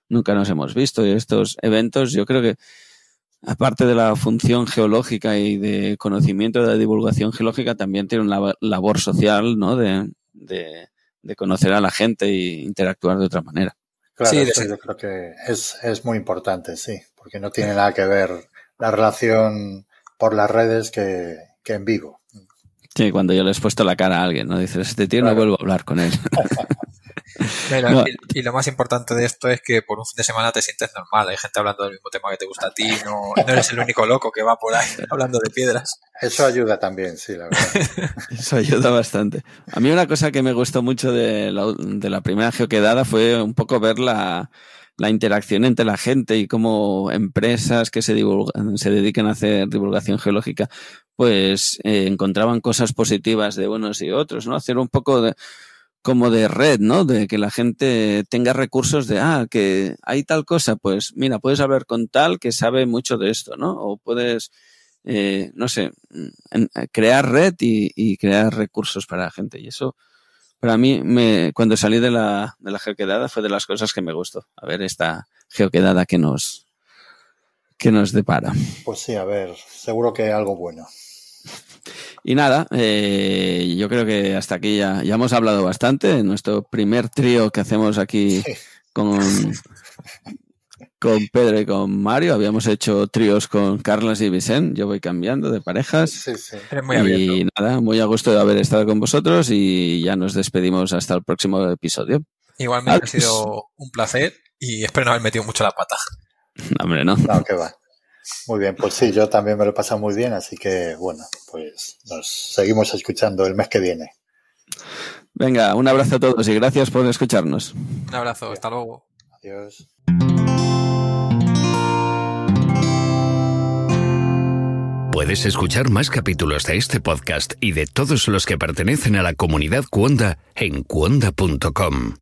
S2: nunca nos hemos visto. Y estos eventos, yo creo que, aparte de la función geológica y de conocimiento de la divulgación geológica, también tiene una labor social, ¿no? De, de, de conocer a la gente e interactuar de otra manera.
S3: Claro, sí, eso yo creo que es, es muy importante, sí, porque no tiene nada que ver la relación por las redes que, que en vivo.
S2: Sí, cuando yo le he puesto la cara a alguien, ¿no? Dices, este tío claro. no vuelvo a hablar con él.
S4: Pero, no. y, y, lo más importante de esto es que por un fin de semana te sientes normal. Hay gente hablando del mismo tema que te gusta a ti. No, no eres el único loco que va por ahí hablando de piedras.
S3: Eso ayuda también, sí, la verdad.
S2: Eso ayuda bastante. A mí una cosa que me gustó mucho de la, de la primera geoquedada fue un poco ver la, la interacción entre la gente y cómo empresas que se, divulgan, se dedican a hacer divulgación geológica pues eh, encontraban cosas positivas de unos y otros, ¿no? Hacer un poco de como de red, ¿no? De que la gente tenga recursos de, ah, que hay tal cosa, pues mira, puedes hablar con tal que sabe mucho de esto, ¿no? O puedes, eh, no sé, en, crear red y, y, crear recursos para la gente. Y eso, para mí, me, cuando salí de la, de la geoquedada fue de las cosas que me gustó. A ver esta geoquedada que nos, que nos depara.
S3: Pues sí, a ver, seguro que algo bueno.
S2: Y nada, eh, yo creo que hasta aquí ya, ya hemos hablado bastante. Nuestro primer trío que hacemos aquí con, con Pedro y con Mario. Habíamos hecho tríos con Carlos y Vicente. Yo voy cambiando de parejas.
S3: Sí, sí.
S4: Muy
S2: y nada, muy a gusto de haber estado con vosotros y ya nos despedimos hasta el próximo episodio.
S4: Igualmente Adiós. ha sido un placer y espero no haber metido mucho la pata.
S2: No, hombre, no.
S3: No, que va. Muy bien, pues sí, yo también me lo he pasado muy bien, así que bueno, pues nos seguimos escuchando el mes que viene.
S2: Venga, un abrazo a todos y gracias por escucharnos.
S4: Un abrazo, hasta luego.
S3: Adiós.
S1: Puedes escuchar más capítulos de este podcast y de todos los que pertenecen a la comunidad Cuonda en cuonda.com.